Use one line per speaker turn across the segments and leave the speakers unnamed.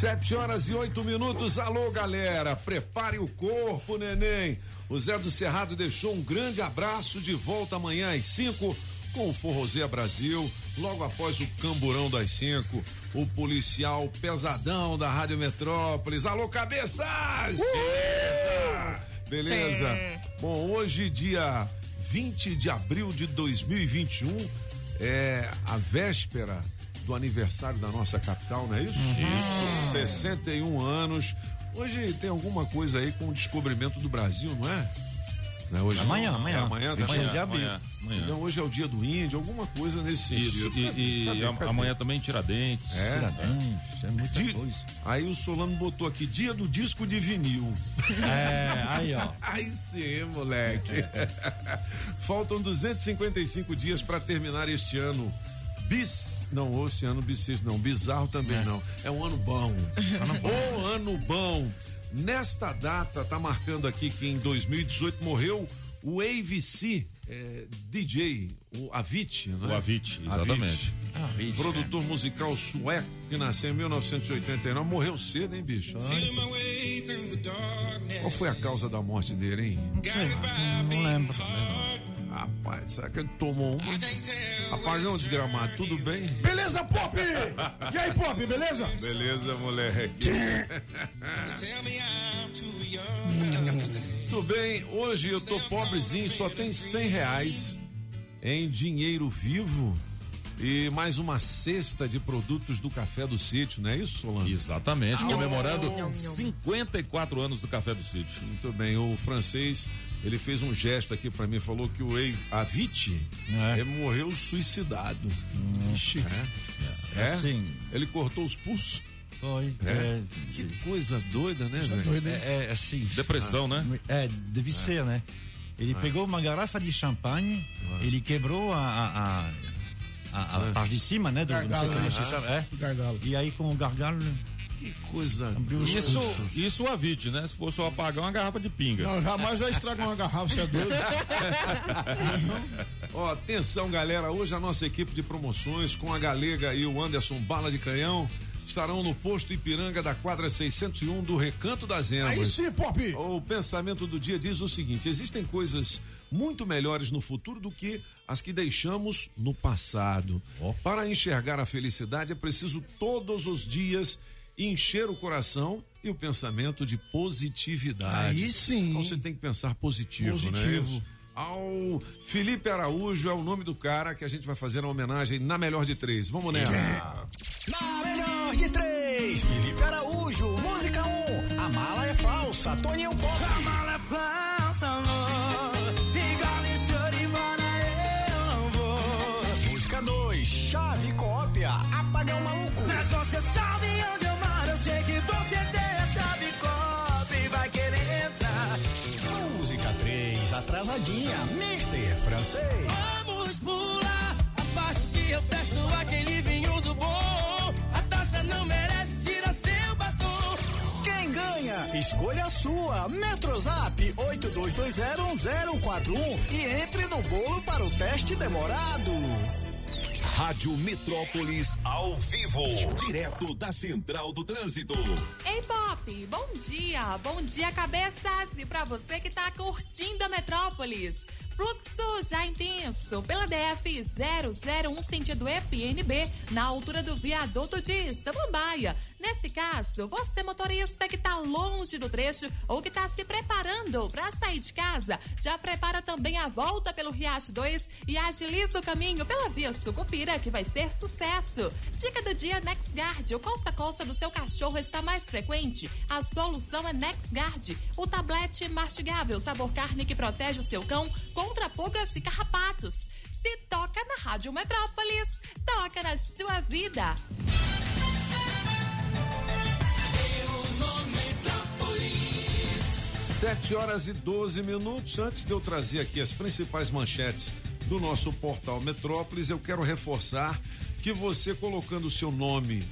Sete horas e oito minutos. Alô, galera. Prepare o corpo, neném. O Zé do Cerrado deixou um grande abraço de volta amanhã às cinco com o Forrozé Brasil, logo após o Camburão das cinco, o policial pesadão da Rádio Metrópolis. Alô, cabeças! Beleza? Beleza? Bom, hoje, dia 20 de abril de 2021, é a véspera do aniversário da nossa capital, não é isso? Isso. 61 anos. Hoje tem alguma coisa aí com o descobrimento do Brasil, não é? Não é hoje
Amanhã,
não?
amanhã.
É amanhã, tá
Amanhã
certo?
de abril.
Amanhã, amanhã.
Então hoje é o dia do índio, alguma coisa nesse
Isso,
sentido.
e, e
Cadê, cadê?
amanhã também Tiradentes.
É?
Tiradentes, é muita
Di-
coisa.
Aí o Solano botou aqui, dia do disco de vinil.
É, aí ó.
Aí sim, moleque. Faltam 255 dias para terminar este ano. Bis. Não, esse ano bissexto não. Bizarro também não. É um ano bom. Ô, ano bom. Nesta data, tá marcando aqui que em 2018 morreu o AVC é, DJ, o Avicii, não é?
O Avicii, exatamente.
Avicii. Produtor musical sueco que nasceu em 1989. Morreu cedo, hein, bicho? Qual foi a causa da morte dele, hein?
Não lembro.
Rapaz, será que ele tomou um? Apagão desgramado, tudo bem?
Beleza, Pop? E aí, Pop, beleza?
Beleza, moleque. Tudo bem, hoje eu tô pobrezinho, só tem cem reais em dinheiro vivo e mais uma cesta de produtos do Café do Sítio, não é isso, Solano?
Exatamente, comemorando 54 anos do Café do Sítio.
Muito bem, o francês, ele fez um gesto aqui pra mim, falou que o Ei- Avicii
É.
morreu suicidado.
Ixi.
É?
Assim,
Ele cortou os pulsos.
foi.
É?
É,
Que coisa doida, né, velho?
Doido, hein?
é, é assim.
Depressão, né?
É, deve ser, né? Ele pegou uma garrafa de champanhe, ele quebrou a, a, a, a, a parte de cima, né? Do, não sei
Gargalo,
como
né?
é.
Gargalo.
E aí com o gargalo
Que coisa.
Isso, isso o Avicii, né? Se fosse o apagão, uma garrafa de pinga.
Não, jamais vai estragar uma garrafa, você é doido.
Ó, atenção, galera. Hoje a nossa equipe de promoções com a Galega e o Anderson Bala de Canhão estarão no posto Ipiranga da quadra 601 do Recanto das
Aí
Emas.
sim, Pop.
O pensamento do dia diz o seguinte: existem coisas muito melhores no futuro do que as que deixamos no passado. Para enxergar a felicidade é preciso todos os dias encher o coração e o pensamento de positividade.
Aí sim.
Então você tem que pensar positivo,
Positivo.
né? Ao Felipe Araújo é o nome do cara que a gente vai fazer uma homenagem na melhor de três. Vamos nessa.
Na melhor de três, Felipe Araújo, música 1, um, a mala é falsa, Toninho Pop. A mala é falsa, 3, atrasadinha, Mister Francês.
Vamos pular a parte que eu peço aquele vinho do bom. A taça não merece tirar seu batom.
Quem ganha? Escolha a sua. Metrozap 82201041 e entre no bolo para o teste demorado.
Rádio Metrópolis ao vivo, direto da Central do Trânsito.
Bom dia! Bom dia, cabeças! E pra você que tá curtindo a Metrópolis. Fluxo já intenso pela DF 001 sentido EPNB, na altura do viaduto de Samambaia. Nesse caso, você motorista que tá longe do trecho ou que tá se preparando para sair de casa, já prepara também a volta pelo Riacho 2 e agiliza o caminho pela Via Sucupira, que vai ser sucesso. Dica do dia NexGuard. O coça-coça do seu cachorro está mais frequente? A solução é NexGuard. O tablete mastigável sabor carne que protege o seu cão com contra pulgas e carrapatos. Se toca na Rádio Metrópolis, toca na sua vida.
Sete horas e 12 minutos. Antes de eu trazer aqui as principais manchetes do nosso portal Metrópolis, eu quero reforçar que você colocando o seu nome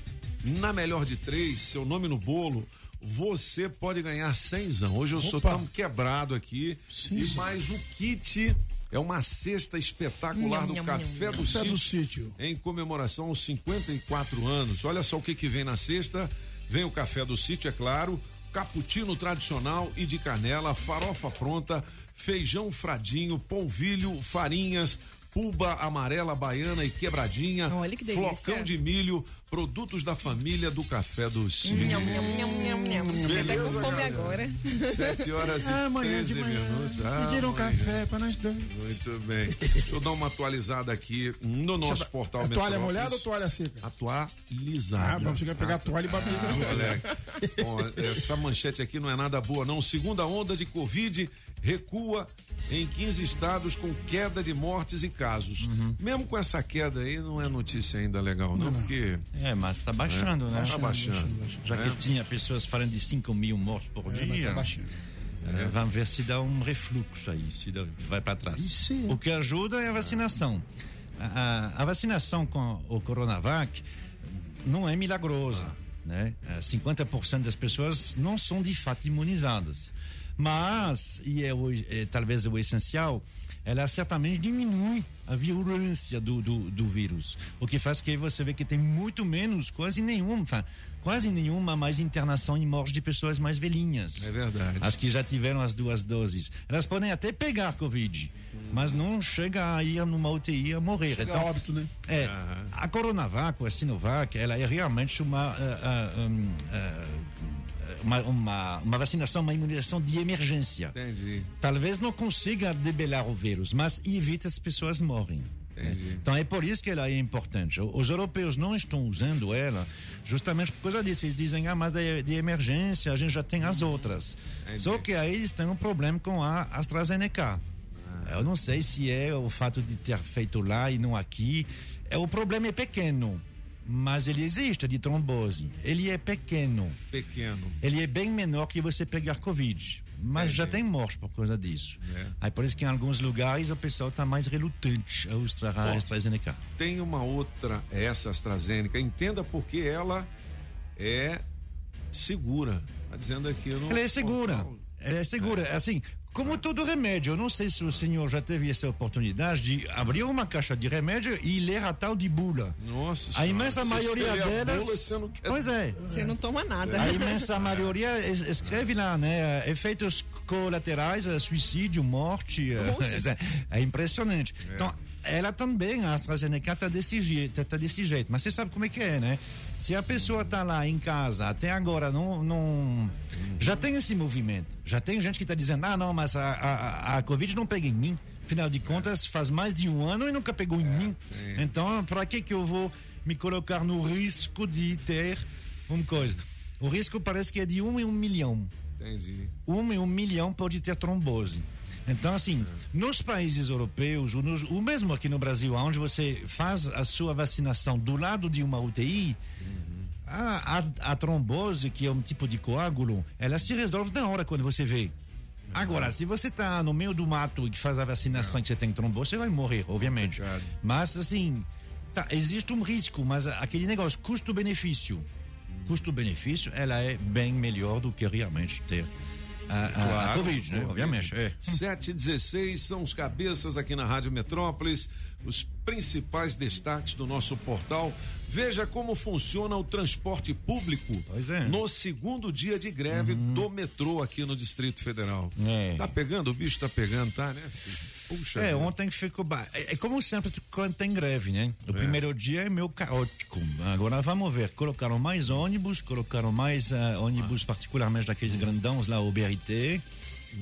na melhor de três, seu nome no bolo, você pode ganhar cenzão. Hoje eu sou
Opa.
tão quebrado aqui
Sim,
e
sim.
mais o kit é uma cesta espetacular
Nham,
do
nham,
Café
nham,
do
Café do
Sítio
Sítio.
em comemoração aos 54 anos. Olha só o que, que vem na cesta. Vem o café do sítio, é claro, cappuccino tradicional e de canela, farofa pronta, feijão fradinho, polvilho, farinhas, pulba amarela baiana e quebradinha,
Olha que delícia.
flocão de milho, produtos da família do café do sítio.
Nham, nham, nham, nham, até com fome agora.
Sete horas e
Ah, amanhã
13
de manhã.
minutos. Ah,
Pediram um café pra nós dois.
Muito bem. Deixa eu dar uma atualizada aqui no nosso portal
A toalha
Metrópolis.
molhada ou toalha seca?
Atualizada.
Ah, vamos chegar a pegar a toalha e bater.
Ah, moleque. Bom, essa manchete aqui não é nada boa, não. Segunda onda de Covid recua em 15 estados com queda de mortes e casos.
Uhum.
Mesmo com essa queda aí, não é notícia ainda legal, não, porque.
É, mas está baixando, né?
Tá baixando.
Já que
né?
tinha pessoas falando de 5 mil mortos por
É, mas
dia.
tá baixando.
É, vamos ver se dá um refluxo aí, se dá- vai para trás.
Isso é.
O que ajuda é a vacinação. A, a- a vacinação com o Coronavac não é milagrosa. Né? Eh, 50% das pessoas não são de fato imunizadas. Mas, e é, é talvez o essencial, ela certamente diminui a virulência do, do, do vírus. O que faz que você vê que tem muito menos, quase nenhuma, enfin, quase nenhuma mais internação e morte de pessoas mais velhinhas.
É verdade.
As que já tiveram as duas doses. Elas podem até pegar Covid, mas não chega a ir numa UTI a morrer.
Chega
Então,
a óbito, né?
é, a Coronavac, a Sinovac, ela é realmente uma, ah, ah, hum, ah, uma, uma, uma vacinação, uma imunização de emergência.
Entendi.
Talvez não consiga debelar o vírus, mas evita as pessoas morrem. né?
Entendi.
Então é por isso que ela é importante. Os europeus não estão usando ela justamente por causa disso. Eles dizem, ah, mas é de emergência, a gente já tem as outras.
Entendi.
Só que aí eles têm um problema com a AstraZeneca.
Ah.
Eu não sei se é o fato de ter feito lá e não aqui. É, o problema é pequeno, mas ele existe, de trombose. Ele é pequeno.
Pequeno.
Ele é bem menor que você pegar Covid. Mas já tem morte por causa disso.
É.
Aí por isso que em alguns lugares o pessoal está mais relutante a usar a AstraZeneca.
Tem uma outra, essa AstraZeneca. Entenda porque ela é segura. Tá dizendo aqui.
Ela é segura.
portal.
Ela é segura. Assim, como todo remédio, eu não sei se o senhor já teve essa oportunidade de abrir uma caixa de remédio e ler a tal de bula.
Nossa
A
senhora,
imensa
se
maioria
a
delas.
bula, você não quer-
Pois é.
Você não toma nada.
A imensa maioria es- escreve lá, né? Efeitos colaterais, eh, suicídio, morte. eh,
Nossa.
É impressionante. Então, ela também, a AstraZeneca, está desse, jeito, tá desse jeito. Mas você sabe como é que é, né? Se a pessoa está lá em casa, até agora, não, não. Já tem esse movimento. Já tem gente que está dizendo: ah, não, mas a, a, a Covid não pega em mim. Afinal de contas, faz mais de um ano e nunca pegou em mim. Então, para que, que eu vou me colocar no risco de ter uma coisa? O risco parece que é de um em um milhão.
Entendi.
Um em um milhão pode ter trombose. Então, assim, nos países europeus, ou, nos, ou mesmo aqui no Brasil, onde você faz a sua vacinação do lado de uma UTI, a, a, a trombose, que é um tipo de coágulo, ela se resolve na hora quando você vê. Agora, se você está no meio do mato e faz a vacinação que você tem trombose, você vai morrer, obviamente.
Complicado.
Mas, assim, tá, existe um risco, mas aquele negócio, custo-benefício. Custo-benefício, ela é bem melhor do que realmente ter a, a- a
Claro,
Covid, né? Obviamente. É.
7 e 16 são os cabeças aqui na Rádio Metrópolis, os principais destaques do nosso portal. Veja como funciona o transporte público
é. Uhum.
no segundo dia de greve do metrô aqui no Distrito Federal.
É.
Tá pegando? O bicho tá pegando, tá, né? filho? Puxa.
É,
vida.
ontem ficou. É, é como sempre quando tem greve, né? O primeiro dia é meio caótico. Agora vamos ver. Colocaram mais ônibus, colocaram mais ah, ônibus, particularmente daqueles grandões lá, o BRT.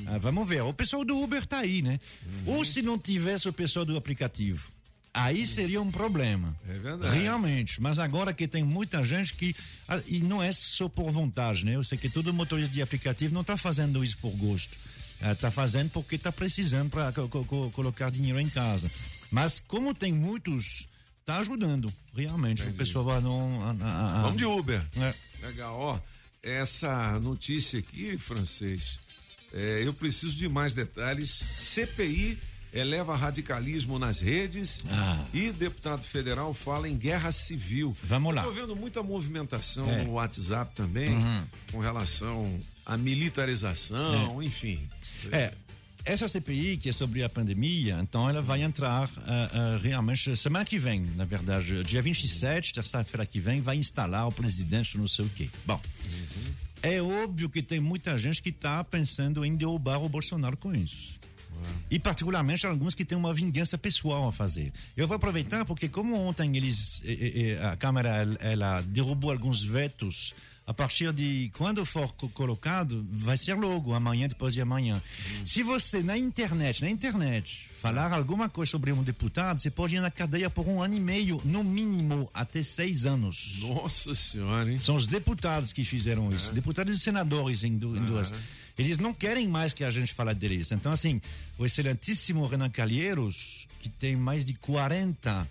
Ah, vamos ver. O pessoal do Uber tá aí, né? Ou se não tivesse o pessoal do aplicativo. Aí seria um problema.
É verdade.
Realmente. Mas agora que tem muita gente que. ah, E não é só por vontade, né? Eu sei que todo motorista de aplicativo não está fazendo isso por gosto. Está fazendo porque está precisando para colocar dinheiro em casa. Mas como tem muitos, está ajudando. Realmente. O pessoal vai não. a- a- a-
Vamos de Uber.
É.
Legal, ó. Essa notícia aqui, francês, é, eu preciso de mais detalhes. CPI eleva radicalismo nas redes
Ah.
e deputado federal fala em guerra civil.
Vamos lá.
Estou vendo muita movimentação
É.
no WhatsApp também com relação à militarização, enfim.
É, essa CPI que é sobre a pandemia, então ela vai entrar ah, ah, realmente semana que vem, na verdade, dia 27, terça-feira que vem, vai instalar o presidente não sei o quê. Bom, é óbvio que tem muita gente que está pensando em derrubar o Bolsonaro com isso. E particularmente alguns que têm uma vingança pessoal a fazer. Eu vou aproveitar porque como ontem eles eh, a Câmara ela derrubou alguns vetos a partir de quando for co- colocado vai ser logo amanhã depois de amanhã. Se você na internet na internet falar alguma coisa sobre um deputado você pode ir na cadeia por um ano e meio no mínimo até seis anos.
Nossa senhora, hein?
São os deputados que fizeram isso, deputados e senadores em, du- em duas. Eles não querem mais que a gente fale deles. Então, assim, o excelentíssimo Renan Calheiros, que tem mais de 40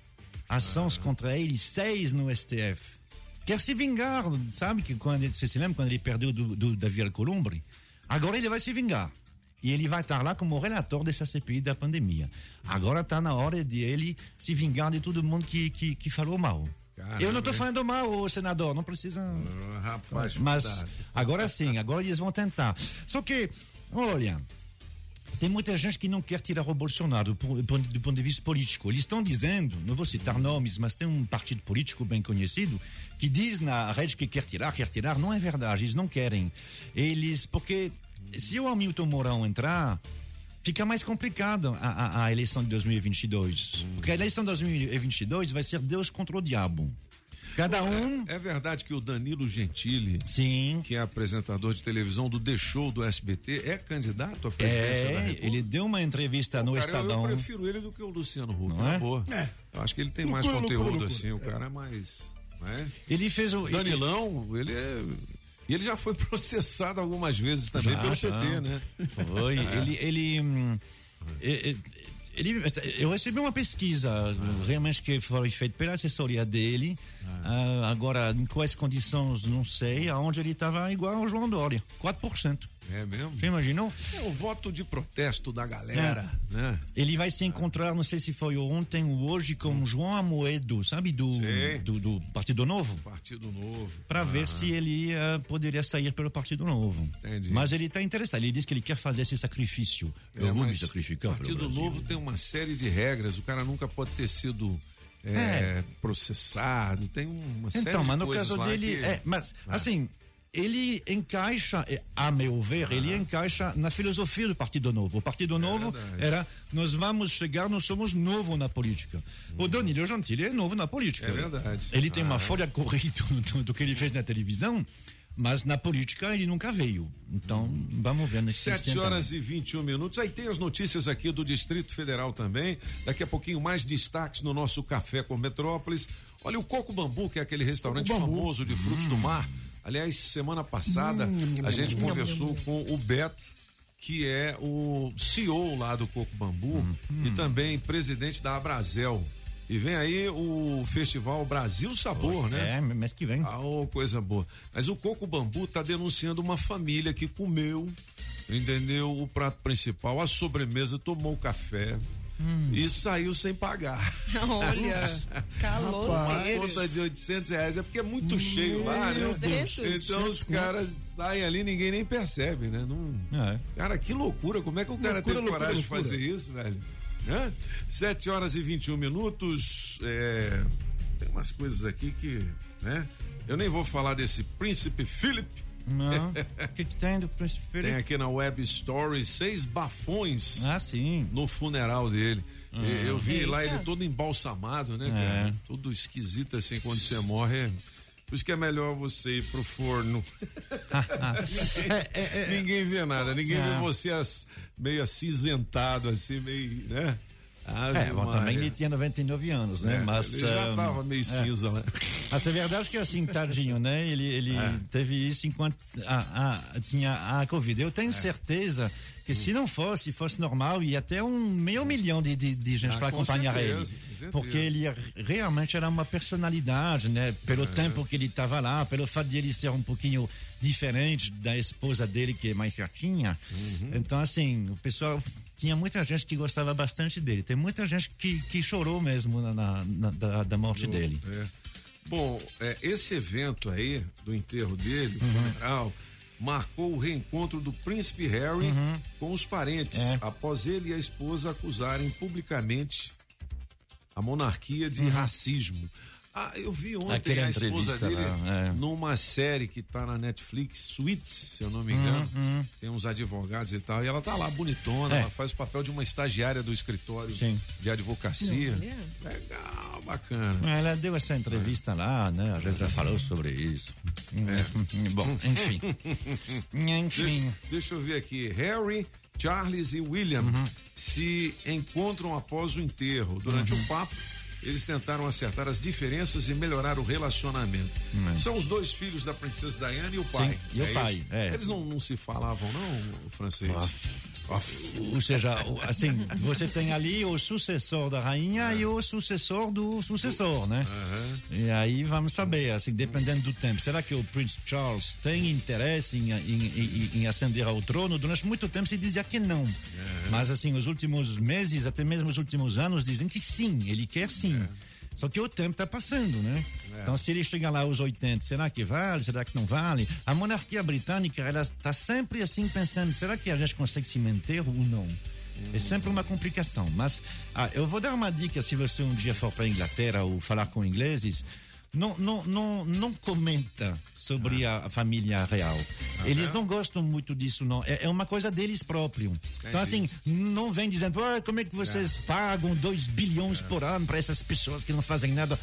ações contra ele, seis no STF, quer se vingar, sabe? que quando ele, Você se lembra quando ele perdeu do, do Davi Alcolumbre? Agora ele vai se vingar. E ele vai estar lá como relator dessa CPI da pandemia. Agora está na hora de ele se vingar de todo mundo que, que, que falou mal.
Caramba,
Eu não estou falando mal, senador, não precisa.
Ah, rapaz,
Mas
cuidado.
agora sim, agora eles vão tentar. Só que, olha, tem muita gente que não quer tirar o Bolsonaro do, do ponto de vista político. Eles estão dizendo, não vou citar nomes, mas tem um partido político bem conhecido que diz na rede que quer tirar, quer tirar. Não é verdade, eles não querem. Eles, porque se o Hamilton Mourão entrar, fica mais complicado a, a, a eleição de 2022. Porque a eleição de 2022 vai ser Deus contra o diabo. Cada um.
É verdade que o Danilo Gentili,
Sim.
que é apresentador de televisão do The Show do SBT, é candidato à presidência da
É,
República?
ele deu uma entrevista no
Cara, eu-
Estadão.
Eu prefiro ele do que o Luciano Huck,
Não
na
é?
boa. Eu acho que ele tem mais conteúdo assim, o cara é mais. né?
Ele fez o.
Danilão, ele é. E ele já foi processado algumas vezes também
Já,
pelo
já.
PT, né?
Foi. Ele. ele, hum, ele- eu recebi uma pesquisa realmente que foi feita pela assessoria dele. Ah, agora, em quais condições, não sei. Aonde ele estava igual ao João Dória. 4%.
É mesmo?
Você imaginou?
É o voto de protesto da galera, né?
Ele vai se encontrar, não sei se foi ontem ou hoje, com João Amoedo, sabe? Do, do, do Partido Novo.
Partido Novo.
para ver se ele ah, poderia sair pelo Partido Novo.
Entendi.
Mas ele está interessado. Ele diz que ele quer fazer esse sacrifício. Eu
É,
vou me sacrificar.
O Partido. Novo tem uma série de regras. O cara nunca pode ter sido é, processado. Tem uma série
Então,
de
mas no
coisas
caso dele,
que-
é, mas assim, ele encaixa, a meu ver, ele encaixa na filosofia do Partido Novo. O Partido Novo
verdade.
era nós vamos chegar, nós somos novo na política. O Danilo Gentili é novo na política.
É verdade.
Ele tem uma
Ah.
folha corrida do, do, que ele fez na televisão, mas na política ele nunca veio. Então, vamos ver nesse
7 horas e 21 minutos. Aí tem as notícias aqui do Distrito Federal também. Daqui a pouquinho mais destaques no nosso Café com Metrópolis. Olha, o Coco Bambu, que é aquele restaurante famoso de frutos do mar. Aliás, semana passada a gente conversou com o Beto, que é o CEO lá do Coco Bambu e também presidente da Abrazel. E vem aí o Festival Brasil Sabor, né?
É, mês que vem.
Ah, ô, coisa boa. Mas o Coco Bambu tá denunciando uma família que comeu, entendeu? O prato principal, a sobremesa, tomou o café e saiu sem pagar.
Olha, calor
Uma conta de 800 reais. É porque é muito cheio lá, né?
Deus.
Então os caras saem ali ninguém nem percebe, né? Não...
É.
Cara, que loucura. Como é que o cara
Loucura,
teve
loucura,
coragem de
loucura.
fazer isso, velho? Hã? 7 horas e 21 minutos. É... Tem umas coisas aqui que, né? Eu nem vou falar desse príncipe Philip.
Não. O que, que tem do Príncipe
Tem
Felipe?
aqui na Web Story seis bafões
Ah, sim.
no funeral dele. E Eu vi lá ele todo embalsamado, né,
É.
Tudo esquisito assim quando você morre. Por isso que é melhor você ir pro forno. ninguém vê nada, ninguém vê
É.
você as- meio acinzentado, assim, meio, né? Ave
É, bom, também ele tinha 99 anos, né?
É,
Mas
ele já
ah,
tava meio
é.
cinza, né?
Mas é verdade que assim, tadinho, né? Ele, ele
É.
teve isso enquanto ah, ah, tinha a Covid. Eu
É.
tenho certeza que se não fosse, fosse normal, ia até um meio milhão de, de, de gente
Ah,
para
com
acompanhar
certeza,
ele. Porque ele realmente era uma personalidade, né? Pelo
É.
tempo que ele estava lá, pelo fato de ele ser um pouquinho diferente da esposa dele, que é mais certinha.
Uhum.
Então, assim, o pessoal. Tinha muita gente que gostava bastante dele. Tem muita gente que, que chorou mesmo na, na- na- da, da morte dele.
É. Bom, é, esse evento aí, do enterro dele,
Uhum.
o funeral, marcou o reencontro do príncipe Harry com os parentes,
É.
após ele e a esposa acusarem publicamente a monarquia de
Uhum.
racismo. Ah, eu vi ontem
Aquele
a esposa
entrevista
dele
lá, é.
numa série que tá na Netflix, Suits, se eu não me engano.
Uhum.
Tem uns advogados e tal. E ela tá lá bonitona,
É.
ela faz o papel de uma estagiária do escritório
Sim.
de advocacia. Legal, bacana.
Ela deu essa entrevista lá, né? A gente já falou sobre isso.
É.
Bom, enfim. enfim.
Deixa, deixa eu ver aqui. Harry, Charles e William
Uhum.
se encontram após o enterro. Durante
Uhum.
o papo, eles tentaram acertar as diferenças e melhorar o relacionamento. São os dois filhos da princesa Diana e o pai.
Sim, e o
é
pai,
isso?
é.
Eles não, não se falavam, não, o francês? Aff.
Ou seja, assim, você tem ali o sucessor da rainha
É.
e o sucessor do sucessor, né? E aí vamos saber, assim, dependendo do tempo. Será que o Prince Charles tem interesse em, em, em, em ascender ao trono? Durante muito tempo se dizia que não. Mas, assim, os últimos meses, até mesmo os últimos anos, dizem que sim, ele quer sim. Só que o tempo está passando, né? Então, se ele chegar lá aos 80, será que vale? Será que não vale? A monarquia britânica, ela está sempre assim pensando: será que a gente consegue se manter ou não? É sempre uma complicação. Mas ah, eu vou dar uma dica: se você um dia for para a Inglaterra ou falar com ingleses, não, não, não, não comenta sobre a, a família real. Eles não gostam muito disso, não. É, é uma coisa deles próprio. Então, assim, não vem dizendo, "Ah, como é que vocês pagam 2 bilhões por ano para essas pessoas que não fazem nada.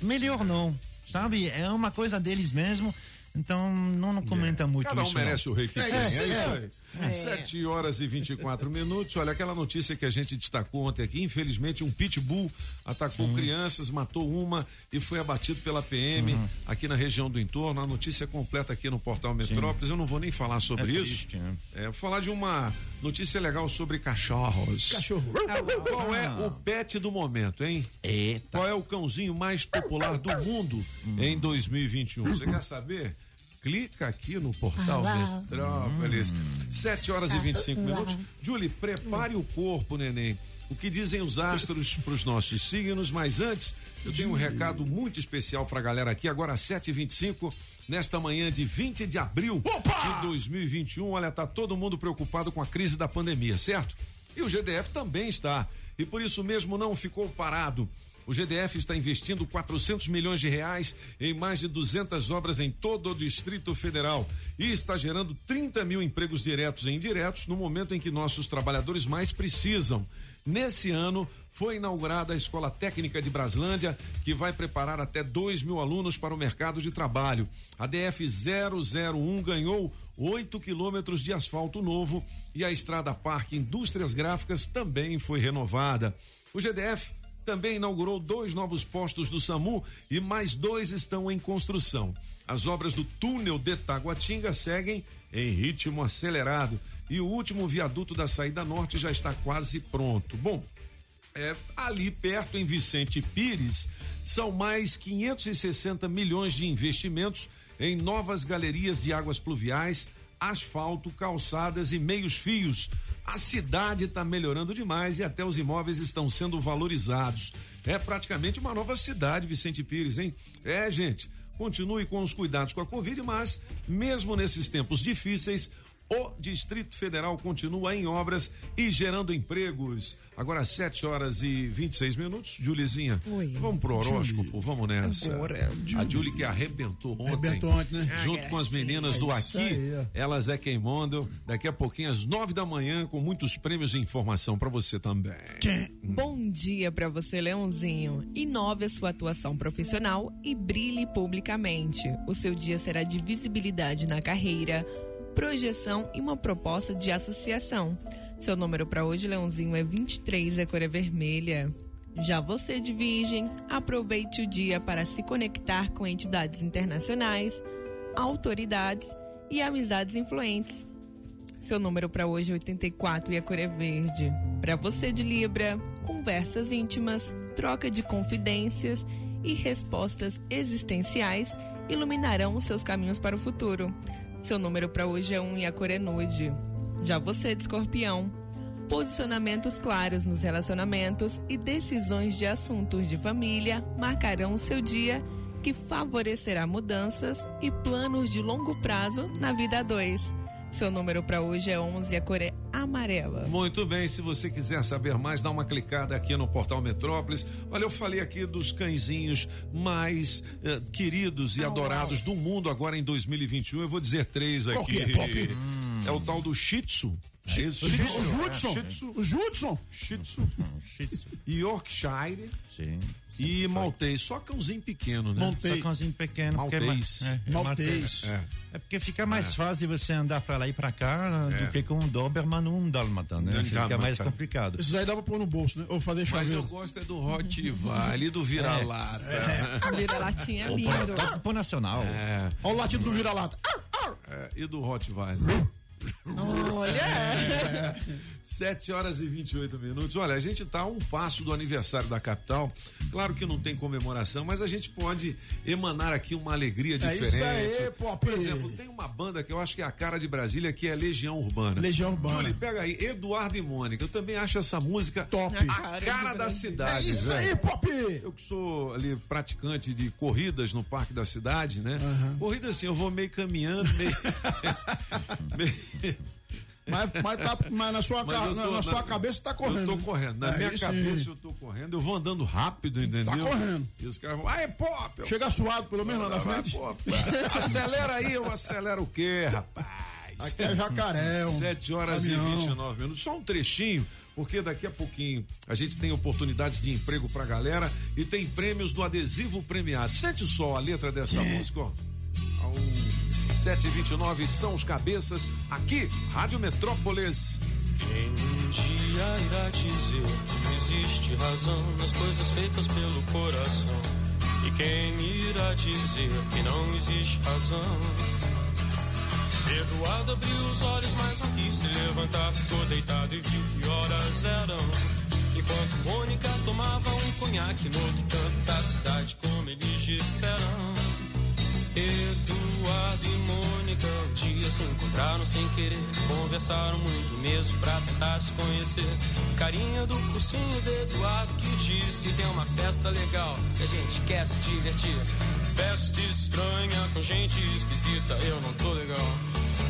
Melhor não, sabe? É uma coisa deles mesmo. Então, não, não comenta muito
Cada um
isso.
merece
não.
o rei que
É
tem. É
isso,
isso
é.
aí.
É.
7 horas e 24 minutos. Olha, aquela notícia que a gente destacou ontem aqui. Infelizmente, um pitbull atacou
Uhum.
crianças, matou uma e foi abatido pela PM
Uhum.
aqui na região do entorno. A notícia é completa aqui no portal Metrópolis. Eu não vou nem falar sobre
É
isso.
triste, né?
É, vou falar de uma notícia legal sobre cachorros.
Cachorro.
Qual é o pet do momento, hein?
Eita.
Qual é o cãozinho mais popular do mundo em 2021? Você quer saber? Clica aqui no portal Metrópolis. 7 horas e 25 minutos. Julie, prepare o corpo, neném. O que dizem os astros para os nossos signos, mas antes, eu tenho um recado muito especial para a galera aqui, agora 7h25, nesta manhã de 20 de abril de 2021. Olha, tá todo mundo preocupado com a crise da pandemia, certo? E o GDF também está. E por isso mesmo não ficou parado. O GDF está investindo 400 milhões de reais em mais de 200 obras em todo o Distrito Federal e está gerando 30 mil empregos diretos e indiretos no momento em que nossos trabalhadores mais precisam. Nesse ano, foi inaugurada a Escola Técnica de Braslândia, que vai preparar até 2 mil alunos para o mercado de trabalho. A DF 001 ganhou 8 quilômetros de asfalto novo e a Estrada Parque Indústrias Gráficas também foi renovada. O GDF também inaugurou dois novos postos do SAMU e mais dois estão em construção. As obras do túnel de Taguatinga seguem em ritmo acelerado e o último viaduto da saída norte já está quase pronto. Bom, é, ali perto em Vicente Pires, são mais 560 milhões de investimentos em novas galerias de águas pluviais, asfalto, calçadas e meios fios. A cidade está melhorando demais e até os imóveis estão sendo valorizados. É praticamente uma nova cidade, Vicente Pires, hein? É, gente, continue com os cuidados com a Covid, mas mesmo nesses tempos difíceis, o Distrito Federal continua em obras e gerando empregos. Agora, 7 horas e 26 minutos. Julizinha,
Oi.
vamos pro horóscopo, vamos nessa.
Agora.
A Julie que arrebentou ontem.
Arrebentou ontem, né?
Junto com as meninas do
É
Aqui,
aí,
elas é quem mandam. Daqui a pouquinho, às 9 da manhã, com muitos prêmios e informação para você também.
Bom dia pra você, Leãozinho. Inove a sua atuação profissional e brilhe publicamente. O seu dia será de visibilidade na carreira, projeção e uma proposta de associação. Seu número para hoje, Leãozinho, é 23, a cor é vermelha. Já você de Virgem, aproveite o dia para se conectar com entidades internacionais, autoridades e amizades influentes. Seu número para hoje é 84 e a cor é verde. Para você de Libra, conversas íntimas, troca de confidências e respostas existenciais iluminarão os seus caminhos para o futuro. Seu número para hoje é 1 e a cor é nude. Já você de Escorpião, posicionamentos claros nos relacionamentos e decisões de assuntos de família marcarão o seu dia que favorecerá mudanças e planos de longo prazo na vida a dois. Seu número para hoje é 11 e a cor é amarela.
Muito bem, se você quiser saber mais, dá uma clicada aqui no portal Metrópolis. Olha, eu falei aqui dos cãezinhos mais eh, queridos e adorados do mundo agora em 2021. Eu vou dizer três aqui.
Qual que é, Pop?
É o tal do Shih Tzu. É Shih
Judson.
Shih Tzu.
O Judson.
Shih Tzu. Yorkshire
Sim.
E Maltês. Só cãozinho pequeno, né?
Montei.
Só cãozinho pequeno. porque é
Maltês.
É, é
Maltês.
É.
É porque fica mais fácil você andar pra lá e pra cá
É.
do que com um Doberman ou um Dálmata, né? Fica mais complicado.
Esses aí dá pra pôr no bolso, né? Ou fazer
Mas eu
chaveiro.
gosto é do Rottweiler e do vira-lata.
Vira latinha lindo.
Pode pôr nacional.
É,
Olha o latido do vira-lata.
é, e do Rottweiler.
Olha,
7 horas e 28 minutos. Olha, a gente está a um passo do aniversário da capital. Claro que não tem comemoração, mas a gente pode emanar aqui uma alegria
É
diferente.
isso aí, Pop.
Por exemplo, tem uma banda que eu acho que é a cara de Brasília, que é Legião Urbana.
Legião Urbana.
Julie, pega aí, Eduardo e Mônica. Eu também acho essa música
Top.
a cara da
É
cidade.
isso
velho.
aí, Pop.
Eu que sou ali praticante de corridas no Parque da Cidade, né? Corrida assim, eu vou meio caminhando, meio. meio-
Mas, mas, tá, mas na sua,
Mas eu
na,
tô-
na sua cabeça tá correndo.
Eu tô correndo. Na
É,
minha cabeça
aí.
eu tô correndo. Eu vou andando rápido, entendeu?
Tá correndo.
E os caras vão, ai, pop! Eu,
Chega suado, pelo menos lá na frente.
pop. Acelera aí, eu acelero o quê, rapaz?
Aqui é jacaré. um
7 horas
caminhão.
e 29 minutos. Só um trechinho, porque daqui a pouquinho a gente tem oportunidades de emprego pra galera e tem prêmios do adesivo premiado. Sente só a letra dessa
É.
música, ó. Ao 7 e 29 são os cabeças aqui, Rádio Metrópolis.
Quem um dia irá dizer que existe razão nas coisas feitas pelo coração? E quem irá dizer que não existe razão? Eduardo abriu os olhos, mas não quis se levantar. Ficou deitado e viu que horas eram. Enquanto Mônica tomava um conhaque no outro canto da cidade, como eles disseram. Eduardo e Mônica um dia se encontraram sem querer. Conversaram muito mesmo pra tentar se conhecer. Carinha do cursinho de Eduardo que disse: tem uma festa legal que a gente quer se divertir. Festa estranha com gente esquisita, eu não tô legal.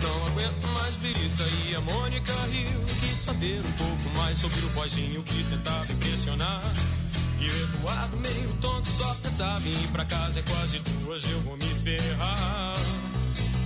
Não aguento mais birita e a Mônica riu. Quis saber um pouco mais sobre o boizinho que tentava impressionar. E o Eduardo meio tonto só pensava em ir pra casa. É quase duas, eu vou me ferrar.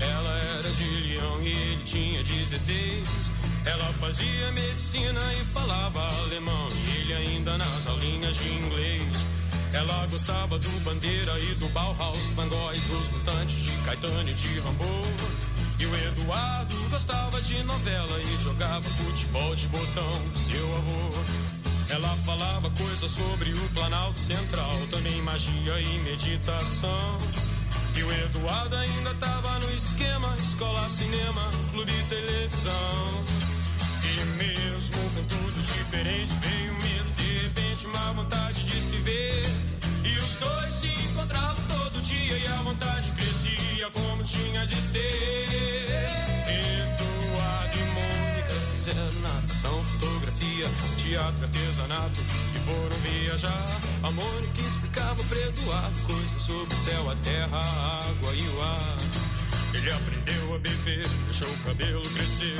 Ela era de Leão e ele tinha 16. Ela fazia medicina e falava alemão. E ele ainda nas aulinhas de inglês. Ela gostava do Bandeira e do Bauhaus, Van Gogh dos Mutantes, de Caetano e de Rambo. E o Eduardo gostava de novela e jogava futebol de botão com seu avô. Ela falava coisas sobre o Planalto Central, também magia e meditação. E o Eduardo ainda tava no esquema: escola, cinema, clube e televisão. E mesmo com tudo diferente, veio medo, de repente, uma vontade de se ver. E os dois se encontravam todo dia e a vontade crescia como tinha de ser. Eduardo e Mônica fizeram natação, fotografia, teatro, artesanato e foram viajar. A Mônica explicava pra Eduardo coisas sobre o céu, a terra, a água e o ar. Ele aprendeu a beber, deixou o cabelo crescer.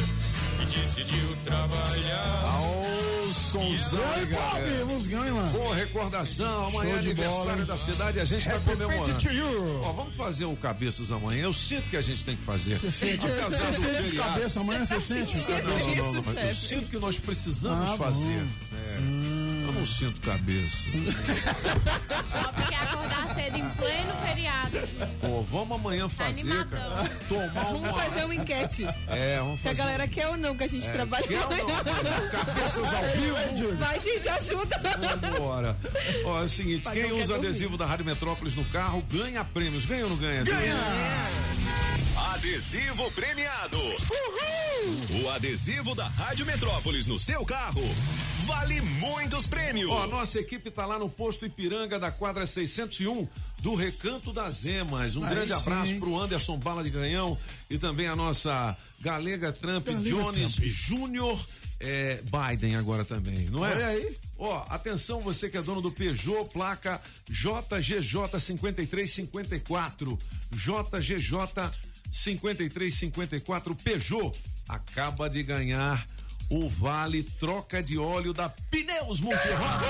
E decidiu trabalhar.
Ô, sonzão, galera.
Bob, nos ganha, mano.
Boa recordação, amanhã é
Show de
aniversário
bola,
da cidade e a gente está comemorando. Ó, vamos fazer um cabeças amanhã. Eu sinto que a gente tem que fazer.
Você sente,
Apesar
você sente
feriado.
cabeça amanhã? Você sente
Não,
cabeça?
não, não, mas eu sinto que nós precisamos
Ah,
fazer. É. Eu não sinto cabeça.
Acordar cedo em pleno feriado.
Pô, vamos amanhã fazer, cara. Tomar
Vamos
uma.
fazer uma enquete.
É, vamos
Se a
fazer.
galera quer ou não que a gente trabalhe
Quer ou não? Cabeças ao vivo.
Vai, gente, ajuda.
Vambora. Ó, é o seguinte,
Mas
quem usa adesivo da Rádio Metrópolis no carro ganha prêmios. Ganha ou não ganha?
Adesivo premiado. O adesivo da Rádio Metrópolis no seu carro vale muitos prêmios.
Ó, a nossa equipe tá lá no posto Ipiranga da quadra 601 do Recanto das Emas. Um
Aí
grande
sim,
abraço
hein?
pro Anderson Bala de Canhão e também a nossa Galega Trump
Galega
Jones. Júnior é, Biden agora também, não é?
Olha aí.
Ó, atenção você que é dono do Peugeot, placa JGJ 5354. JGJ 5354 Peugeot acaba de ganhar o vale troca de óleo da Pneus Multirodas.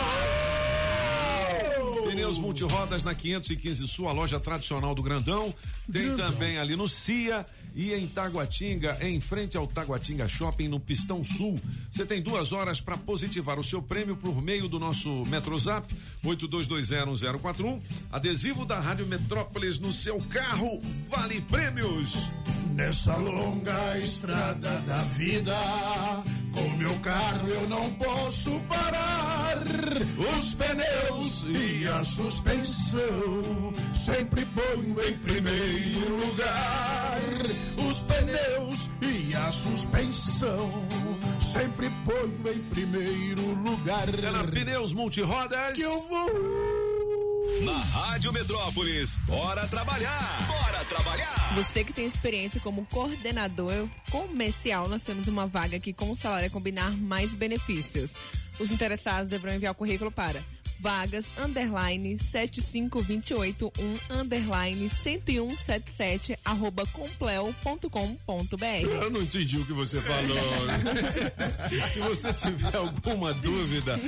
Pneus Multirodas na 515 Sul, a loja tradicional do Grandão. Tem também ali no CIA e em Taguatinga, em frente ao Taguatinga Shopping, no Pistão Sul. Você tem duas horas para positivar o seu prêmio por meio do nosso Metrozap 82201041. Adesivo da Rádio Metrópolis no seu carro. Vale prêmios.
Nessa longa estrada da vida, com meu carro eu não posso parar. Os pneus e a suspensão sempre ponho em primeiro lugar. Os pneus e a suspensão sempre ponho em primeiro lugar.
Na Pneus Multirodas.
Que eu vou.
Na Rádio Metrópolis, bora trabalhar! Bora trabalhar!
Você que tem experiência como coordenador comercial, nós temos uma vaga aqui com o salário combinar mais benefícios. Os interessados deverão enviar o currículo para vagas underline 75281 underline 10177 arroba compleo.com.br.
Eu não entendi o que você falou. Se você tiver alguma dúvida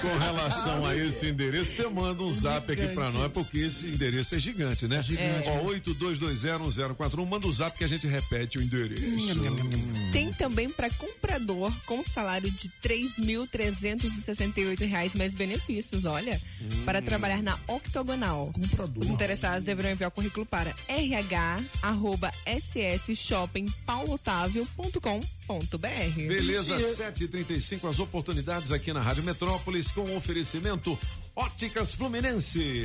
com relação a esse endereço, você manda um zap aqui pra nós, porque esse endereço é gigante, né? Gigante. Ó, 82201041, manda o zap que a gente repete o endereço.
Tem também para comprador com salário de 3.368 reais mais benefícios, olha, para trabalhar na Octogonal.
Comprador.
Os interessados deverão enviar o currículo para rh@ssshoppingpaulotávio.com.br.
Beleza, 7h35, as oportunidades aqui na Rádio Metrópolis com oferecimento Óticas Fluminense.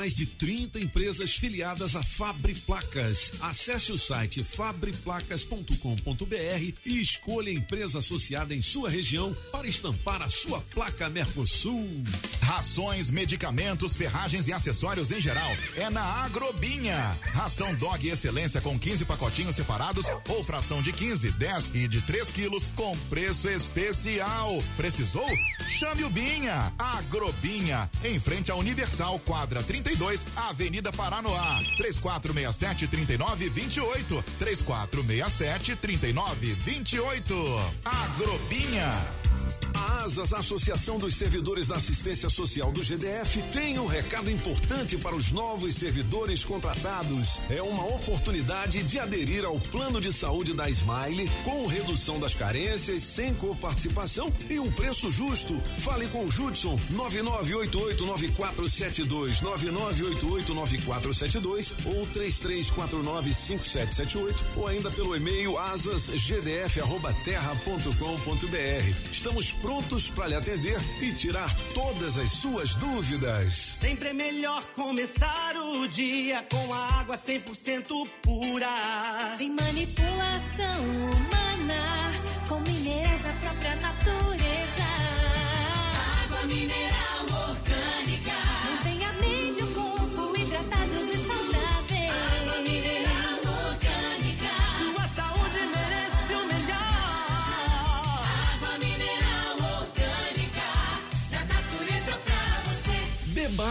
mais de 30 empresas filiadas à Fabri Placas. Acesse o site fabriplacas.com.br e escolha a empresa associada em sua região para estampar a sua placa Mercosul.
Rações, medicamentos, ferragens e acessórios em geral é na Agrobinha. Ração Dog Excelência com 15 pacotinhos separados ou fração de 15, 10 e de 3 quilos com preço especial. Precisou? Chame o Binha. Agrobinha, em frente à Universal, quadra 32, Avenida Paranoá. 3467 3928. 3467 3928. Agrobinha.
A ASAS, Associação dos Servidores da Assistência Social do GDF, tem um recado importante para os novos servidores contratados. É uma oportunidade de aderir ao plano de saúde da Smile com redução das carências, sem coparticipação e um preço justo. Fale com o Judson 99889472, 99889472 ou 33495778 ou ainda pelo e-mail asasgdf@terra.com.br. Estamos prontos para lhe atender e tirar todas as suas dúvidas.
Sempre é melhor começar o dia com a água 100% pura.
Sem manipulação humana, com minerais da própria natureza.
Água mineral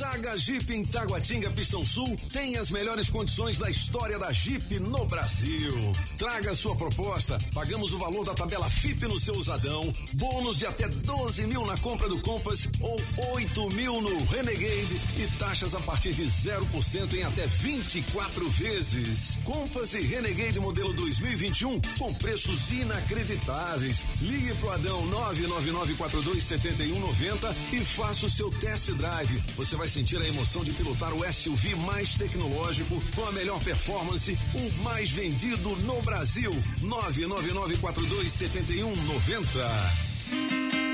Saga Jeep em Taguatinga Pistão Sul tem as melhores condições da história da Jeep no Brasil. Traga sua proposta, pagamos o valor da tabela FIP no seu usadão, bônus de até 12 mil na compra do Compass ou 8 mil no Renegade e taxas a partir de 0% em até 24 vezes. Compass e Renegade modelo 2021 com preços inacreditáveis. Ligue pro Adão 999427190 e faça o seu test drive. Você vai sentir a emoção de pilotar o SUV mais tecnológico, com a melhor performance, o mais vendido no Brasil. 999427190.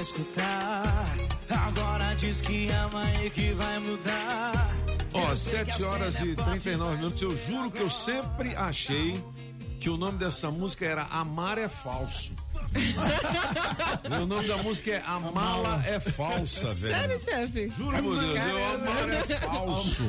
Escutar. Agora diz que ama e que vai mudar.
Ó, 7 horas e 39 minutos. Eu juro que eu sempre achei que o nome dessa música era Amar é Falso. o nome da música é A Mala é Falsa, velho.
Sério, chefe?
Juro por Deus, eu
Caramba.
amar é falso.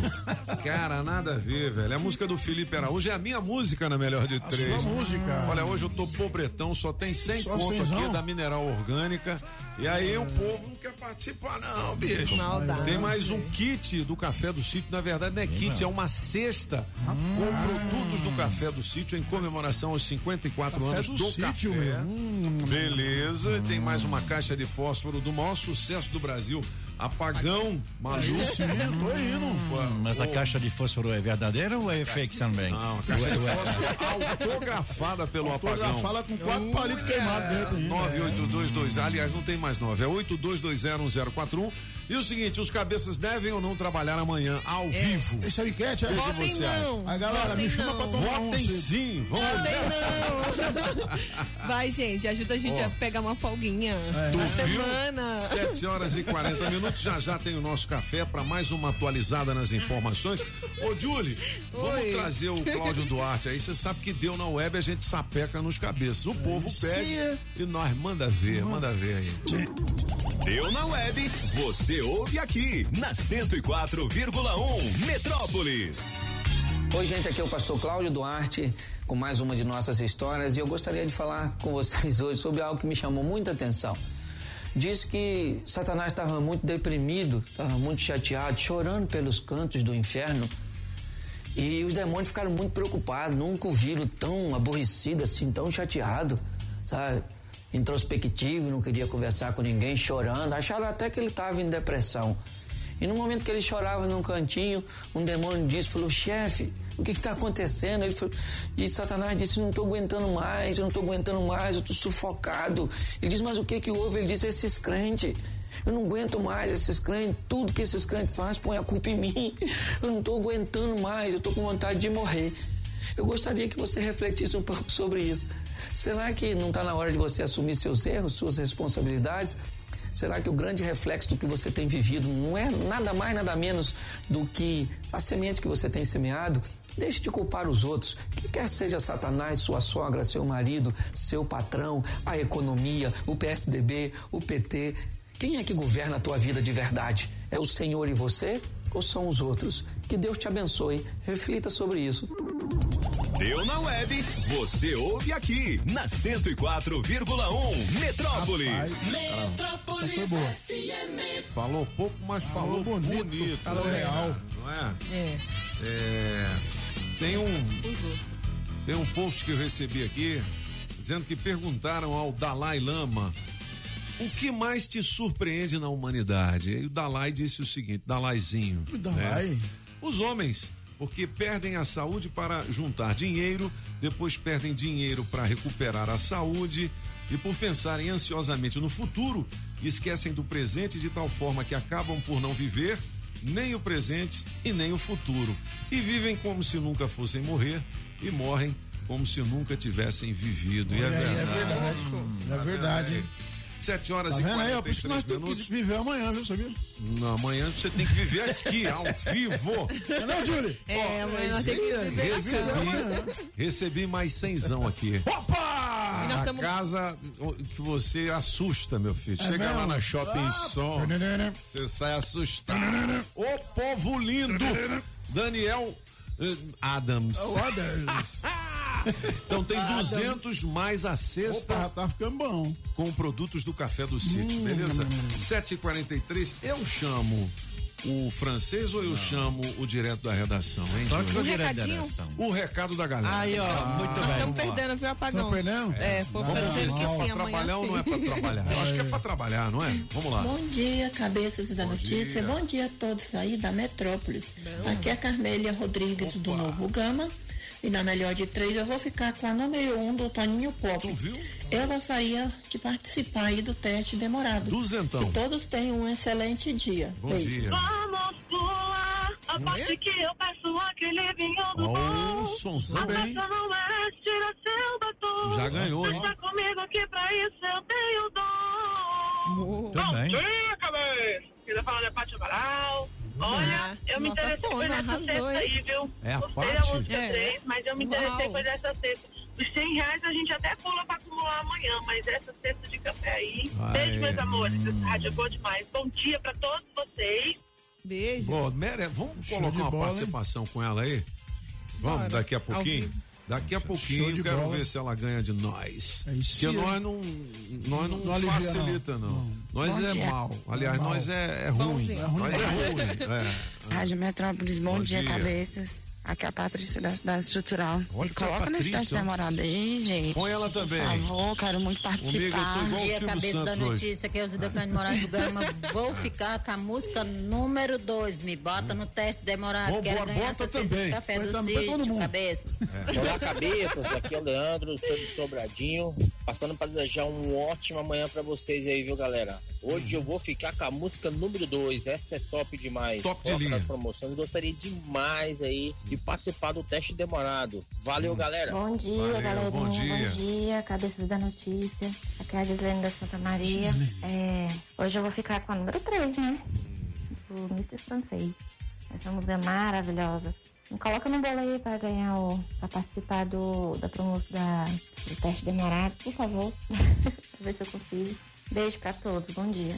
Cara, nada a ver, velho. É a música do Felipe Araújo é a minha música na melhor de três.
sua música.
Olha, hoje eu tô pobretão, só tem 100
Só
conto
cenzão?
aqui da Mineral Orgânica. E aí o povo não quer participar, não, bicho.
Maldade.
Tem mais um kit do Café do Sítio. Na verdade, não é kit, é uma cesta com produtos do Café do Sítio em comemoração aos 54
Café
anos
do
do,
Sítio,
café.
meu. Hum.
Beleza, tem mais uma caixa de fósforo do maior sucesso do Brasil. Apagão maluco.
Sim, tô indo.
Hum, Mas a caixa de fósforo é verdadeira ou é fake também?
Não, a caixa de fósforo autografada pelo apagão.
Fala com quatro palitos queimados dentro ainda.
9822, aliás, não tem mais nove, é 82201041. E o seguinte, os cabeças devem ou não trabalhar amanhã ao vivo?
Esse é o enquete, é?
O que você acha?
Aí, galera, me
Votem
chama
não.
pra tomar um
Votem
cedo.
sim, vamos
Votem
nessa.
não. Vai, gente, ajuda a gente
Ó.
a pegar uma folguinha
Tu
na semana.
7 horas e 40 minutos. Já já tem o nosso café para mais uma atualizada nas informações. Ô, Julie, vamos
Oi.
trazer o Cláudio Duarte aí. Você sabe que deu na web, a gente sapeca nos cabeças. O povo pede e nós manda ver, manda ver aí.
Deu na web, você ouve aqui na 104,1 Metrópolis.
Oi, gente, aqui é o pastor Cláudio Duarte com mais uma de nossas histórias e eu gostaria de falar com vocês hoje sobre algo que me chamou muita atenção. Diz que Satanás estava muito deprimido, estava muito chateado, chorando pelos cantos do inferno. E os demônios ficaram muito preocupados, nunca o viram tão aborrecido assim, tão chateado, sabe? Introspectivo, não queria conversar com ninguém, chorando. Acharam até que ele estava em depressão. E no momento que ele chorava num cantinho, um demônio disse, falou, chefe, o que está acontecendo? Ele falou, e Satanás disse, não estou aguentando mais, eu não estou aguentando mais, eu estou sufocado. Ele disse, mas o que que houve? Ele disse, esses crentes. Eu não aguento mais esses crentes, tudo que esses crentes fazem põe a culpa em mim. Eu não estou aguentando mais, eu estou com vontade de morrer. Eu gostaria que você refletisse um pouco sobre isso. Será que não está na hora de você assumir seus erros, suas responsabilidades? Será que o grande reflexo do que você tem vivido não é nada mais, nada menos do que a semente que você tem semeado? Deixe de culpar os outros, que quer seja Satanás, sua sogra, seu marido, seu patrão, a economia, o PSDB, o PT. Quem é que governa a tua vida de verdade? É o Senhor e você ou são os outros? Que Deus te abençoe. Reflita sobre isso.
Deu na web, você ouve aqui na 104,1 Metrópolis.
Metrópolis
Falou pouco, mas falou,
Falou bonito,
bonito.
falou
né,
real.
Não é?
É.
É, tem um tem um post que eu recebi aqui dizendo que perguntaram ao Dalai Lama o que mais te surpreende na humanidade. E o Dalai disse o seguinte, Dalaizinho.
O Dalai?
né? Os homens, porque perdem a saúde para juntar dinheiro, depois perdem dinheiro para recuperar a saúde e por pensarem ansiosamente no futuro, esquecem do presente de tal forma que acabam por não viver nem o presente e nem o futuro. E vivem como se nunca fossem morrer e morrem como se nunca tivessem vivido. E é
Olha aí, é
verdade.
verdade. É verdade, hein?
Sete horas
Tá
e
vendo aí? ó? Por isso que nós
43
temos
minutos.
que viver amanhã, viu? Sabia?
Não, amanhã você tem que viver aqui, ao vivo.
Não, não, Julie?
É, amanhã nós temos que viver.
Recebi, recebi mais cenzão aqui.
Opa!
A
tamo-
casa que você assusta, meu filho.
É
Chega lá
mesmo?
na Shopping
Ah,
Som, você sai assustado. Ô povo lindo! Daniel eh, Adams.
O Adams.
Então tem
Adams.
200 mais a cesta
Opa, tá ficando bom.
com produtos do Café do Sítio,
Hum,
beleza?
hum,
7h43, eu chamo o francês ou eu chamo o direto da redação, hein? Júlio?
o da
recadinho?
redação.
O recado da galera.
Aí, ó, muito
Nós
bem.
estamos perdendo, viu, apagão?
Tá perdendo?
É,
ver
dizendo
se
que
é
sim,
pra trabalhar ou não é pra trabalhar. Eu acho que é pra trabalhar, não é? Vamos lá.
Bom dia, cabeças da notícia.
dia.
Bom dia a todos aí da Metrópolis. Aqui é a Carmélia Rodrigues do Novo Gama. E na melhor de três eu vou ficar com a número um do Toninho Pop.
Tu viu?
Eu gostaria de participar aí do teste demorado.
Duzentão.
Que todos tenham um excelente dia.
Bom
Beijos.
dia.
Vamos pular a parte que eu peço aquele vinho do
Ó,
bom.
sonzão
A
bem.
é tira seu batom.
Já ganhou, hein?
Deixa comigo que pra isso eu tenho dom. Bom dia, cabeça. Queria falar da Pátio Amaral. Olha, eu me
Nossa,
interessei
pô,
por essa cesta
hein?
aí, viu?
É a
Gostei da música
É.
3, mas eu me interessei
Uau.
por essa cesta. Os 100 reais a gente até pula pra acumular amanhã, mas essa cesta de café aí.
Vai.
Beijo, meus amores. Essa rádio é boa demais. Bom dia pra todos vocês.
Beijo.
Bom, Mere, vamos
Show
colocar uma
bola, hein?
participação com ela aí? Vamos,
Bora.
daqui a pouquinho?
vivo.
Daqui a pouquinho,
de
quero
bola.
ver se ela ganha de nós.
É isso
Porque
aí.
nós não, nós não,
Não
facilita, não.
não.
Nós
Bom
é
dia.
mal. Aliás,
mal.
nós é, é ruim.
Bonzinho. É
ruim.
Nós é ruim. É.
Rádio Metrópolis, bom,
Bom
dia,
dia.
cabeças. Aqui é a Patrícia da cidade estrutural.
Olha que
Coloca teste
ó.
demorado aí, gente.
Põe ela também.
Por favor, quero muito
eu
participar.
tô igual o
dia, cabeça da
Santos hoje.
notícia, que é o Zidane de Moraes do Gama. Vou ficar com a música número 2. Me bota no teste demorado.
Vambora,
Quero ganhar
bota
essa cesta de café
Põe
do
todo
sítio, cabeças.
Olá, cabeças. Aqui é o Leandro, sou de Sobradinho. Passando para desejar uma ótima manhã para vocês aí, viu, galera? Hoje eu vou ficar com a música número 2. Essa é top demais.
Top de
Foca
linha.
nas promoções. Gostaria demais aí de participar do teste demorado. Valeu, galera.
Bom dia,
Valeu,
galerinha.
bom dia.
dia, cabeças da notícia. Aqui é a Gislene da Santa Maria. É, hoje eu vou ficar com a número 3, né? Do Mr. Francês. Essa música é maravilhosa. Me coloca no bolo aí pra ganhar o. pra participar do, da promoção da, do teste demorado, por favor. pra ver se eu consigo. Beijo pra todos, bom dia.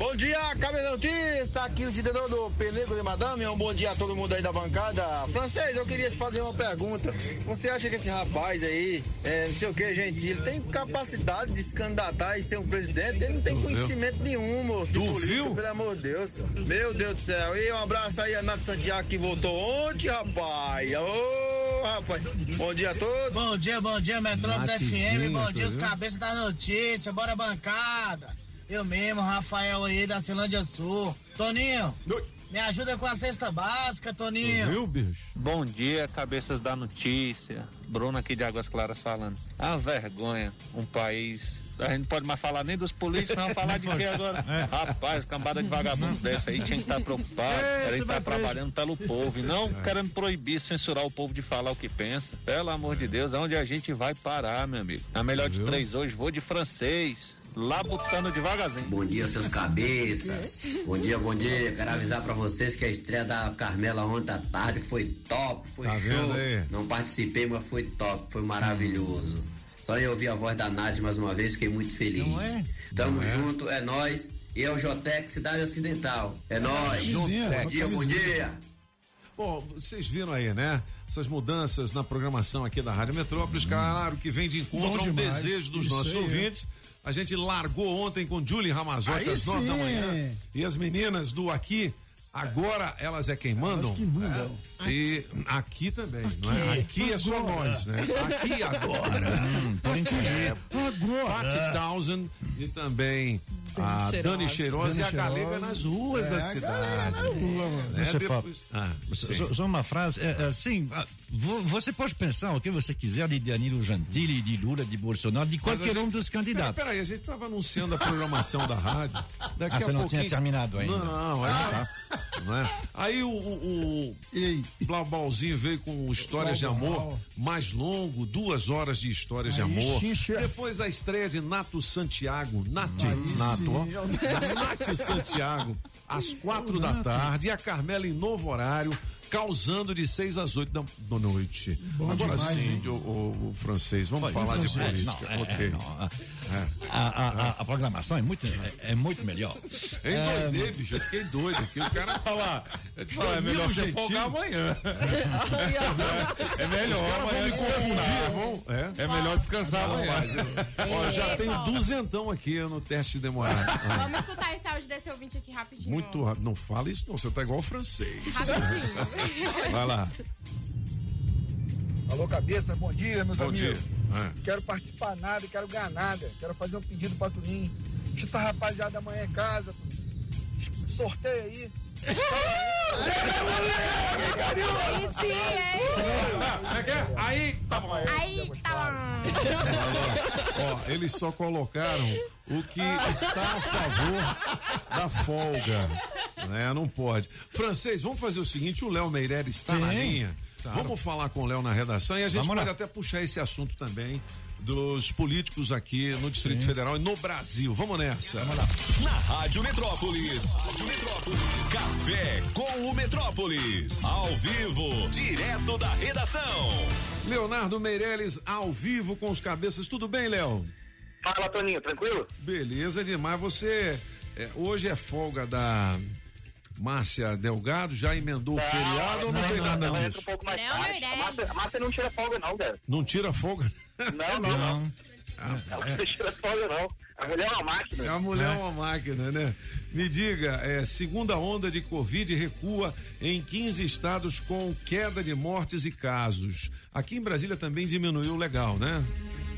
Bom dia, cabeça da notícia, aqui o cidadão do Pelego de Madame, um bom dia a todo mundo aí da bancada. Francês, eu queria te fazer uma pergunta. Você acha que esse rapaz aí, é, não sei o que, gentil, tem capacidade de se candidatar e ser um presidente? Ele não tem
Tu
conhecimento nenhum, moço, de
Tu
política,
viu?
pelo amor de Deus. Meu Deus do céu. E um abraço aí a Nath Santiago que voltou ontem, rapaz. Ô, rapaz. Bom dia a todos.
Bom dia, bom dia, Metrópolis FM, bom dia, os
viu?
cabeças da notícia, bora bancada.
Eu mesmo, Rafael aí da Celândia Sul. Toninho, me ajuda com a cesta básica, Toninho.
Viu, bicho?
Bom dia, cabeças da notícia. Bruno aqui de Águas Claras falando. A vergonha, um país. A gente não pode mais falar nem dos políticos, vamos falar de quê agora? Rapaz, cambada de vagabundo dessa aí tinha que estar preocupado. Era estar trabalhando pelo povo e não querendo proibir, censurar o povo de falar o que pensa. Pelo amor de Deus, aonde a gente vai parar, meu amigo? Na melhor de três hoje, vou de francês. Lá botando devagarzinho.
Bom dia, seus cabeças. bom dia, bom dia. Quero avisar pra vocês que a estreia da Carmela ontem à tarde foi top, foi
Tá
show. Não participei, mas foi top, foi maravilhoso. Só em ouvir a voz da Nádia mais uma vez, fiquei muito feliz.
Não é?
Tamo
Não é?
junto, é nós. E é o Jotec Cidade Ocidental. É nós.
Jotec.
Bom dia, bom dia.
Bom, vocês viram aí, né? Essas mudanças na programação aqui da Rádio Metrópolis, claro que vem de encontro
Bom
ao
demais.
desejo dos
Isso
nossos
aí, é.
A gente largou ontem com Julie Ramazotti
Aí
às nove da manhã. E as meninas do aqui, agora elas é quem mandam.
Elas que mandam.
É. E aqui também, não é? Aqui é só
Agora.
nós, né? Aqui e agora.
por enquanto.
Agora. Pat Townsend e também a
Cheirosa.
Dani Cheirosa e a
Dani
Galega
Cheirosa.
nas ruas
É,
da
a
cidade. Né?
Deixa eu falar.
Depois- Ah,
Só- só, só uma frase, é, é, assim, ah, vo- você pode pensar o que você quiser de Danilo Gentili, de Lula, de Bolsonaro, de qualquer
a
um
gente-
dos candidatos.
Peraí, peraí, a gente estava anunciando a programação da rádio. Daqui
Ah,
a
você não
pouquinho...
tinha terminado ainda.
Não, aí tá. Não é? Aí o, o, o Blaubalzinho veio com histórias de amor mais longo, duas horas de histórias de
Aí
amor.
sim, chefe.
Depois a estreia de Nato Santiago. Nath,
Aí
Ó.
o-
Nath Santiago, às quatro da tarde. E a Carmela em novo horário. Causando de seis às oito da, da noite.
Bom
Agora
demais,
sim, o, o- o francês, vamos
Olha,
falar de política.
não, é,
ok.
é, não, a- A, a- a- a programação é muito, é, é muito melhor.
Eu endoidei, bicho. Eu fiquei doido aqui. O cara.
Te falo, é
Danilo
melhor você folgar amanhã. É melhor
Os caras vão
amanhã
me
descansar.
confundir. É,
É melhor descansar
Não,
amanhã.
mas eu- Ó, já tenho duzentão aqui no teste demorado.
Vamos escutar esse áudio desse ouvinte aqui rapidinho.
muito rápido. Não fala isso, não. Você tá igual o francês.
Rapidinho.
Vai lá.
Alô, cabeça, bom dia, meus
Bom
amigos.
dia. É.
Quero participar nada, quero ganhar nada. Quero fazer um pedido pra Tuninho. Deixa essa rapaziada amanhã em casa. Tuninho. Sorteio aí.
Aí sim, hein?
Aí, tá bom.
Aí tá
Ó, eles só colocaram o que está a favor da folga. Né? Não pode. Francês, vamos fazer o seguinte: o Léo Meirelles está na
Sim,
linha.
claro.
Vamos falar com o Léo na redação e a gente
Vamos
pode
lá.
até puxar esse assunto também dos políticos aqui no Distrito Federal e no Brasil. Vamos nessa. Vamos lá.
Na Rádio Metrópolis. Rádio Metrópolis. Café com o Metrópolis. Ao vivo, direto da redação.
Leonardo Meirelles ao vivo com os cabeças. Tudo bem, Léo?
Fala, Toninho, tranquilo?
Beleza demais. Você. é, hoje é folga da Márcia Delgado, já emendou o feriado ou não, tem nada
ela entra
disso?
um pouco mais
Léo
tarde.
Meirelles.
A Márcia, a Márcia não tira folga, não, velho.
Não tira folga?
Não, não, não.
Ah,
Ela não tira folga, não. A mulher é uma máquina.
A mulher é uma máquina, né? Me diga, é, segunda onda de Covid recua em 15 estados com queda de mortes e casos. Aqui em Brasília também diminuiu legal, né?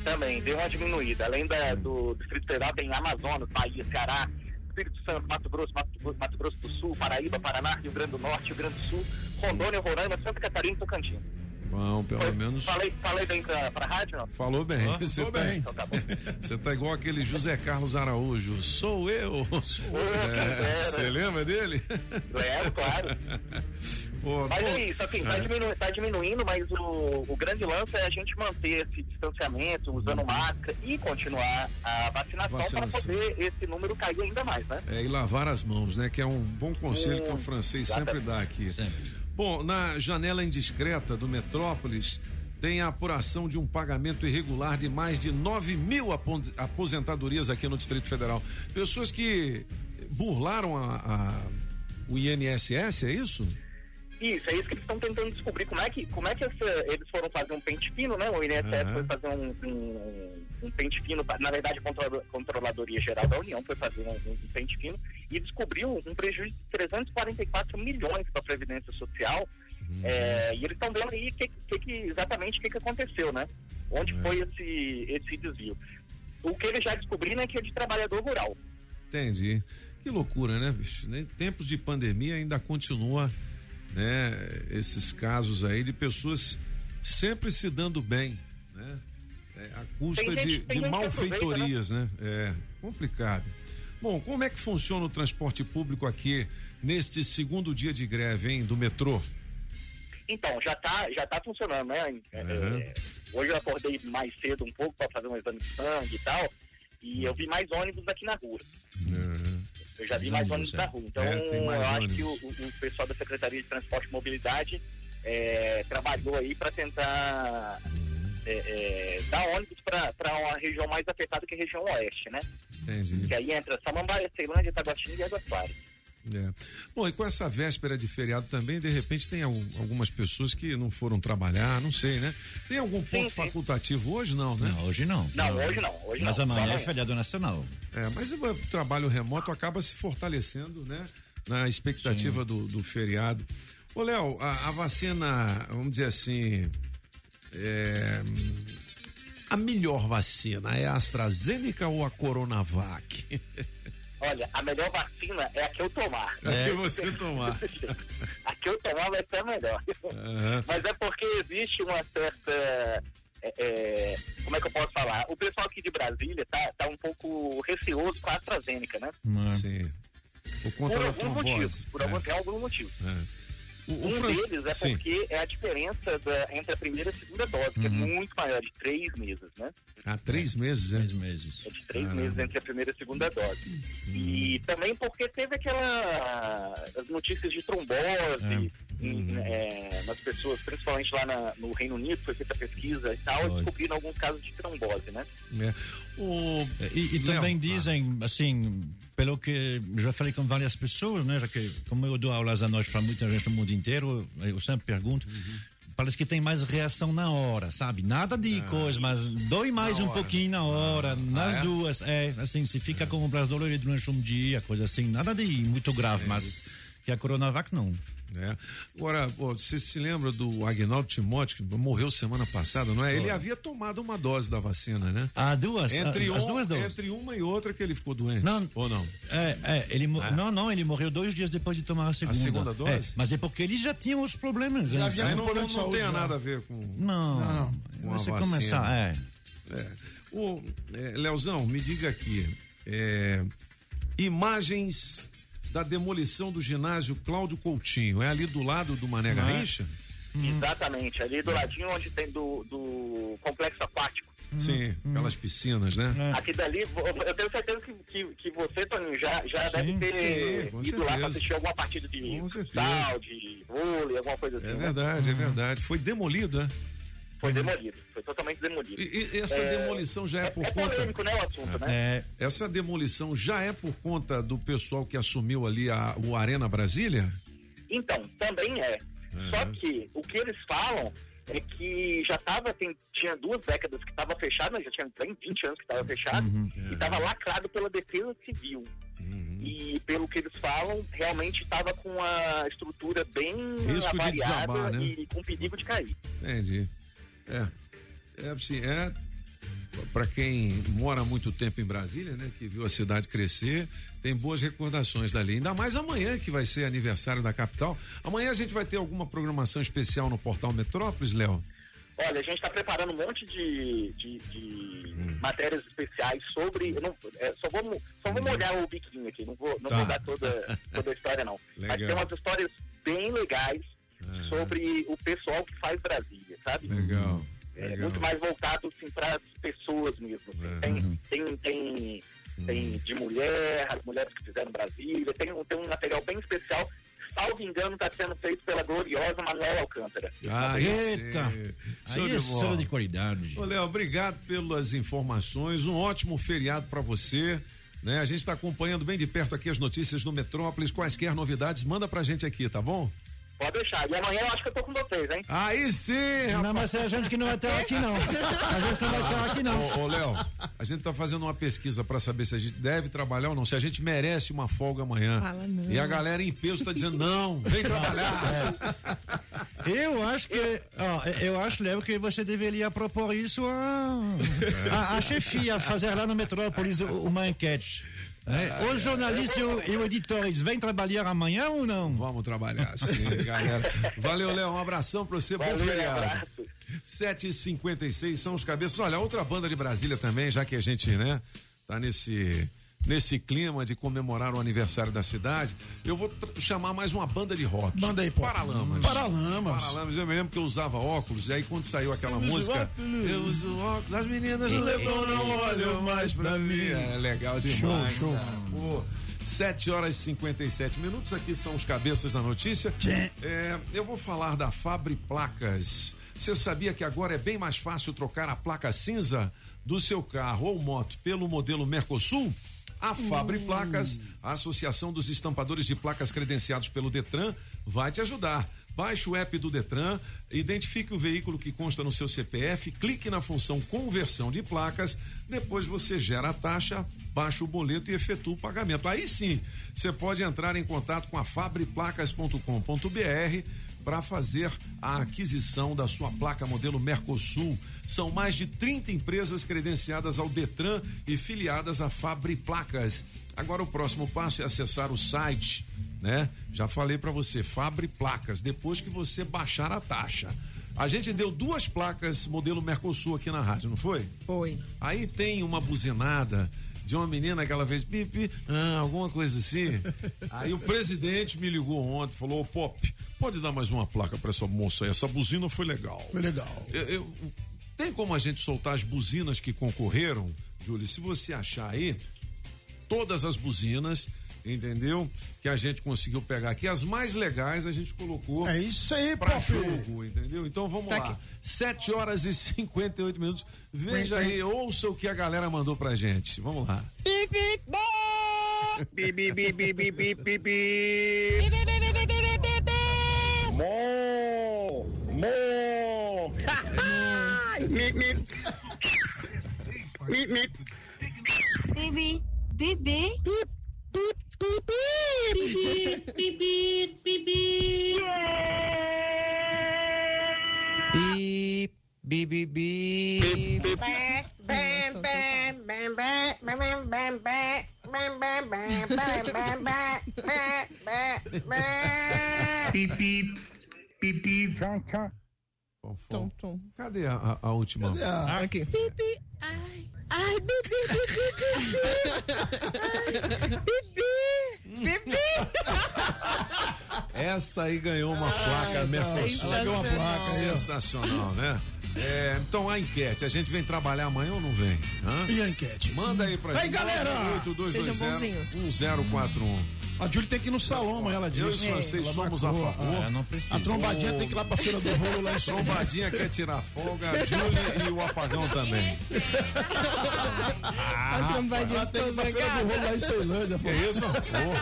Também, deu uma diminuída. Além da, do Distrito Federal, tem Amazonas, Bahia, Ceará, Espírito Santo, Mato Grosso, Mato, Mato Grosso do Sul, Paraíba, Paraná, Rio Grande do Norte, Rio Grande do Sul, Rondônia, Roraima, Santa Catarina e Tocantins.
Bom, pelo menos.
Falei, falei bem pra, pra rádio, não?
Falou bem.
Ah,
Você
falou
tá,
bem. Então tá
você tá igual aquele José Carlos Araújo. Sou eu. É, Você lembra dele?
Lembro, claro.
Pô,
Mas
pô,
é isso, assim, tá,
é.
diminu- tá diminuindo, mas o, o grande lance é a gente manter esse distanciamento, usando máscara e continuar a vacinação,
Vacinação.
para poder esse número cair ainda mais, né?
É, e lavar as mãos, né? Que é um bom conselho que o francês sempre dá aqui. Bom, na janela indiscreta do Metrópolis, tem a apuração de um pagamento irregular de mais de 9 mil apo- aposentadorias aqui no Distrito Federal. Pessoas que burlaram a, a- o INSS, é isso?
Isso, é isso que eles estão tentando descobrir como é que, como é que essa- eles foram fazer um pente fino, né? O INSS
Aham.
foi fazer um, um, um pente fino, na verdade a Controladoria Geral da União foi fazer um, um pente fino e descobriu um prejuízo de 344 milhões para a Previdência Social. É, e eles estão vendo aí que, que, que- exatamente o que, que aconteceu, né? Onde foi esse, esse desvio. O que eles já descobriram é que é de trabalhador rural.
Entendi. Que loucura, né, bicho? Em tempos de pandemia ainda continua, né, esses casos aí de pessoas sempre se dando bem, né? É, à custa
gente-
de, de
que
malfeitorias, né? É complicado. Bom, como é que funciona o transporte público aqui neste segundo dia de greve, hein, do metrô?
Então, já tá, já tá funcionando, né? É,
Uhum.
é, hoje eu acordei mais cedo um pouco para fazer um exame de sangue e tal, e eu vi mais ônibus aqui na rua. Eu já vi mais ônibus na rua. Então,
É,
eu acho
ônibus.
que o, o- o pessoal da Secretaria de Transporte e Mobilidade é, trabalhou aí para tentar é, é, dar ônibus para uma região mais afetada que a região oeste, né?
Entendi.
Que aí entra Samambaia, Ceilândia, Taguatinga e Águas Claras.
É. Bom, e com essa véspera de feriado também, de repente tem al- algumas pessoas que não foram trabalhar, não sei, né? Tem algum ponto facultativo hoje, não, né?
Não, hoje não.
Não, hoje não. Hoje
Mas
não.
amanhã
Só
é feriado nacional.
É, mas o trabalho remoto acaba se fortalecendo, né? Na expectativa do, do feriado. Ô, Léo, a, a vacina, vamos dizer assim, é, a melhor vacina é a AstraZeneca ou a Coronavac?
Olha, a melhor vacina é a que eu tomar.
A que você tomar.
a que eu tomar vai ser a melhor.
Aham.
Mas é porque existe uma certa. é, é, como é que eu posso falar? O pessoal aqui de Brasília tá, tá um pouco receoso com a AstraZeneca, né?
Sim. Por
por
da
algum
trombose.
motivo. Por algum, algum motivo.
É. O, o
um
Fran-
deles é
Sim.
porque é a diferença da- entre a primeira e a segunda dose, que é
Uhum.
muito maior, de três meses, né?
Há três meses, né?
Três meses.
É de três
Caramba.
meses entre a primeira e a segunda dose. E também porque teve aquela as notícias de trombose em- é, nas pessoas, principalmente lá na- no Reino Unido, foi feita pesquisa e tal, e descobriram alguns casos de trombose, né?
É. O...
E, e também dizem, assim, pelo que já falei com várias pessoas, né? Já que, como eu dou aulas à noite para muita gente no mundo inteiro, eu sempre pergunto. Parece que tem mais reação na hora, sabe? Nada de coisa, mas dói mais um
hora.
pouquinho na hora, nas
Ah, é?
duas. É, assim, se fica com o braço dolorido durante um dia, coisa assim. Nada de muito grave, mas que a Coronavac não.
É. Agora, você se lembra do Agnaldo Timóteo, que morreu semana passada, não é? Ele havia tomado uma dose da vacina, né?
Ah, duas?
Entre,
Ah, as
um-
duas doses.
entre uma e outra que ele ficou doente.
Não.
Ou não?
É, é, ele mo- não, não, ele morreu dois dias depois de tomar a segunda.
segunda dose?
É, mas é porque ele já tinha os problemas.
Já
né?
havia
É.
um problema de saúde, não. nada a ver com.
Não,
Não, com a
Você
vacina.
começar, é.
É. O, é, Leozão, me diga aqui. é, imagens da demolição do ginásio Cláudio Coutinho. É ali do lado do Mané
é?
Garrincha?
Exatamente, ali do ladinho onde tem do, do complexo aquático.
Sim, aquelas piscinas, né?
Aqui dali, eu tenho certeza que, que, que você, Toninho, já, já deve ter
sim,
ido lá
certeza.
para assistir alguma partida de futsal, de vôlei, alguma coisa assim.
É
né?
verdade, é verdade. Foi demolido, né?
Foi demolido, foi totalmente demolido.
E, e essa
É,
demolição já é, por
é
conta.
polêmico, né, o assunto, né?
É, essa demolição já é por conta do pessoal que assumiu ali a, o Arena Brasília?
Então, também é.
Uhum.
Só que o que eles falam é que já tava, tem, tinha duas décadas que estava fechado, né? já tinha bem 20 anos que estava fechado,
Uhum.
e estava lacrado pela defesa civil. E pelo que eles falam, realmente estava com a estrutura bem
Risco de
avariada
desabar, né?
e com perigo de cair.
Entendi. É. É assim, é. Para quem mora muito tempo em Brasília, né, que viu a cidade crescer, tem boas recordações dali. Ainda mais amanhã, que vai ser aniversário da capital. Amanhã a gente vai ter alguma programação especial no portal Metrópolis, Léo?
Olha, a gente está preparando um monte de, de- de matérias especiais sobre. não- é, só, vou, só vou molhar o biquinho aqui, não vou, não
Tá.
vou dar toda, toda a história, não. Mas
Legal.
tem umas histórias bem legais sobre o pessoal que faz Brasília, sabe?
Legal.
É,
legal.
muito mais voltado assim, para as pessoas mesmo. assim. Tem, tem, tem, tem de mulher, as mulheres que fizeram Brasília, tem, um- tem um material bem especial. Salvo engano, está sendo feito pela gloriosa Manuela Alcântara.
Ah,
Eita!
Show
Aí é selo de qualidade.
Ô, Léo, obrigado pelas informações. Um ótimo feriado para você. Né? A gente está acompanhando bem de perto aqui as notícias do Metrópolis. Quaisquer novidades, manda pra gente aqui, tá bom?
Pode deixar. E amanhã eu acho que eu tô com vocês, hein?
Aí sim, rapaz.
Não, mas é a gente que não vai estar aqui, não. A gente não vai estar aqui, não.
Ô, ô, Léo, a gente tá fazendo uma pesquisa para saber se a gente deve trabalhar ou não, se a gente merece uma folga amanhã.
Fala não.
E a galera em peso tá dizendo, não, vem trabalhar.
Eu acho que, ó, eu acho, Léo, que você deveria propor isso a, a, a chefia, fazer lá no Metrópolis uma enquete. É, os jornalistas e o- e os editores vêm trabalhar amanhã ou não?
Vamos trabalhar, sim, galera. Valeu, Léo. Um abração pra você. Bom
Valeu,
feriado.
abraço.
7h56 são os cabeças. Olha, outra banda de Brasília também, já que a gente, né, tá nesse. Nesse clima de comemorar o aniversário da cidade, eu vou chamar mais uma banda de rock.
Manda aí, pô.
Paralamas.
Paralamas.
Paralamas. Eu me lembro que eu usava óculos, e aí quando saiu aquela
Eu
música, eu uso óculos, as meninas do Leblon não olham mais pra mim. É legal demais.
Show, show.
cara. Pô, 7 horas e 57 minutos, aqui são os cabeças da notícia. É, eu vou falar da Fabri Placas. Você sabia que agora é bem mais fácil trocar a placa cinza do seu carro ou moto pelo modelo Mercosul? A Fabri Placas, a Associação dos Estampadores de Placas credenciados pelo Detran, vai te ajudar. Baixe o app do Detran, identifique o veículo que consta no seu CPF, clique na função conversão de placas, depois você gera a taxa, baixa o boleto e efetua o pagamento. Aí sim, você pode entrar em contato com a fabriplacas.com.br para fazer a aquisição da sua placa modelo Mercosul. São mais de 30 empresas credenciadas ao Detran e filiadas à Fabri Placas. Agora o próximo passo é acessar o site, né? Já falei para você, Fabri Placas, depois que você baixar a taxa. A gente deu duas placas modelo Mercosul aqui na rádio, não foi?
Foi.
Aí tem uma buzinada de uma menina que ela fez pipi, ah, alguma coisa assim. Aí o presidente me ligou ontem, falou: "Ô, Pop, pode dar mais uma placa para essa moça aí? Essa buzina foi legal.
Foi legal.
Eu- eu- tem como a gente soltar as buzinas que concorreram, Júlio? Se você achar aí, todas as buzinas, entendeu? Que a gente conseguiu pegar aqui, as mais legais a gente colocou.
É isso aí,
pra
Pop.
jogo, entendeu? Então vamos
Tá
lá.
aqui.
7 horas e 58 minutos. Veja aí, ouça o que a galera mandou pra gente. Vamos lá.
Bibi, bibi, bip, beep, beep, beep, beep,
beep. Yeah. Beep, beep,
beep, beep. Beep, beep. Bam, bam, bam, bam, bam, bam, bam, bam.
Beep beep beep beep.
Tom, Tom.
Cadê a, a, a última?
Cadê a...
Aqui.
Beep, beep. Ai, ai, beep, beep, beep, beep, beep. Ai, beep. Bibi.
Essa aí ganhou uma placa Mercosul.
Ela ganhou uma placa aí.
Sensacional, né? É, então a enquete, a gente vem trabalhar amanhã ou não vem? Hã?
E a enquete?
Manda aí pra
Aí,
gente.
galera!
Sejam bonzinhos.
1041.
A Júlia tem que ir no salão amanhã, ela
Eu e
disse.
os franceses
Ela
somos
marcou.
a favor.
Ah, não precisa.
A trombadinha tem que ir lá pra feira do rolo lá em São
Trombadinha quer tirar folga, a Julie e o apagão também.
a trombadinha
Ela tem que ir pra feira do rolo lá em Ceilândia.
Que isso? Pô.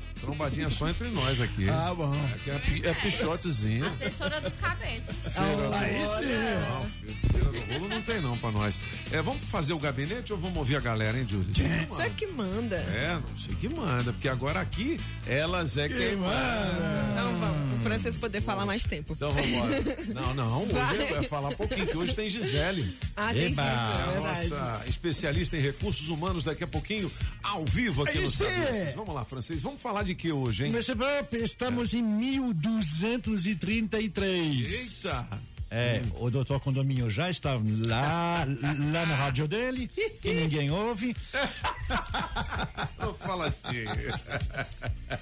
Trombadinha só entre nós aqui.
Ah, bom.
É, que é, pi- é pichotezinho.
Assessora dos cabeças.
Aí sim.
Não, filho, feira do rolo não tem não pra nós. É, vamos fazer o gabinete ou vamos ouvir a galera, hein, Júlia?
Você que manda.
É, não sei que manda, porque agora aqui elas é quem manda.
Então vamos, o francês poder falar mais tempo.
Então vamos embora. Não, não, hoje
Vai.
é falar um pouquinho, que hoje tem Gisele.
Ah, tem
Eba.
chance,
É
é
a nossa especialista em recursos humanos daqui a pouquinho, ao vivo aqui
É
no. Cabeças. Vamos lá, francês, vamos falar de que hoje, hein?
Monsieur Pop, estamos em 1233.
Eita!
É, o doutor Condomínio já estava lá, lá na rádio dele, que ninguém ouve.
Não fala assim.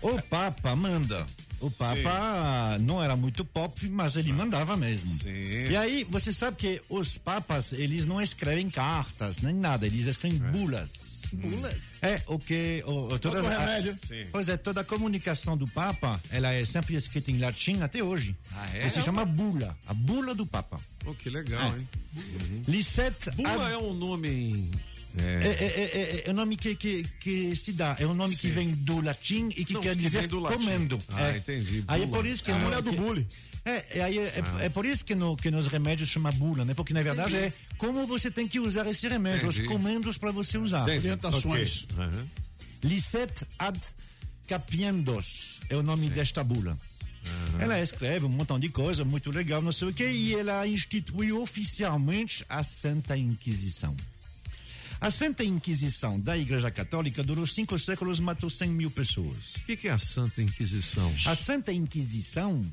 O Papa manda. O Papa não era muito pop, mas ele mandava mesmo.
Sim.
E aí, você sabe que os papas, eles não escrevem cartas, nem nada, eles escrevem bulas.
Bulas?
É, o que. O, o- todas
Outro
a-
remédio.
Sim.
Pois é, toda a comunicação do Papa, ela é sempre escrita em latim até hoje.
Ah, é?
E se chama bula, a bula do Papa.
Pô, que legal,
É.
hein?
Licet
Bula
ad-
é um nome.
É,
É,
é, é, é, é um nome que, que, que se dá, é um nome que
Sim.
vem do latim e que
Não,
quer
que
dizer comendo.
Ah,
é.
entendi.
Aí é
Bula.
por isso que
A
no-
mulher do
que-
bullying.
É, é, aí é, é- é por isso que, no, que nos remédios chama bula, né? Porque na verdade é como você tem que usar esse remédio,
Entendi.
os comandos para você usar.
Entendi.
Orientações.
Ok. Aham.
Licet ad capiendos é o nome desta bula. Ela escreve um montão de coisa, muito legal, não sei o quê, e ela instituiu oficialmente a Santa Inquisição. A Santa Inquisição da Igreja Católica durou cinco séculos, matou 100 mil pessoas.
O que, que é a Santa Inquisição?
A Santa Inquisição,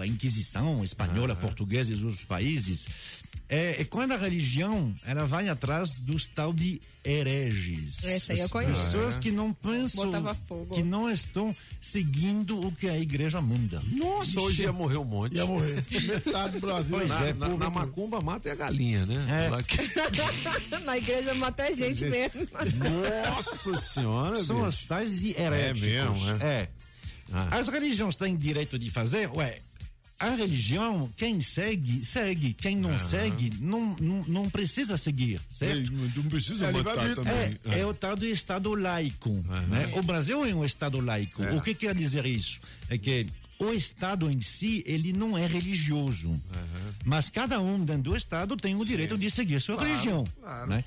a Inquisição espanhola, portuguesa e os outros países, é, é quando a religião ela vai atrás dos tal de hereges.
Essa aí eu
As
conheço.
Pessoas que não pensam, que não estão seguindo o que a igreja manda.
Nossa, hoje ia morrer um monte.
Ia morrer. Metade do Brasil.
Pois
na,
é,
na, na macumba mata é a galinha, né?
É.
Na igreja mata a gente mesmo.
Nossa senhora,
São
bicho.
os tais de heréticos.
É mesmo,
é.
Ah.
As religiões têm direito de fazer, ué. A religião, quem segue, segue. Quem não segue, não, não, não precisa seguir, certo?
Não precisa
Ele
matar também.
É, é o tal do Estado laico. né? O Brasil é um Estado laico.
É.
O que quer dizer isso? É que o Estado em si, ele não é religioso. Mas cada um dentro do Estado tem o direito de seguir sua
Claro,
religião.
claro.
né?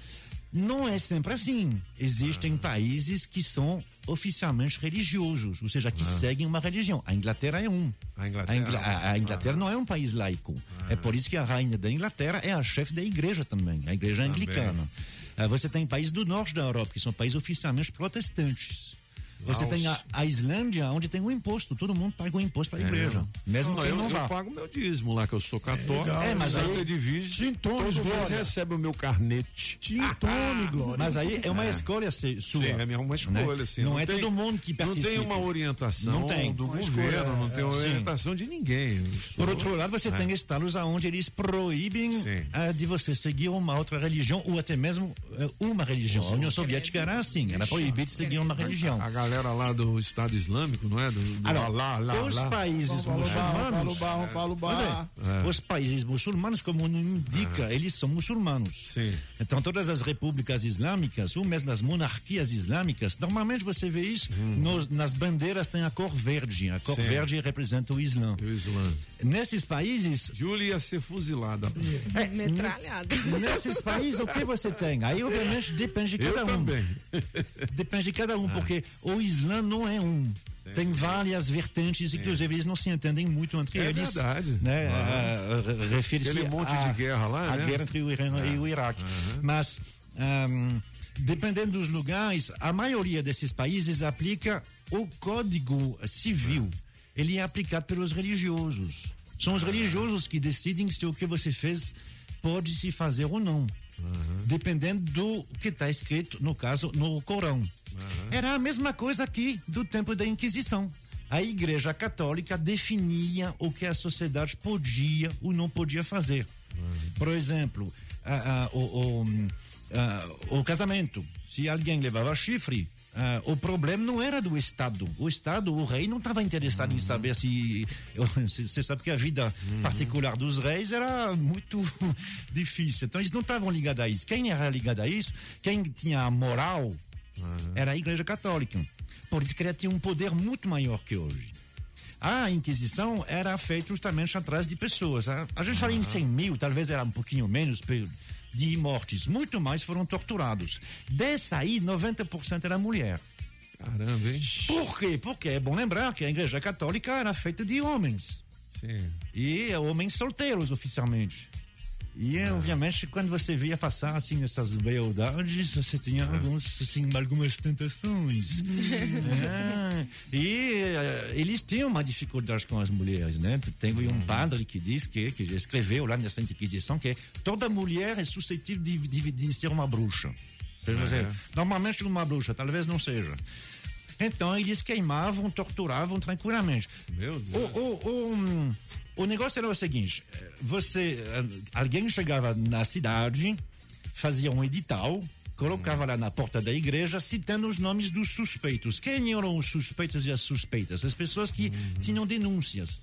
Não é sempre assim. Existem países que são oficialmente religiosos, ou seja, que seguem uma religião. A Inglaterra é um.
A Inglaterra
Ingla- a- a Inglaterra não é um país laico. É por isso que a rainha da Inglaterra é a chefe da igreja também, a igreja anglicana. Ah, Você tem países do norte da Europa que são países oficialmente protestantes. Você
Laos.
tem a, a Islândia, onde tem um imposto, todo mundo paga um imposto para a igreja, mesmo
não,
quem
eu,
não
eu
vá.
pago meu dízimo lá, que eu sou católico.
legal,
É, mas
Santa
aí-
Divide, mês
Glória.
recebe o meu carnete.
Tintone, Glória.
Mas aí é uma escolha se- sua.
Sim, é uma escolha,
né?
assim.
Não, é
tem-
todo mundo que
Não
participa.
tem uma orientação
Não tem.
do
Uma
governo,
escolha,
não tem
é,
uma
sim.
orientação de ninguém. Eu
Por outro lado, você
É.
tem estados onde eles proíbem
Sim.
ah, de você seguir uma outra religião ou até mesmo ah, uma religião. A União Soviética era assim, era proibido de seguir uma religião.
A galera lá do Estado Islâmico, não é? Do, do
Agora,
lá, lá,
os
lá.
países
Paulo
muçulmanos,
Paulo Paulo
Pois
Bar.
é, os países muçulmanos, como o nome indica, eles são muçulmanos.
Sim.
Então, todas as repúblicas islâmicas, ou mesmo as monarquias islâmicas, normalmente você vê isso, nos- nas bandeiras tem a cor verde. A cor
Sim.
verde representa o Islã.
O Islã.
Nesses países,
Júlia ia ser fuzilada.
é,
Metralhado.
n- nesses países, o que você tem? Aí, obviamente, depende de
Eu
cada um.
também.
Depende de cada um, porque o Islã não é um. Tem várias vertentes, inclusive eles não se entendem muito entre
É
eles.
verdade.
Né?
Ah.
Ah, re- Refere-se
Aquele monte
a-
de guerra lá,
A
né?
guerra entre o Irã e o Iraque. Mas, ahm, dependendo dos lugares, a maioria desses países aplica o Código Civil. Ele é aplicado pelos religiosos. São os religiosos que decidem se o que você fez pode se fazer ou não. Dependendo do que está escrito, no caso, no Corão. Era a mesma coisa aqui do tempo da Inquisição. A Igreja Católica definia o que a sociedade podia ou não podia fazer. Por exemplo, a- a- o, o, o casamento. Se alguém levava chifre, ah, o problema não era do Estado. O Estado, o rei, não estava interessado em saber se. Você sabe que a vida particular dos reis era muito difícil. Então, eles não estavam ligados a isso. Quem era ligado a isso, quem tinha a moral, era a Igreja Católica. Por isso que ela tinha um poder muito maior que hoje. A Inquisição era feita justamente atrás de pessoas. A, a gente fala em 100 mil, talvez era um pouquinho menos de mortes. Muito mais foram torturados. Dessa aí, 90% era mulher.
Caramba, hein?
Por quê? Porque é bom lembrar que a Igreja Católica era feita de homens.
Sim.
E homens solteiros, oficialmente. E, obviamente, quando você via passar, assim, essas beldades, você tinha alguns, assim, algumas tentações. É, E eh, eles tinham uma dificuldade com as mulheres, né? Tem um padre que diz, que, que escreveu lá nessa Inquisição, que toda mulher é suscetível de, de, de ser uma bruxa. Dizer, Normalmente uma bruxa, talvez não seja. Então eles queimavam, torturavam tranquilamente.
Meu
O, o, o, hum, o negócio era o seguinte: você, eh, alguém chegava na cidade, fazia um edital, colocava lá na porta da igreja, citando os nomes dos suspeitos. Quem eram os suspeitos e as suspeitas? As pessoas que tinham denúncias.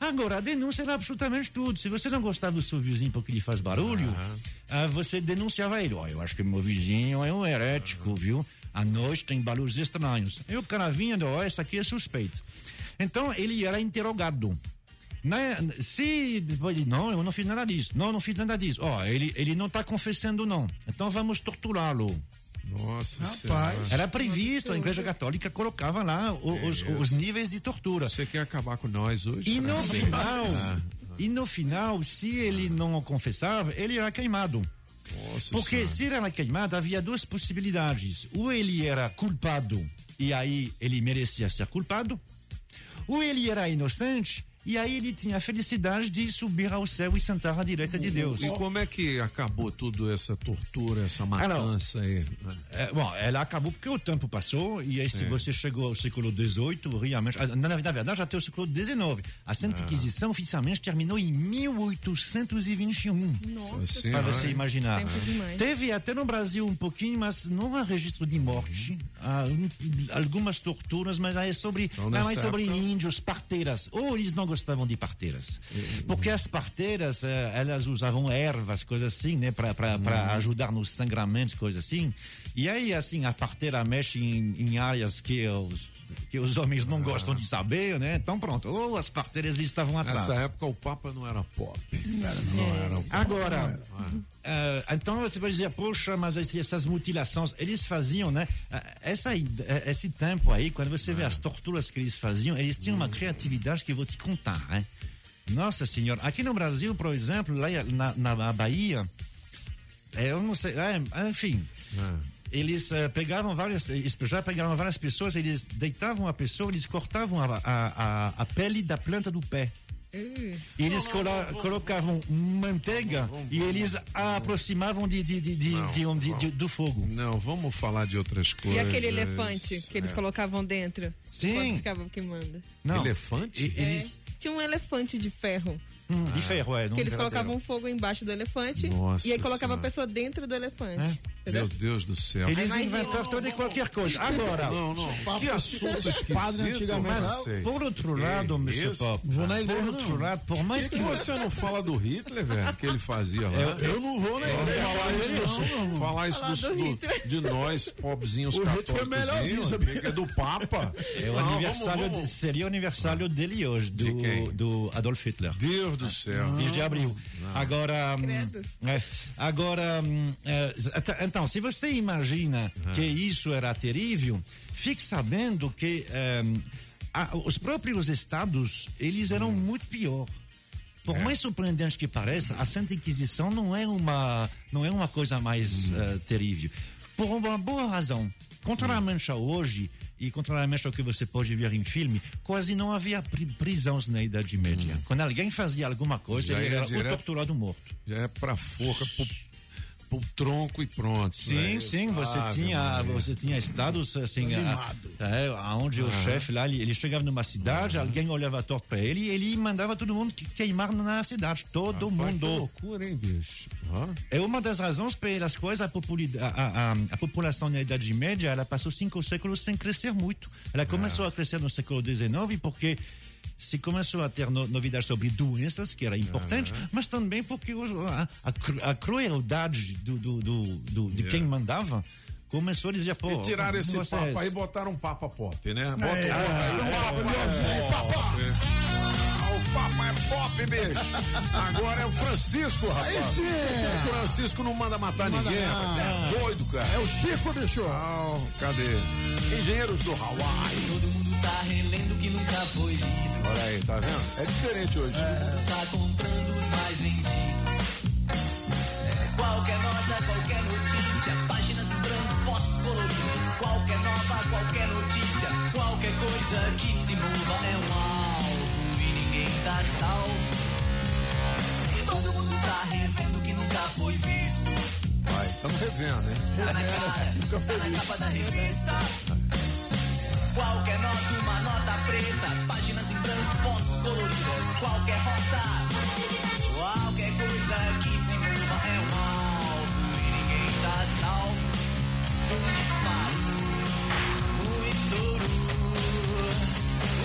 Agora, a denúncia era absolutamente tudo. Se você não gostava do seu vizinho porque ele faz barulho, ah, você denunciava ele. Ó, eu acho que meu vizinho é um herético, viu? À noite tem barulhos estranhos. Aí o cara vinha, ó, esse aqui é suspeito. Então ele era interrogado. Né? Se depois ele, não, eu não fiz nada disso. Não, não fiz nada disso. Ó, ele, ele não está confessando, não. Então vamos torturá-lo.
Nossa
Rapaz.
Era previsto, a Igreja Católica colocava lá o- os, os níveis de tortura.
Você quer acabar com nós hoje?
E no final,
Ah,
e no final, se ele não confessava, ele era queimado. Porque se era queimado, havia duas possibilidades. Ou ele era culpado e aí ele merecia ser culpado, ou ele era inocente e aí ele tinha a felicidade de subir ao céu e sentar à direita de Deus.
E como é que acabou tudo essa tortura, essa matança aí?
É, bom, ela acabou porque o tempo passou e aí se você chegou ao século XVIII, realmente, ah, na, na verdade até o século XIX, a Santa
Ah.
Inquisição oficialmente terminou em 1821.
Nossa,
para você
Senhora.
imaginar. Teve até no Brasil um pouquinho, mas não há registro de morte. Há um- algumas torturas, mas aí é sobre,
Então,
não, é sobre
época-
índios, parteiras. Ou eles não gostavam de parteiras. Porque as parteiras, eh, elas usavam ervas, coisas assim, né, para
Uhum.
ajudar nos sangramentos, coisas assim. E aí, assim, a parteira mexe em, em áreas que os, que os homens não gostam de saber, né? Então, pronto. Ou as parteiras estavam atrás.
Nessa época o Papa não era pop.
Não era,
não. era o Papa.
Agora, eh, então você vai dizer, poxa, mas essas mutilações, eles faziam, né? Eh, Essa, eh, esse tempo aí, quando você vê as torturas que eles faziam, eles tinham uma criatividade que eu vou te contar, né? Nossa senhora, aqui no Brasil, por exemplo, lá na, na Bahia, eh, eu não sei, eh, enfim, eles eh, pegavam várias, já pegaram várias pessoas, eles deitavam a pessoa, eles cortavam a, a, a, a pele da planta do pé. E eles colo- colocavam manteiga e eles a aproximavam de, de, de, de, de um- de- de- do fogo.
Não, vamos falar de outras
E
coisas.
aquele elefante que eles
É.
colocavam dentro?
Sim.
Ficava queimando.
Não.
Elefante?
E- eles-
É, tinha um elefante de ferro.
Hum, de ferro, é. não
que eles colocavam fogo embaixo do elefante
Nossa
e aí colocava a
Senhora.
pessoa dentro do elefante.
Meu Deus do céu.
Eles
Imagina.
inventavam toda e qualquer coisa. Agora,
Não, não. Que assunto
Padre
esquisito,
antigamente.
mas por outro lado? Pop,
Vou na igreja,
por outro lado, por mais que
que você não fala do Hitler, velho? Que ele fazia lá?
Eu-
Eu não vou na igreja.
falar isso,
não, não.
falar isso
Falar do
do- de nós, pobrezinhos
O Hitler foi melhorzinho,
católicos.
sabia?
É do Papa.
É o
Não,
aniversário,
vamos, vamos.
de- seria o aniversário dele hoje, do,
De
do Adolf Hitler.
Deus do céu.
10 de abril. Agora, hum,
Credo.
é, agora, hum, é, então, se você imagina que isso era terrível, fique sabendo que hum, a- os próprios estados eles eram muito pior. Por mais surpreendente que pareça, a Santa Inquisição não é uma não é uma coisa mais eh, terrível. Por uma boa razão. Contrariamente a hoje e contrariamente ao que você pode ver em filme, quase não havia pri- prisões na Idade Média. Quando alguém fazia alguma coisa,
Já
ele era ou
direto-
torturado morto.
Já é pra forca, pro, pro tronco e pronto.
Sim,
né?
sim, você
Ave
tinha, você tinha estados assim, a,
Animado.
é, onde o
Ah.
chefe lá, ele, ele chegava numa cidade, alguém olhava torto para ele e ele mandava todo mundo que- queimar na cidade, todo
que
mundo.
loucura, hein, bicho?
É uma das razões pelas quais a, populi- a- a- a- a população na Idade Média ela passou cinco séculos sem crescer muito. Ela começou a crescer no século XIX porque se começou a ter no- novidades sobre doenças, que era importante, mas também porque a, a a crueldade do, do- do- do- de quem mandava começou a dizer, pô...
E tiraram esse papo aí e botaram um Papa Pop, né? Bota
É,
o Papa aí.
é,
Papa,
é,
é, Papa. O Papa é pop, bicho. Agora é o Francisco, rapaz.
Aí sim.
O Francisco não manda matar
Manda
ninguém,
não.
rapaz. É doido, cara.
É o Chico, bicho.
Ah, cadê? Engenheiros do Hawaii.
Todo mundo tá relendo que nunca foi lido.
Olha aí, tá vendo? É diferente hoje.
Tá comprando os mais vendidos. É, qualquer nota, qualquer notícia. Páginas em branco, fotos coloridas. Qualquer nota, qualquer notícia. Qualquer coisa que se mova é um alvo e ninguém tá salvo. E todo mundo tá revendo que nunca foi visto.
Vai, estamos revendo, hein?
Tá na cara, tá na capa da revista. Qualquer nota, uma nota coloridas. Qualquer rota, qualquer coisa que se mova é um alvo e ninguém tá salvo. Um disparo, um estouro.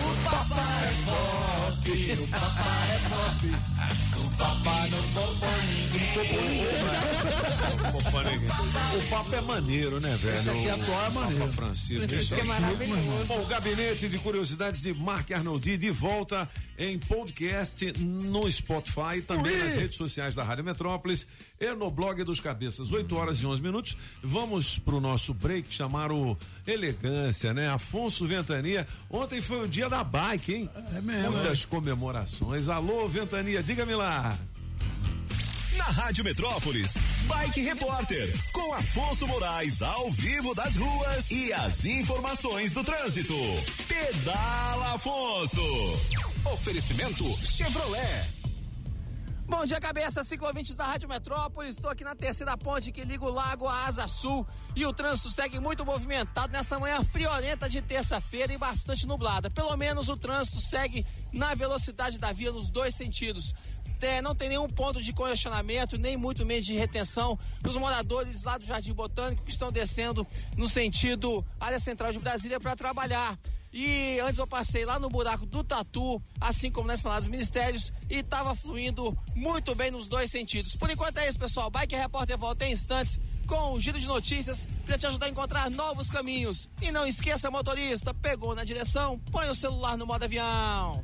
O Papa é pop, o Papa é pop. O Papa não ninguém.
O papo é maneiro, né, velho?
Esse aqui
O
atual é maneiro.
Papa Francisco. Esse
é maravilhoso.
Bom, o gabinete de curiosidades de Mark Arnoldi de volta em podcast no Spotify, também nas redes sociais da Rádio Metrópolis e no blog dos Cabeças. 8 horas e 11 minutos. Vamos pro nosso break, chamaram Elegância, né? Afonso Ventania. Ontem foi o dia da bike, hein?
É mesmo,
Muitas comemorações. Alô, Ventania, diga-me lá.
Na Rádio Metrópolis, Bike Repórter, com Afonso Moraes ao vivo das ruas e as informações do trânsito. Pedala Afonso. Oferecimento Chevrolet.
Bom dia, cabeça, ciclovintes da Rádio Metrópolis. Estou aqui na terceira ponte que liga o lago à Asa Sul e o trânsito segue muito movimentado nesta manhã friorenta de terça-feira e bastante nublada. Pelo menos o trânsito segue na velocidade da via nos dois sentidos. É, não tem nenhum ponto de congestionamento, nem muito menos de retenção dos moradores lá do Jardim Botânico que estão descendo no sentido área central de Brasília para trabalhar. E antes eu passei lá no buraco do Tatu, assim como na Esplanada dos Ministérios, e estava fluindo muito bem nos dois sentidos. Por enquanto é isso, pessoal. Bike Repórter volta em instantes com um giro de notícias para te ajudar a encontrar novos caminhos. E não esqueça, motorista, pegou na direção, põe o celular no modo avião.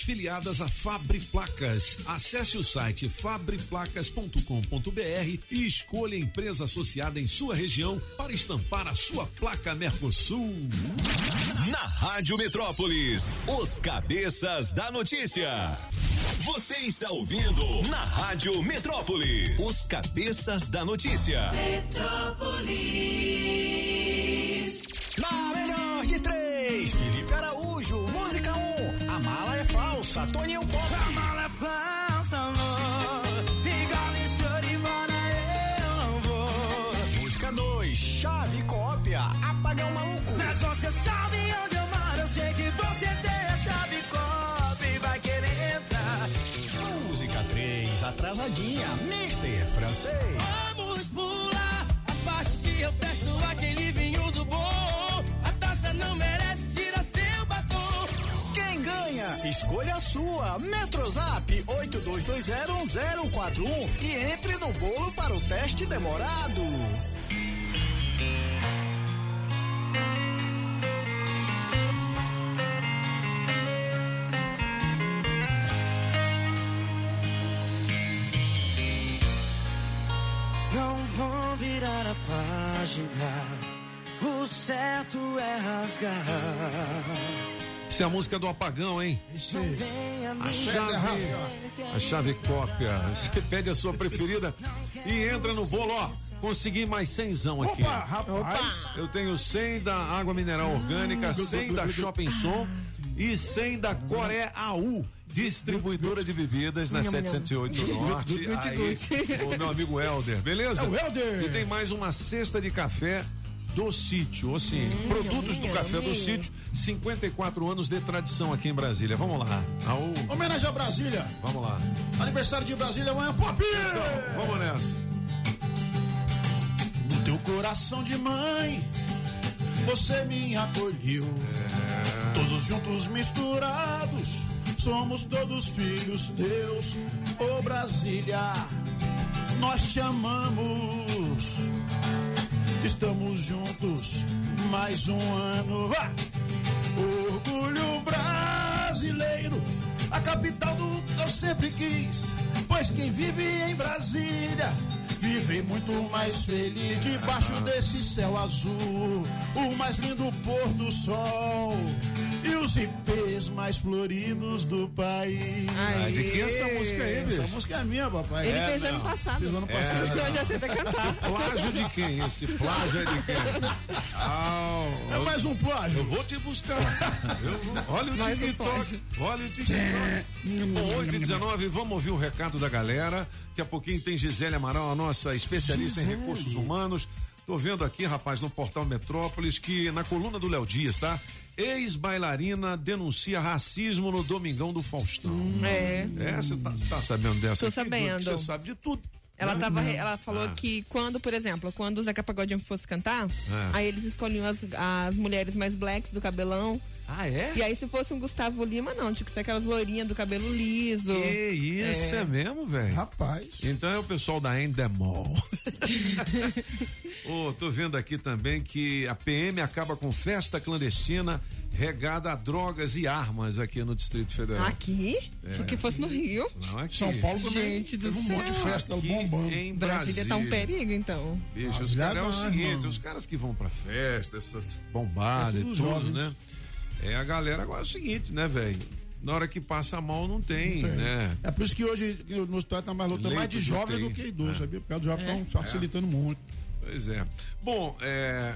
filiadas a Fabre Placas. Acesse o site fabreplacas.com.br e escolha a empresa associada em sua região para estampar a sua placa Mercosul.
Na Rádio Metrópolis, os cabeças da notícia. Você está ouvindo na Rádio Metrópolis, os cabeças da notícia.
Metrópolis. É falsa, Toninho Pop.
A mala é falsa, amor. Igual em eu não vou.
Música 2, chave cópia, apagão maluco.
Mas você sabe onde eu moro, eu sei que você tem a chave cópia e vai querer entrar.
Música 3, atrasadinha, Mister Francês. Escolha a sua. Metrozap 82201041 e entre no bolo para o teste demorado.
Não vão virar a página. O certo é rasgar.
Isso é a música do apagão, hein?
Me
A chave, a chave cópia. Você pede a sua preferida e entra no bolo, ó. Consegui mais cenzão aqui.
Opa, rapaz.
Eu tenho 100 da água mineral orgânica, 100 da Shopping Som e 100 da Coré AU. Distribuidora de bebidas na 708 Norte. Aí, o meu amigo Helder, beleza?
É o Helder.
E tem mais uma cesta de café do sítio, assim, produtos do café do sítio, 54 anos de tradição aqui em Brasília. Vamos lá. Ao...
Homenagem a Brasília.
Vamos lá.
Aniversário de Brasília amanhã, Pop!
Então, vamos nessa.
No teu coração de mãe, você me acolheu. Todos juntos misturados, somos todos filhos teus. Ô Brasília, nós te amamos. Estamos juntos mais um ano. Ah! Orgulho brasileiro, a capital do que eu sempre quis. Pois quem vive em Brasília vive muito mais feliz debaixo desse céu azul. O mais lindo pôr do sol e os ipês mais floridos do país.
Ah, de quem é essa música aí, bicho?
Essa música é minha, papai.
Ele
É,
fez ano
não.
passado.
Fiz ano
É.
passado.
Então eu já sei até cantar.
Plágio de quem? Esse plágio é de quem? Ah,
É mais um plágio.
Eu vou te buscar. Eu vou- Olha o
Mais um
TikTok.
plágio.
Olha o TikTok. Bom, 8 e 19, vamos ouvir o recado da galera. Daqui a pouquinho tem Gisele Amaral, a nossa especialista em
Gisele.
recursos humanos. Tô vendo aqui, rapaz, no portal Metrópolis, que na coluna do Léo Dias, tá? Ex-bailarina denuncia racismo no Domingão do Faustão.
É.
É, você tá, tá sabendo dessa?
Tô
aqui,
sabendo.
Você sabe de tudo.
Ela, tava, ela falou
Ah.
que quando, por exemplo, quando o Zeca Pagodinho fosse cantar,
É.
aí eles escolhiam as, as mulheres mais blacks do cabelão.
Ah, é?
E aí, se fosse um Gustavo Lima, não, tinha que ser aquelas loirinhas do cabelo liso.
Que isso, é, mesmo, velho?
Rapaz.
Então é o pessoal da Endemol. Ô, tô vendo aqui também que a PM acaba com festa clandestina regada a drogas e armas aqui no Distrito Federal.
Aqui?
É.
Que fosse no Rio.
Não, aqui.
São Paulo também
Gente do
teve um
céu.
monte de festa
Aqui
bombando.
em
Brasília tá um
Brasília.
perigo, então.
Bicho, os
Brasília
caras é o seguinte,
irmão.
os caras que vão pra festa, essas bombadas
É
e
tudo jovem.
né? É a galera agora é o seguinte, né, velho? Na hora que passa mal, não tem, né?
É por isso que hoje no hospital tá mais lotado mais de jovem do que idoso,
É.
sabia? Por causa dos jovens estão facilitando muito.
Pois é. Bom, é,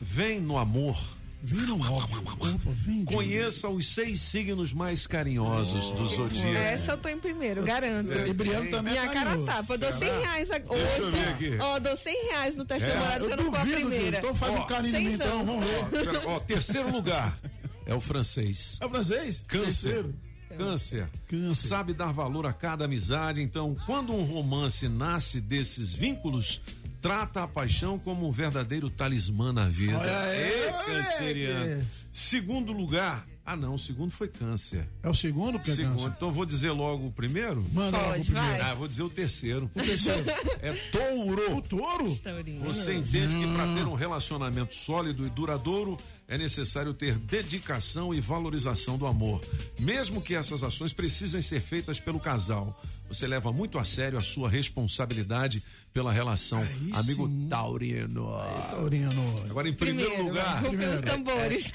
vem no amor.
Vem no amor. Opa, vem.
Conheça os seis signos mais carinhosos do zodíaco.
Essa eu tô em primeiro, garanto.
É,
Libriano também é
Minha cara
carinhoso.
tapa. Eu dou 100
Será?
reais a-
Deixa eu ver
hoje.
aqui.
Ó, dou 100 reais no teste
É,
demorado se
Eu
não for a primeira.
Então faz
Ó,
um carinho em mim, então. Vamos ver.
Ó, terceiro lugar é o francês.
É o francês?
Câncer. Câncer.
Câncer.
Sabe dar valor a cada amizade. Então, quando um romance nasce desses vínculos, trata a paixão como um verdadeiro talismã na vida.
Olha aí, moleque.
canceriano. Segundo lugar. Ah, não, o segundo foi câncer.
É o segundo, que é
Segundo.
câncer?
Então, vou dizer logo o primeiro?
Manda logo o primeiro.
vai.
Ah, vou dizer o terceiro.
O terceiro.
É touro.
O touro?
Você entende que para ter um relacionamento sólido e duradouro é necessário ter dedicação e valorização do amor. Mesmo que essas ações precisem ser feitas pelo casal. Você leva muito a sério a sua responsabilidade pela relação.
Aí
Amigo
sim.
Taurino.
Taurino.
Agora, em primeiro,
Primeiro,
lugar,
rufem os tambores.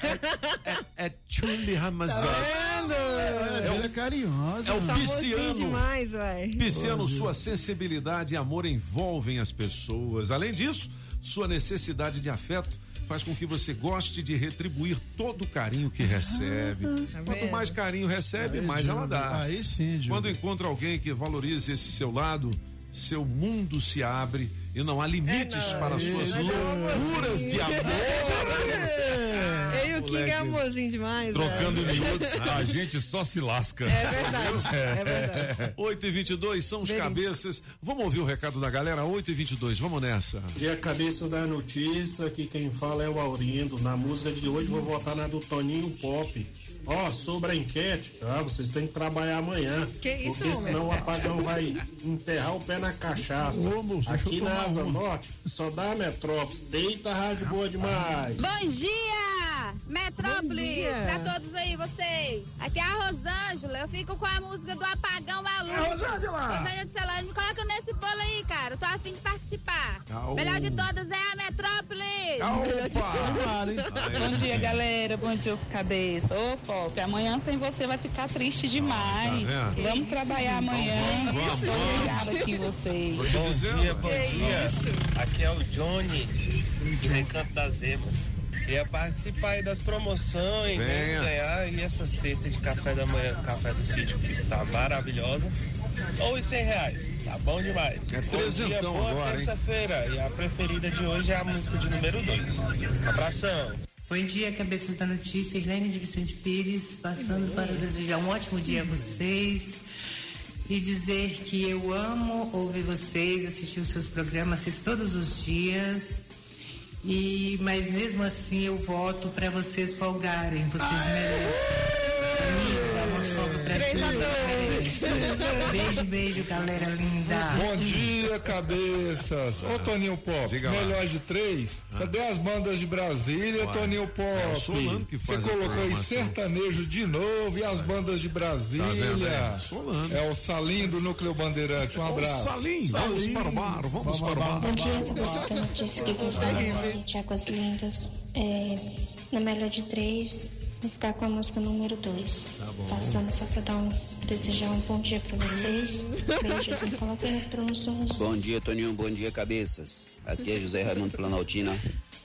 é Julie Ramazotti.
É, ela é carinhosa.
É o
Famosinho
pisciano.
demais, vai.
Pisciano, sua sensibilidade e amor envolvem as pessoas. Além disso, sua necessidade de afeto faz com que você goste de retribuir todo o carinho que recebe. Quanto
vendo?
mais carinho recebe,
Aí,
mais ela dá.
Aí sim, Júlio.
Quando encontra alguém que valorize esse seu lado, seu mundo se abre e não há limites para suas loucuras de amor.
Eu e o King é amorzinho demais.
Trocando
velho.
miúdos, a gente só se lasca.
É verdade, é verdade.
8 e 22 são os cabeças. Vamos ouvir o recado da galera? 8 e 22 vamos nessa.
Dia cabeça da notícia, aqui quem fala é o Aurindo. Na música de hoje vou votar na do Toninho Pop. Ó, sobre a enquete, tá? Vocês têm que trabalhar amanhã.
Que isso,
porque senão o apagão vai enterrar o pé na cachaça.
Ô, moço, deixa
aqui na Asa
uma.
Norte, só dá Metrópolis. Deita rádio boa demais.
Bom dia, Metrópolis,
Bom dia.
pra todos aí, vocês. Aqui é a Rosângela, eu fico com a música do Apagão Maluco.
É, Rosângela!
Rosângela de Celândia, me coloca nesse bolo aí, cara, eu tô afim de participar.
Au.
Melhor de todas é a Metrópolis.
Opa!
Bom dia, galera. Bom dia, os cabeças. Ô, Pop, amanhã sem você vai ficar triste demais.
Tá vendo?
vamos trabalhar amanhã.
vamos,
aqui em vocês.
Te dizendo.
dia,
bom
dia.
Aqui é o Johnny, do Recanto das Emas. Queria participar aí das promoções,
Venha.
né, ganhar e essa cesta de café da manhã, café do sítio, que tá maravilhosa. Ou os 100 reais, tá bom demais.
É
Bom dia,
trezentão
boa
agora,
terça-feira. E a preferida de hoje é a música de número 2. Abração.
Bom dia, cabeças da notícia, Irlene de Vicente Pires, passando para desejar um ótimo dia a vocês e dizer que eu amo ouvir vocês, assistir os seus programas, assisto todos os dias. E mas mesmo assim eu voto para vocês folgarem, vocês merecem. Dá uma folga pra
Três
Beijo, beijo, galera linda.
Bom dia, cabeças. Ô, Toninho Pop,
Diga lá.
melhor de três. Cadê as bandas de Brasília,
Ué,
Toninho Pop?
é que
Você
faz a
colocou aí sertanejo de novo e as bandas de Brasília.
Tá? É.
É o Salim do Núcleo Bandeirante. Um abraço.
Salim, vamos para o bar, vamos para o bar.
Bom dia, da notícia que é Tiagos Lindos. É, na melhor de três, Vou ficar com a música número 2.
Tá bom.
Passando só pra dar um, desejar um bom dia pra vocês. Beijos, apenas promoções.
Bom dia, Toninho. Bom dia, cabeças. Aqui é José Raimundo Planaltina,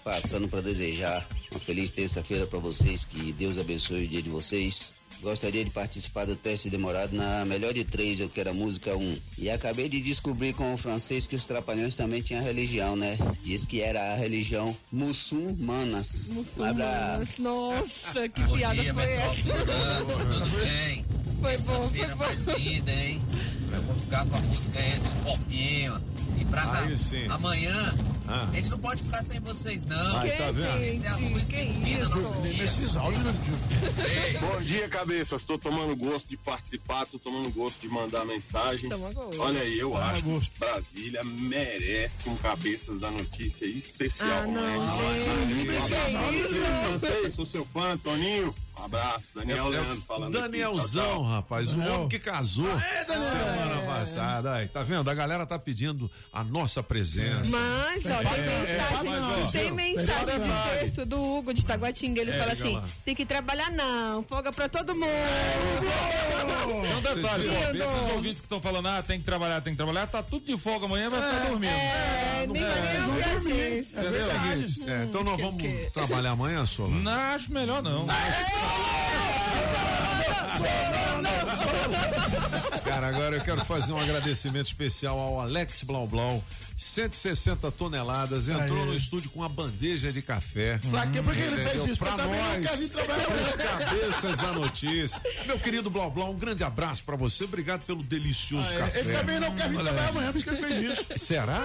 passando para desejar uma feliz terça-feira para vocês. Que Deus abençoe o dia de vocês. Gostaria de participar do teste demorado na melhor de três, eu quero a música 1. Um. E acabei de descobrir com o francês que os trapalhões também tinham religião, né? Diz que era a religião muçulmanas. Abraço.
Nossa, que
Bom
piada
dia,
foi essa?
Tudo bem?
Foi bom, foi bom.
mais linda, hein? Eu vou ficar com a música aí do Popinho. E pra
Aí sim.
amanhã,
Ah.
a gente não pode ficar sem vocês, não.
Aí, tá vendo?
É
áudios, né? Bom dia, cabeças. Tô tomando gosto de participar, tô tomando gosto de mandar mensagem. Olha aí, eu
Toma
acho
gosto.
que Brasília merece um cabeças da notícia especial.
Ah, não,
amanhã.
gente.
Um fã, Toninho. Um abraço, Daniel
É- é
Leandro falando. aqui.
Danielzão,
tchau.
rapaz, o
Daniel.
homem que casou semana passada. Aí, tá vendo? A galera tá pedindo a nossa presença.
Mas, ó, tem mensagem,
mas,
tem mensagem de texto do Hugo de Taguatinga. Ele
É,
fala assim:
lá.
tem que trabalhar não, folga pra todo mundo.
Tem um detalhe, esses ouvintes que estão falando, ah, tem que trabalhar, tem que trabalhar, tá tudo de folga amanhã, vai ficar dormindo.
É, nem vai nem ouvir a gente.
É, então nós vamos trabalhar amanhã, Sola?
Não, acho melhor não.
Cara, agora eu quero fazer um agradecimento especial ao Alex Blau Blau. 160 toneladas, entrou
Aí.
no estúdio com uma bandeja de café.
Pra quê? Por que ele
Entendeu?
fez isso?
Pra
não
nós,
quer vir trabalhar amanhã.
cabeças da notícia. Meu querido Blau Blau, um grande abraço pra você. Obrigado pelo delicioso
Ah, é.
café.
Ele também não quer vir
Olha
trabalhar
aí.
amanhã, por isso que ele fez isso.
Será?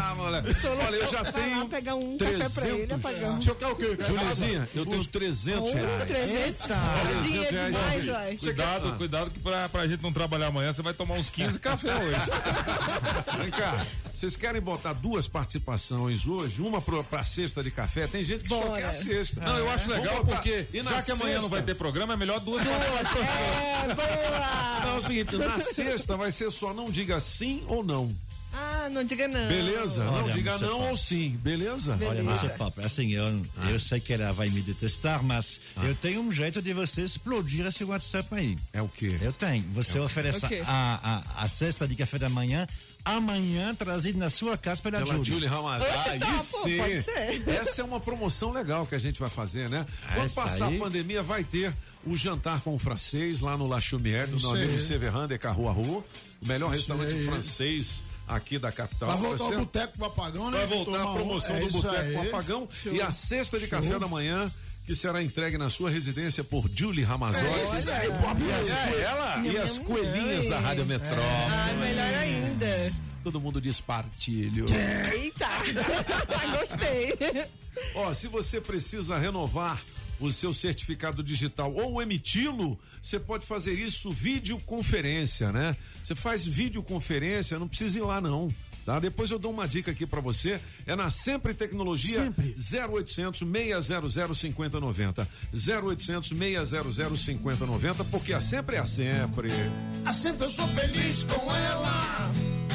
Ah, moleque. Olha, eu já tenho
pegar um café pra
300.
ele, apagão.
O senhor quer o quê?
Julizinha, eu tenho 300
Oh,
reais.
300?
Eita.
Dinheiro
300 reais.
demais,
Cuidado, cuidado que pra, pra gente não trabalhar amanhã, você vai tomar uns 15 café hoje.
Vem cá, vocês querem botar duas participações hoje? Uma pro, pra cesta de café? Tem gente que só
Bora.
quer a cesta.
Não, eu acho legal porque, já que amanhã não
sexta?
vai ter programa, é melhor duas
É, boa!
Não, é o seguinte, na sexta vai ser só não diga sim ou não.
Ah, não diga não.
Beleza? não
Olha,
diga
você
não
fala.
ou sim, beleza?
Olha, Márcia Pop, assim, eu, eu sei que ela vai me detestar, mas eu tenho um jeito de você explodir esse WhatsApp aí.
É o quê?
Eu tenho. Você oferece
O quê?
a, a, a cesta de café da manhã, amanhã trazido na sua casa pela,
Pela
Julie.
Julie Ramazan.
Oxe,
Aí
tá, pô,
sim.
pode ser.
Essa é uma promoção legal que a gente vai fazer, né? Quando
Essa
passar
aí.
a pandemia, vai ter o jantar com o francês lá no La Chumière, no
Isso
meu amigo
aí.
Severin de Carrua Rua, o melhor
Isso
restaurante
aí.
francês aqui da capital.
Vai voltar
ser-
o Boteco do Apagão, né?
Vai voltar a
um-
promoção
é
do Boteco
aí.
com Apagão
Show.
e a cesta de
Show.
café da manhã que será entregue na sua residência por Julie Ramazotti.
É isso aí, pô,
e as,
é
coe-
ela?
e as coelhinhas da Rádio Metrópole.
Ah, melhor ainda.
Todo mundo diz partilho.
Eita! Gostei.
Ó, se você precisa renovar o seu certificado digital ou emiti-lo, você pode fazer isso videoconferência, né? Você faz videoconferência, não precisa ir lá não. Tá? Depois eu dou uma dica aqui pra você, é na Sempre Tecnologia
Sempre.
0800 600 5090. 0800 600 5090, porque a Sempre é a Sempre.
A sempre eu sou feliz com ela.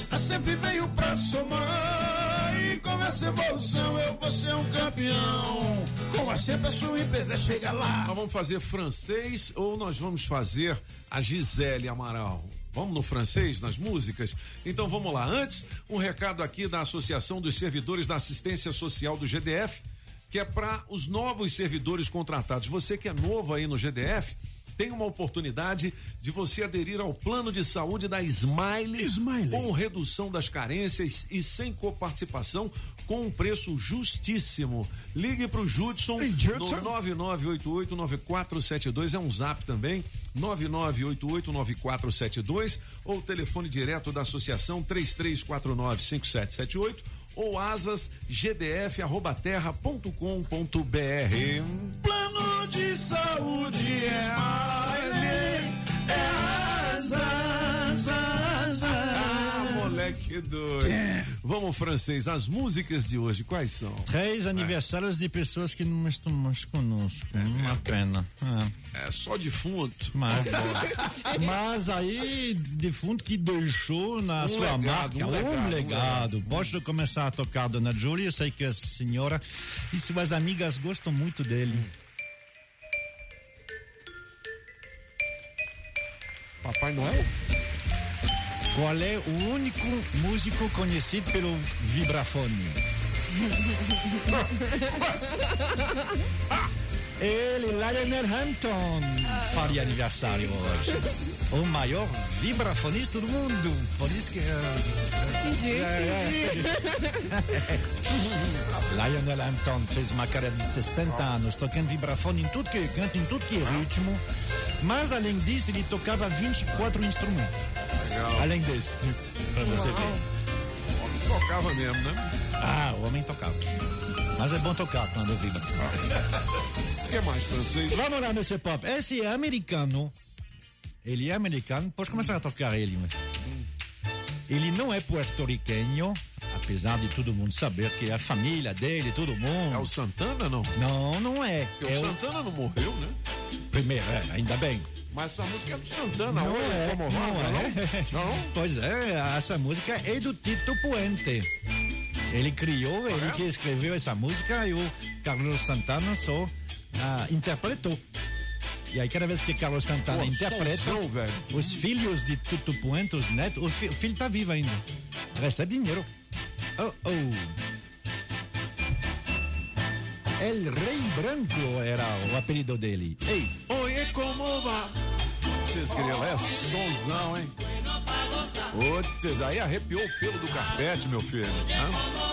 A sempre veio pra somar. E com essa evolução eu vou ser um campeão. Com a sempre a sua empresa chega lá.
Nós vamos fazer francês ou nós vamos fazer a Gisele Amaral? Vamos no francês, nas músicas? Então vamos lá. Antes, um recado aqui da Associação dos Servidores da Assistência Social do GDF, que é para os novos servidores contratados. Você que é novo aí no GDF, tem uma oportunidade de você aderir ao plano de saúde da Smile,
Smile.
com redução das carências e sem coparticipação com um preço justíssimo. Ligue para o Judson no 99889472 é um zap também 99889472 ou telefone direto da associação 33495778 ou asasgdf@terra.com.br.
Plano de saúde é Smiley. É asas, asas.
Moleque doido. É. Vamos, francês, as músicas de hoje, quais são?
Três aniversários de pessoas que não estão mais conosco. É, uma é. pena. É.
só defunto.
Mas, tá mas aí, defunto que deixou na
um
sua
legado,
marca
um legado.
Um legado. Um Posso começar a tocar Dona Júlia? Eu sei que a senhora e suas amigas gostam muito dele.
Papai Noel?
Qual é o único músico conhecido pelo vibrafone? Ele, Lionel Hampton, faria aniversário hoje. O maior vibrafonista do mundo. Por isso que.
Entendi,
É, Lionel Hampton fez uma carreira de 60 anos, tocando vibrafone em tudo que canto, em tudo que é ritmo. Mas além disso, ele tocava 24 instrumentos.
Legal.
Além desse, pra você ver.
Tocava mesmo, né?
Ah, o homem tocava. Mas é bom tocar quando vibra.
O que mais, francês?
Vamos lá nesse pop. Esse é americano. Ele é americano. Pode começar a tocar ele. mas- Ele não é puerto-riquenho, apesar de todo mundo saber que é a família dele, todo mundo. É
o Santana, não?
Não, não é.
Porque
é
o Santana não morreu, né?
Primeiro, é, ainda bem.
Mas essa música é do Santana,
Não
ou
é,
como
não
roda,
é. Pois é, essa música é do Tito Puente. Ele criou, ele que escreveu essa música e o Carlos Santana só ah, interpretou. E aí, cada vez que Carlos Santana
Pô,
interpreta,
velho.
os filhos de Tito Puente, os netos, o, fi- o filho tá vivo ainda. Recebe dinheiro. Oh, oh. El Rei Branco era o apelido dele. Ei,
Oye, como va? Vocês grilam, é sonzão, hein? Putz, aí arrepiou o pelo do carpete, meu filho. Hã?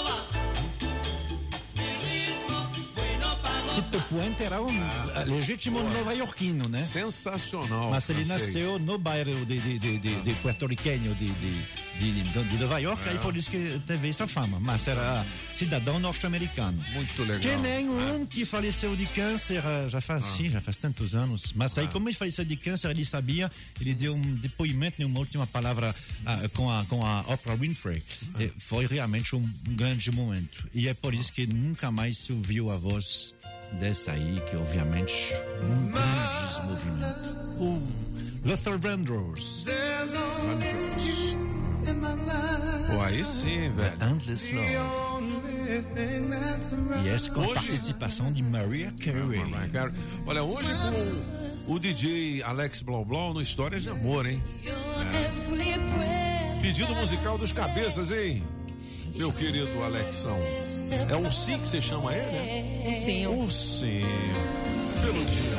Tito Puente era um ah, legítimo nova-iorquino, né?
Sensacional.
Mas ele nasceu no bairro de, de, de, de, de puerto-riquenho de, de, de, Nova York,
É.
aí por isso que teve essa fama. Mas era cidadão norte-americano.
Muito legal.
Que nem um que faleceu de câncer ah, já faz, sim, já faz tantos anos. Mas aí, como ele faleceu de câncer, ele sabia, ele deu um depoimento, uma última palavra ah, com, a, com a Oprah Winfrey. E foi realmente um grande momento. E é por isso que nunca mais se ouviu a voz dessa aí, que obviamente um grande movimento. Um Luther Vandross.
Pô, aí sim, velho.
Endless Love. E essa com a
Hoje-
participação de Maria Carey.
Olha, hoje com o DJ Alex Blau Blau no Histórias de Amor, hein? É. Pedido musical dos cabeças, hein? Meu querido Alexão. É o Sim que você chama ele, né?
Ursinho.
Ursinho. Peludinho.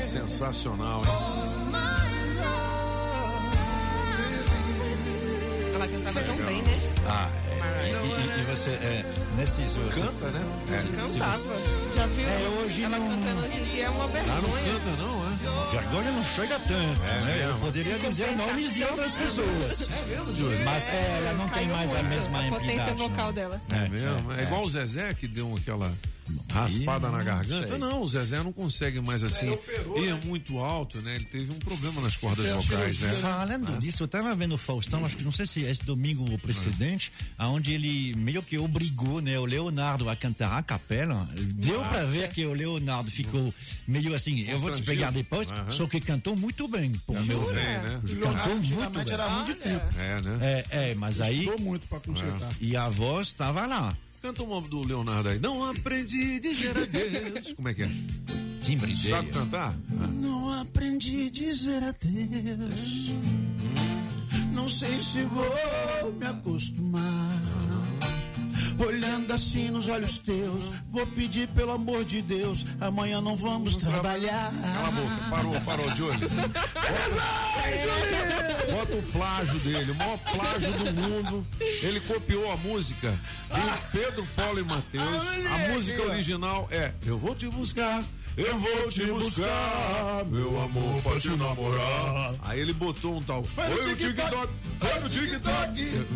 Sensacional, hein?
Ela cantava tão bem, né?
Ah, é, e, e- e você, é, nesse... se você-
Canta, né?
É,
Cantava.
você-
Já viu?
É, hoje
ela
não-
cantando hoje em dia é uma
Ah, não
vergonha.
canta, não?
Vergonha não chega tanto,
É
né? Eu
mesmo.
poderia dizer nomes de outras pessoas. Mas é, ela não tem mais a mesma
a potência vocal
não.
dela.
É mesmo? É, igual o Zezé que deu aquela raspada na garganta.
sei.
Não, o Zezé não consegue mais assim ir muito alto, né? Ele teve um problema nas cordas vocais, né?
Falando disso, eu tava vendo o Faustão, acho que não sei se é esse domingo ou precedente, aonde ele meio que obrigou né, o Leonardo a cantar a capela. Deu
Ah,
pra ver que o Leonardo ficou meio assim, eu vou te pegar depois,
Aham.
só que cantou muito bem, meu
Cantou
ver.
bem, né?
Cantou muito bem.
era muito de tempo.
É, né?
É, é, mas aí.
Estudou muito pra consertar.
E a voz estava lá.
Canta uma do Leonardo aí. Não aprendi a dizer adeus. Como é que é?
Timbre
Sabe
dele.
cantar?
Não aprendi a dizer adeus. Não sei se vou me acostumar. Olhando assim nos olhos teus, vou pedir pelo amor de Deus. Amanhã não vamos trabalhar.
Cala a boca. Parou, parou, Júlio. Bota, bota o plágio dele, o maior plágio do mundo. Ele copiou a música de Pedro, Paulo e Matheus. A música original é Eu vou te buscar. Eu vou te buscar, meu amor, pra te namorar. Aí ele botou um tal.
No
Foi o
TikTok.
Foi no TikTok.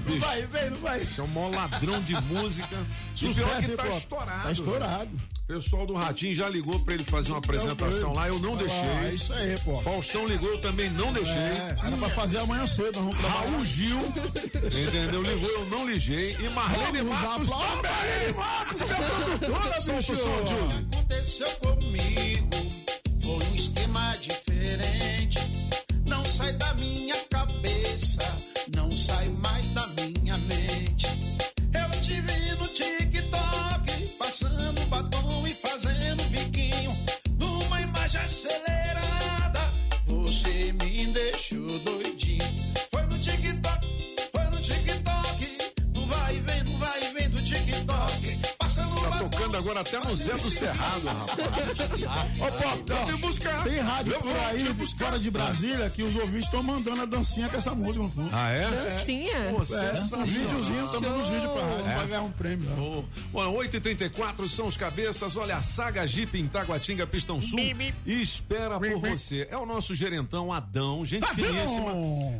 Bicho,
Vai, vem, não vai.
Esse é o maior ladrão de música.
Sucesso,
que tá estourado.
Tá estourado.
O pessoal do Ratinho já ligou pra ele fazer uma apresentação lá, eu não
Vai
deixei.
é isso aí, pô.
Faustão ligou, eu também não deixei.
É, era pra fazer amanhã cedo, nós vamos trabalhar.
Raul Gil, entendeu? Ligou, eu não liguei. E Marlene
Vamos
Matos também. Matos, minha produtora, Solta o som,
aconteceu comigo
agora até no Zé do Cerrado, rapaz.
Ô, Pop,
Eu te buscar.
tem rádio
Eu
por
vou
aí,
te buscar.
fora de Brasília, que os ouvintes estão mandando a dancinha com essa música no fundo.
Ah, é?
Dancinha?
É,
sensacional.
um videozinho, tá mandando os vídeos pra rádio,
É?
vai ganhar um prêmio. ó.
Oh, Bom, 8h34 são os cabeças. Olha, a Saga Jeep em Taguatinga, Pistão Sul. espera por você. É o nosso gerentão Adão, gente
Adão!
finíssima.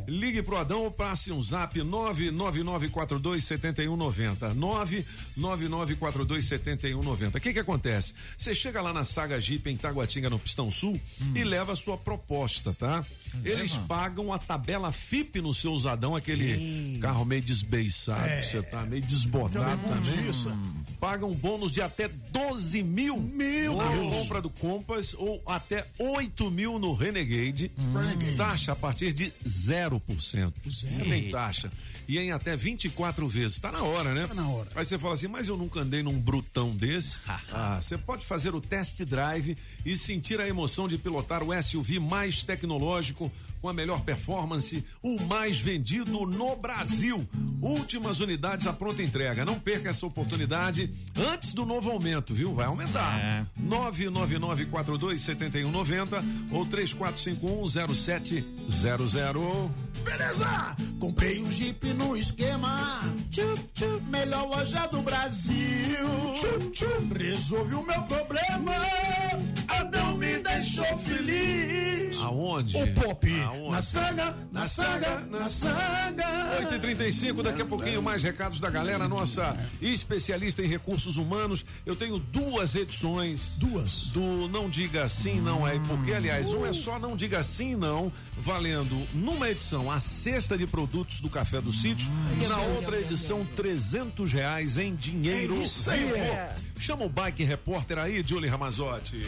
Ligue pro Adão ou passe um zap 999427190. 999427190. O que que acontece? Você chega lá na Saga Jeep em Taguatinga, no Pistão Sul, e leva a sua proposta, tá? Eles pagam a tabela FIP no seu usadão, aquele carro meio desbeiçado,
É.
você tá meio desbotado também.
imundícia.
Pagam bônus de até 12 mil
Meu
na
Deus.
compra do Compass ou até 8 mil no Renegade.
Renegade.
Taxa a partir de 0%.
Zero.
Não tem taxa. E em até 24 vezes. Tá na hora, né?
Tá na hora.
Aí você fala assim, mas eu nunca andei num brutão desse. ah, você pode fazer o test drive e sentir a emoção de pilotar o SUV mais tecnológico, com a melhor performance, o mais vendido no Brasil. Últimas unidades à pronta entrega. Não perca essa oportunidade antes do novo aumento, viu? Vai aumentar.
É.
999427190 ou 34510700.
Beleza! Comprei um Jeep no esquema. Melhor loja do Brasil. Resolvi o meu problema. Adão me deixou feliz.
Aonde?
O Pop.
Aonde?
Na saga, na saga, na saga.
8h35, daqui a pouquinho mais recados da galera, nossa especialista em recursos humanos. Eu tenho duas edições.
Duas.
Do Não Diga Sim, Não É Porque, aliás, um é só Não Diga Sim, Não, valendo numa edição a cesta de produtos do Café do Sítio e na outra edição 300 reais em dinheiro.
É isso aí.
vivo. Chama o Bike Repórter aí, Julie Ramazotti.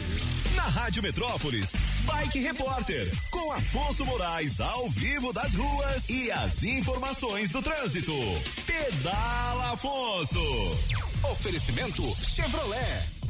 Na Rádio Metrópolis, Bike Repórter, com Afonso Moraes ao vivo das ruas e as informações do trânsito. Pedala Afonso. Oferecimento Chevrolet.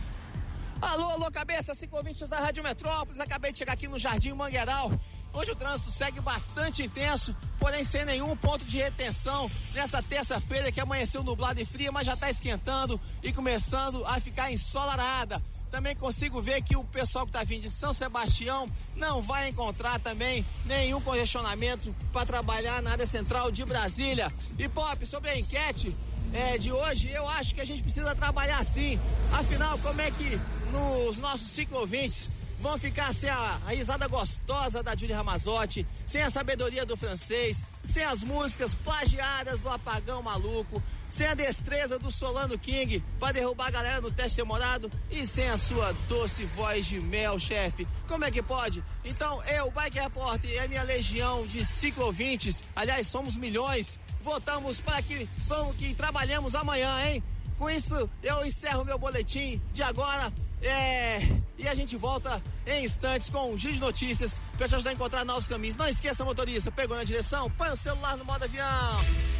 Alô, alô, cabeça, ciclovintes da Rádio Metrópolis. Acabei de chegar aqui no Jardim Mangueiral. Hoje o trânsito segue bastante intenso, porém sem nenhum ponto de retenção nessa terça-feira que amanheceu nublado e fria, mas já está esquentando e começando a ficar ensolarada. Também consigo ver que o pessoal que está vindo de São Sebastião não vai encontrar também nenhum congestionamento para trabalhar na área central de Brasília. E Pop, sobre a enquete, é, de hoje, eu acho que a gente precisa trabalhar sim. Afinal, como é que nos nossos ciclovintes vão ficar sem a, a risada gostosa da Julie Ramazotti, sem a sabedoria do francês, sem as músicas plagiadas do Apagão Maluco, sem a destreza do Solano King para derrubar a galera no teste demorado e sem a sua doce voz de mel, chefe. Como é que pode? Então, eu, Bike Repórter e a minha legião de ciclovintes, aliás, somos milhões, votamos para que vamos que trabalhemos amanhã, hein? Com isso, eu encerro meu boletim de agora. É, e a gente volta em instantes com o Giro de Notícias para te ajudar a encontrar novos caminhos. Não esqueça, motorista, pegou na direção, põe o celular no modo avião.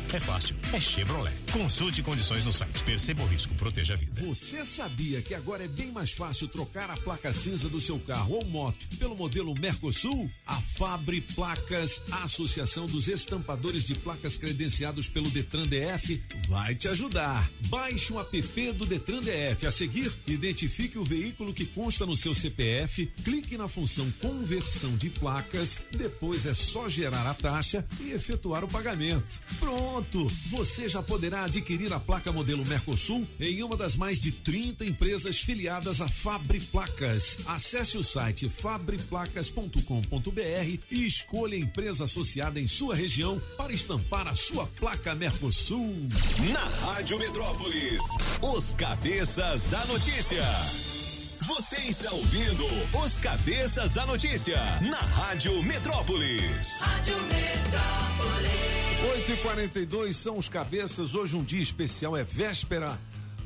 é fácil, é Chevrolet. Consulte condições no site. Perceba o risco, proteja a vida.
Você sabia que agora é bem mais fácil trocar a placa cinza do seu carro ou moto pelo modelo Mercosul? A Fabre Placas, a Associação dos Estampadores de Placas credenciados pelo Detran DF, vai te ajudar. Baixe um app do Detran DF. A seguir, identifique o veículo que consta no seu CPF, clique na função conversão de placas, depois é só gerar a taxa e efetuar o pagamento. Pronto! Você já poderá adquirir a placa modelo Mercosul em uma das mais de 30 empresas filiadas a Fabre Placas. Acesse o site fabreplacas.com.br e escolha a empresa associada em sua região para estampar a sua placa Mercosul.
Na Rádio Metrópolis, os cabeças da notícia. Você está ouvindo os cabeças da notícia na Rádio Metrópolis.
Rádio Metrópolis.
8 e 42 são os cabeças. Hoje um dia especial, é véspera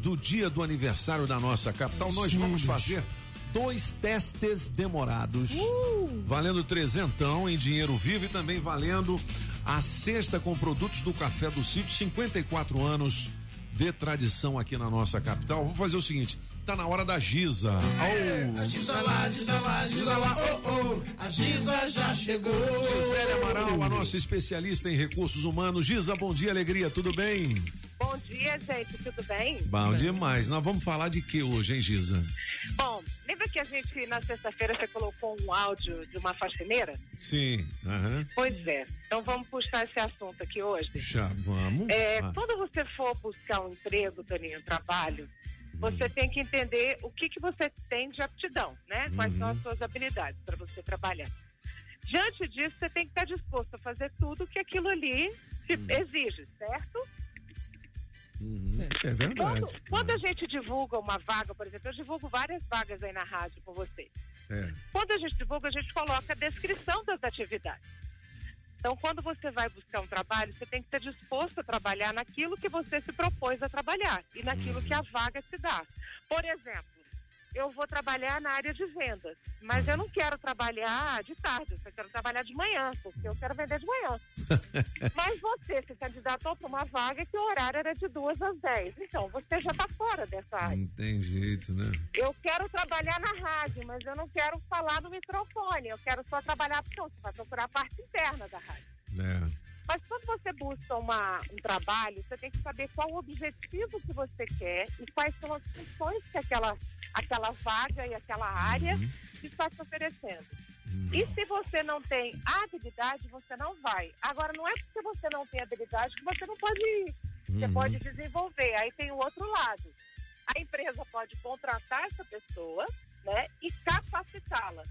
do dia do aniversário da nossa capital. Nós
Sim,
vamos fazer dois testes demorados.
Uh!
valendo trezentão em dinheiro vivo e também valendo a cesta com produtos do Café do Sítio, 54 anos de tradição aqui na nossa capital. Vamos fazer o seguinte, tá na hora da Giza. Au.
A Giza lá, Giza lá, Giza lá, oh, oh, a Giza já chegou.
Gisele Amaral, a nossa especialista em recursos humanos. Giza, bom dia, alegria, tudo bem?
Bom dia, gente, tudo bem?
Bom demais. Nós vamos falar de que hoje, hein, Giza?
Bom, lembra que a gente, na sexta-feira, você colocou um áudio de uma faxineira?
Sim. Aham.
Pois é. Então vamos puxar esse assunto aqui hoje.
Já, vamos.
É,
Ah.
Quando você for buscar um emprego, Toninho, um trabalho. Você tem que entender o que, que você tem de aptidão, né? Quais são as suas habilidades para você trabalhar. Diante disso, você tem que estar disposto a fazer tudo que aquilo ali te
Hum.
exige, certo?
É verdade.
Quando, quando a gente divulga uma vaga, por exemplo, eu divulgo várias vagas aí na rádio com você.
É.
Quando a gente divulga, a gente coloca a descrição das atividades. Então, quando você vai buscar um trabalho, você tem que estar disposto a trabalhar naquilo que você se propôs a trabalhar e naquilo que a vaga te dá. Por exemplo, eu vou trabalhar na área de vendas, mas eu não quero trabalhar de tarde, eu só quero trabalhar de manhã, porque eu quero vender de manhã. Mas você se candidatou para uma vaga que o horário era de duas às dez. Então, você já está fora dessa área.
Não tem jeito, né?
Eu quero trabalhar na rádio, mas eu não quero falar no microfone. Eu quero só trabalhar, não, você vai procurar a parte interna da rádio.
É.
Mas quando você busca uma, um trabalho, você tem que saber qual o objetivo que você quer e quais são as funções que aquela, aquela vaga e aquela área está te oferecendo. E se você não tem habilidade, você não vai. Agora, não é porque você não tem habilidade que você não pode ir. Você
Uhum.
pode desenvolver. Aí tem o outro lado. A empresa pode contratar essa pessoa né, e capacitá-la.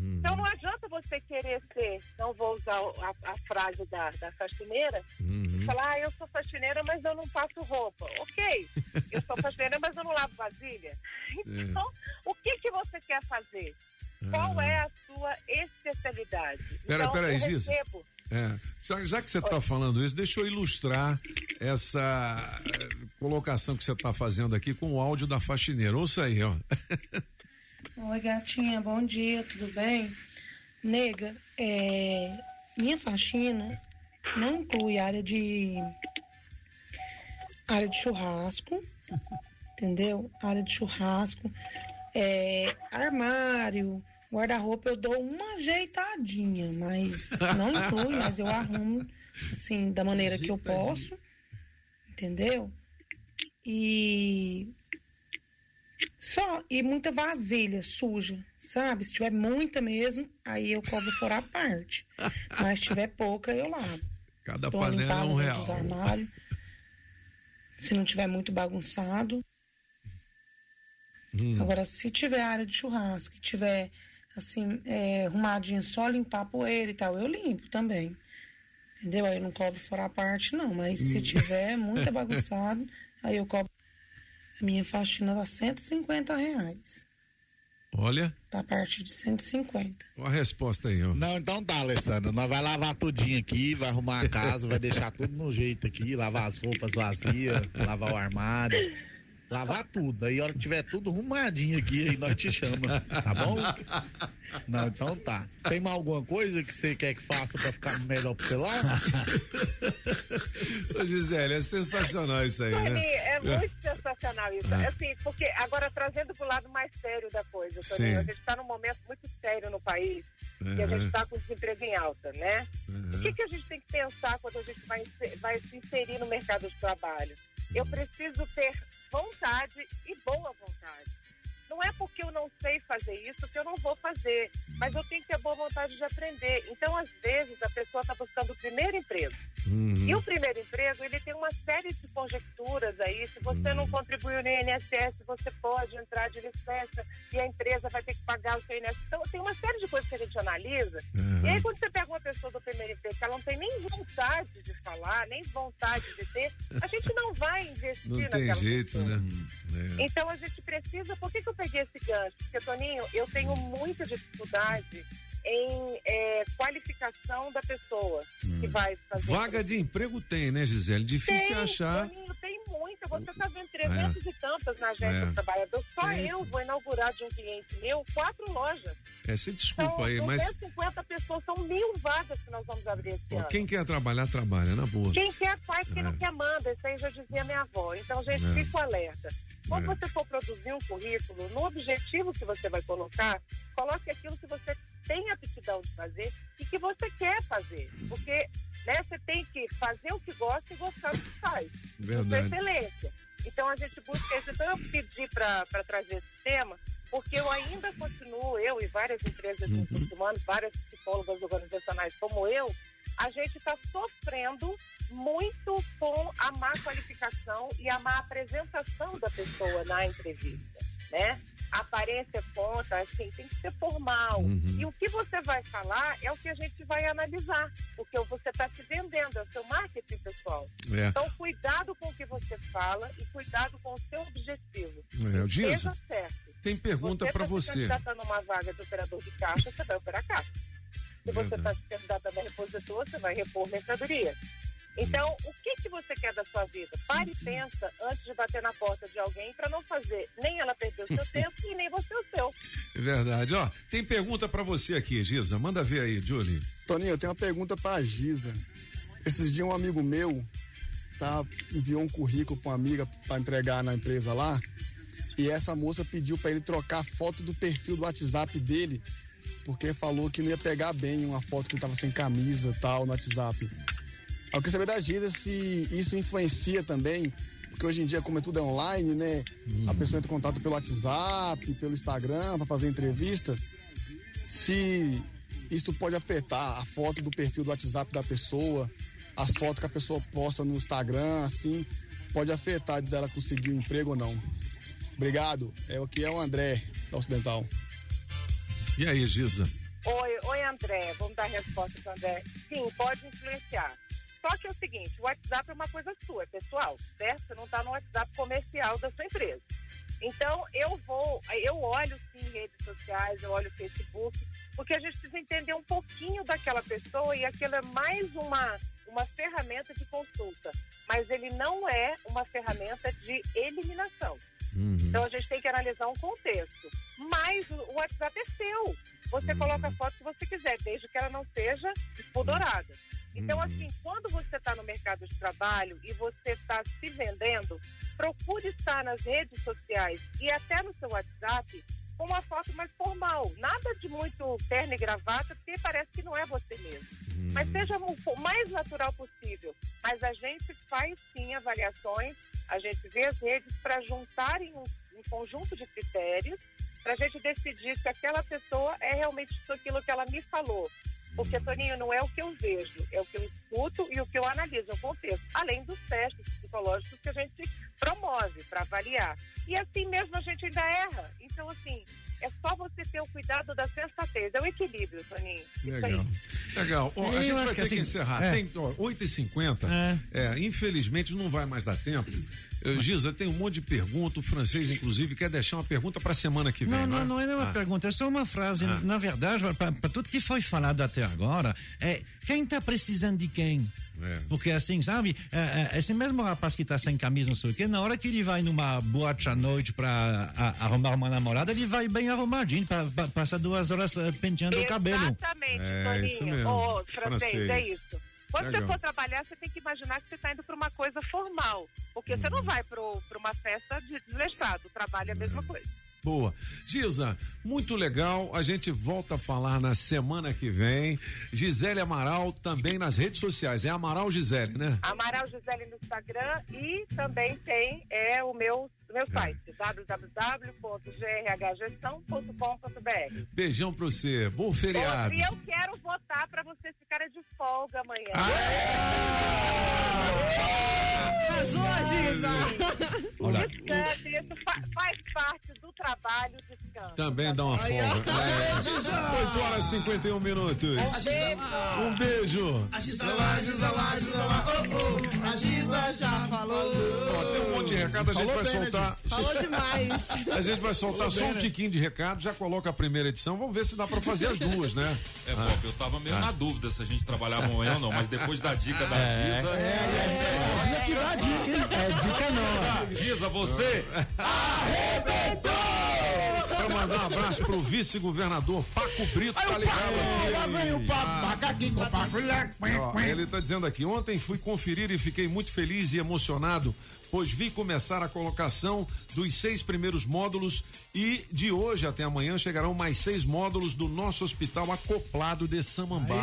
Então não adianta você querer ser, não vou usar a, a frase da, da faxineira, e falar, ah, eu sou faxineira, mas eu não passo roupa. Ok, eu sou faxineira, mas eu não lavo vasilha. Então, o que, que você quer fazer? Qual é a sua especialidade?
Pera,
então,
pera aí,
recebo.
É. Já, já que você está falando isso, deixa eu ilustrar essa eh, colocação que você está fazendo aqui com o áudio da faxineira. Ouça aí, ó.
Oi, gatinha, bom dia, tudo bem? Nega, é, minha faxina não inclui área de área de churrasco, entendeu? Área de churrasco, é, armário, guarda-roupa, eu dou uma ajeitadinha, mas não inclui, mas eu arrumo assim da maneira que eu posso, entendeu? E só, e muita vasilha suja, sabe? Se tiver muita mesmo, aí eu cobro fora a parte. Mas se tiver pouca, eu lavo.
Cada
Dou
panela é um real.
dos armários. Se não tiver muito bagunçado.
Hum.
Agora, se tiver área de churrasco, que tiver assim, é, arrumadinho, só limpar a poeira e tal, eu limpo também. Entendeu? Aí eu não cobro fora a parte, não. Mas se
Hum.
tiver muito bagunçado, aí eu cobro. A minha faxina dá 150 reais.
Olha,
Tá a partir de 150.
a resposta aí, ó.
Não, então tá, Alessandro. Nós vai lavar tudinho aqui, vai arrumar a casa, vai deixar tudo no jeito aqui, lavar as roupas vazias, lavar o armário, lavar tudo. Aí a hora que tiver tudo arrumadinho aqui, aí nós te chama, tá bom? Não, então tá. Tem mais alguma coisa que você quer que faça pra ficar melhor pro celular?
Ô, Gisele, é sensacional isso aí,
Tony,
né?
é muito sensacional isso.
É.
Assim, porque agora trazendo para o lado mais sério da coisa,
Sim.
Toninho, a gente está num momento muito sério no país e a
Uhum.
gente está com desemprego em alta, né?
Uhum.
O que, que a gente tem que pensar quando a gente vai, vai se inserir no mercado de trabalho? Eu preciso ter vontade e boa vontade. Não é porque eu não sei fazer isso que eu não vou fazer, mas eu tenho que ter boa vontade de aprender. Então, às vezes, a pessoa está buscando o primeiro emprego. E o primeiro emprego, ele tem uma série de conjecturas aí. Se você não contribuiu no INSS, você pode entrar de licença e a empresa vai ter que pagar o seu INSS. Então, tem uma série de coisas que a gente analisa.
Uhum.
E aí, quando você pega uma pessoa do primeiro emprego que ela não tem nem vontade de falar, nem vontade de ter, a gente não vai investir
Não tem
naquela
jeito,
pessoa.
né? É.
Então a gente precisa. Por que, que eu peguei esse gancho? Porque, Toninho, eu tenho muita dificuldade em é, qualificação da pessoa que vai fazer.
Vaga de emprego tem, né, Gisele? Difícil
tem,
achar.
Toninho, tem muita você está vendo 300 e tantas na agência
É.
do trabalhador. Só
É.
eu vou inaugurar de um cliente meu quatro lojas.
É, você desculpa
São
aí, mas
250 pessoas, são mil vagas que nós vamos abrir esse
ó,
ano.
quem quer trabalhar, trabalha, na boa.
Quem quer faz, quem
É.
não quer manda. Isso aí já dizia minha avó. Então, gente,
É.
fica alerta. Quando
É.
você for produzir um currículo, no objetivo que você vai colocar, coloque aquilo que você tem aptidão de fazer e que você quer fazer. Porque né, você tem que fazer o que gosta e gostar do que faz.
Verdade.
É excelência. Então a gente busca isso. Então eu pedi para trazer esse tema, porque eu ainda continuo, eu e várias empresas de recursos humanos, várias psicólogas organizacionais como eu, a gente está sofrendo muito com a má qualificação e a má apresentação da pessoa na entrevista, né? A aparência conta, assim, tem que ser formal. E o que você vai falar é o que a gente vai analisar, porque você está se vendendo, é o seu marketing pessoal.
É.
Então, cuidado com o que você fala e cuidado com o seu objetivo.
É,
Seja certo.
tem pergunta
você
para
tá se
você.
candidatando a uma vaga de operador de caixa, você vai operar caixa. Se você está se candidatando a repositor, você vai repor mercadoria. Então, o que, que você quer da sua vida? Pare e pensa antes de bater na porta de alguém para não fazer nem ela perder o seu tempo e nem você o seu.
É verdade, ó. Tem pergunta para você aqui, Giza. Manda ver aí, Julie.
Toninho, eu tenho uma pergunta pra Giza. Esses dias um amigo meu tá, enviou um currículo pra uma amiga para entregar na empresa lá. E essa moça pediu para ele trocar a foto do perfil do WhatsApp dele, porque falou que não ia pegar bem uma foto que ele tava sem camisa e tal no WhatsApp. Eu queria saber da Giza se isso influencia também, porque hoje em dia, como é tudo é online, né? A pessoa entra em contato pelo WhatsApp, pelo Instagram para fazer entrevista. Se isso pode afetar a foto do perfil do WhatsApp da pessoa, as fotos que a pessoa posta no Instagram, assim, pode afetar dela conseguir um emprego ou não. Obrigado. É o que é o André da Ocidental.
E aí, Giza?
Oi, oi, André. Vamos dar a resposta para André. Sim, pode influenciar. Só que é o seguinte, o WhatsApp é uma coisa sua, pessoal, certo? Você não está no WhatsApp comercial da sua empresa. Então, eu vou, eu olho sim redes sociais, eu olho Facebook, porque a gente precisa entender um pouquinho daquela pessoa e aquilo é mais uma, uma ferramenta de consulta. Mas ele não é uma ferramenta de eliminação. Então a gente tem que analisar um contexto. Mas o WhatsApp é seu. Você coloca a foto que você quiser, desde que ela não seja pudorada. Então, assim, quando você está no mercado de trabalho e você está se vendendo, procure estar nas redes sociais e até no seu WhatsApp com uma foto mais formal. Nada de muito terno e gravata, porque parece que não é você mesmo. Mas seja o mais natural possível. Mas a gente faz sim avaliações, a gente vê as redes para juntarem um, um conjunto de critérios para a gente decidir se aquela pessoa é realmente aquilo que ela me falou. Porque, Toninho, não é o que eu vejo, é o que eu escuto e o que eu analiso, o contexto. Além dos testes psicológicos que a gente promove para avaliar. E assim mesmo a gente ainda erra. Então, assim, é só você ter o cuidado da sensatez, é o equilíbrio, Toninho.
Legal. Legal. Ó, a
Eu
gente vai ter
que
que,
assim,
encerrar.
é.
Tem ó, 8h50. É. infelizmente não vai mais dar tempo. Eu, Giza, tem um monte de pergunta. O francês, inclusive, quer deixar uma pergunta para a semana que vem.
Não, não,
é?
não é uma
Ah.
pergunta, é só uma frase.
Ah.
Na verdade, para tudo que foi falado até agora, é quem está precisando de quem?
É.
Porque assim, sabe, é, é, esse mesmo rapaz que está sem camisa, não sei o quê, na hora que ele vai numa boate à noite para arrumar uma namorada, ele vai bem arrumadinho, para passar duas horas eh, penteando o cabelo.
Exatamente,
É,
Toninho.
isso mesmo.
Ô, francês, é
Francês.
isso. Quando
Legal.
você for trabalhar, você tem que imaginar que você está indo para uma coisa formal. Porque você
Uhum.
não vai para uma festa de desleixado. O trabalho é a mesma coisa.
Boa. Giza, muito legal. A gente volta a falar na semana que vem. Gisele Amaral também nas redes sociais. É Amaral Gisele, né?
Amaral Gisele no Instagram e também tem é, o meu, meu site, www.grhgestão.com.br.
Beijão pra você. Bom feriado.
E eu quero votar para vocês ficarem de folga amanhã.
Arrasou, Giza!
Descanse, isso fa- faz parte do trabalho, descanso.
Também dá uma folga. É. 8 horas e 51 minutos. Um beijo.
A Giza lá, Giza lá, Giza lá, oh, oh. A Giza já falou.
Ó, tem um monte de recado, a gente
Falou
vai
bem, né,
soltar.
Falou demais.
A gente vai soltar
Falou
só
bem,
um
né?
tiquinho de recado, já coloca a primeira edição. Vamos ver se dá pra fazer as duas, né?
É, Bob, eu tava meio na dúvida se a gente trabalhava amanhã ou não, mas depois da dica da
É.
Giza.
Giza que dá dica, hein?
É dica não.
Giza, você.
Quero mandar um abraço pro vice-governador Paco Brito, tá ligado aqui.
Vem o com o papo.
Ó, ele está dizendo aqui: ontem fui conferir e fiquei muito feliz e emocionado, pois vi começar a colocação dos seis primeiros módulos e de hoje até amanhã chegarão mais seis módulos do nosso hospital acoplado de Samambaia.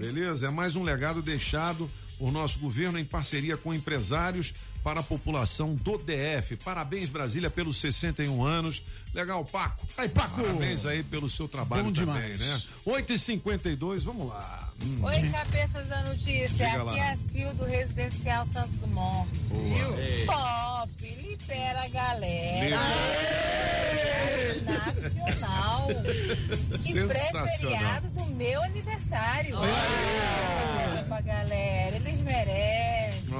Beleza? É mais um legado deixado por nosso governo em parceria com empresários para a população do DF. Parabéns, Brasília, pelos 61 anos. Legal, Paco.
Aí, Paco.
Parabéns aí pelo seu trabalho
Bom
também,
demais.
né? 8h52, vamos lá. Hum.
Oi, cabeças da notícia.
Lá.
Aqui é a Sil do Residencial Santos Dumont.
Boa. Ei.
Pop, libera a galera. Nacional. E
Sensacional.
pré-feriado do meu aniversário. Ah, pra galera, eles merecem.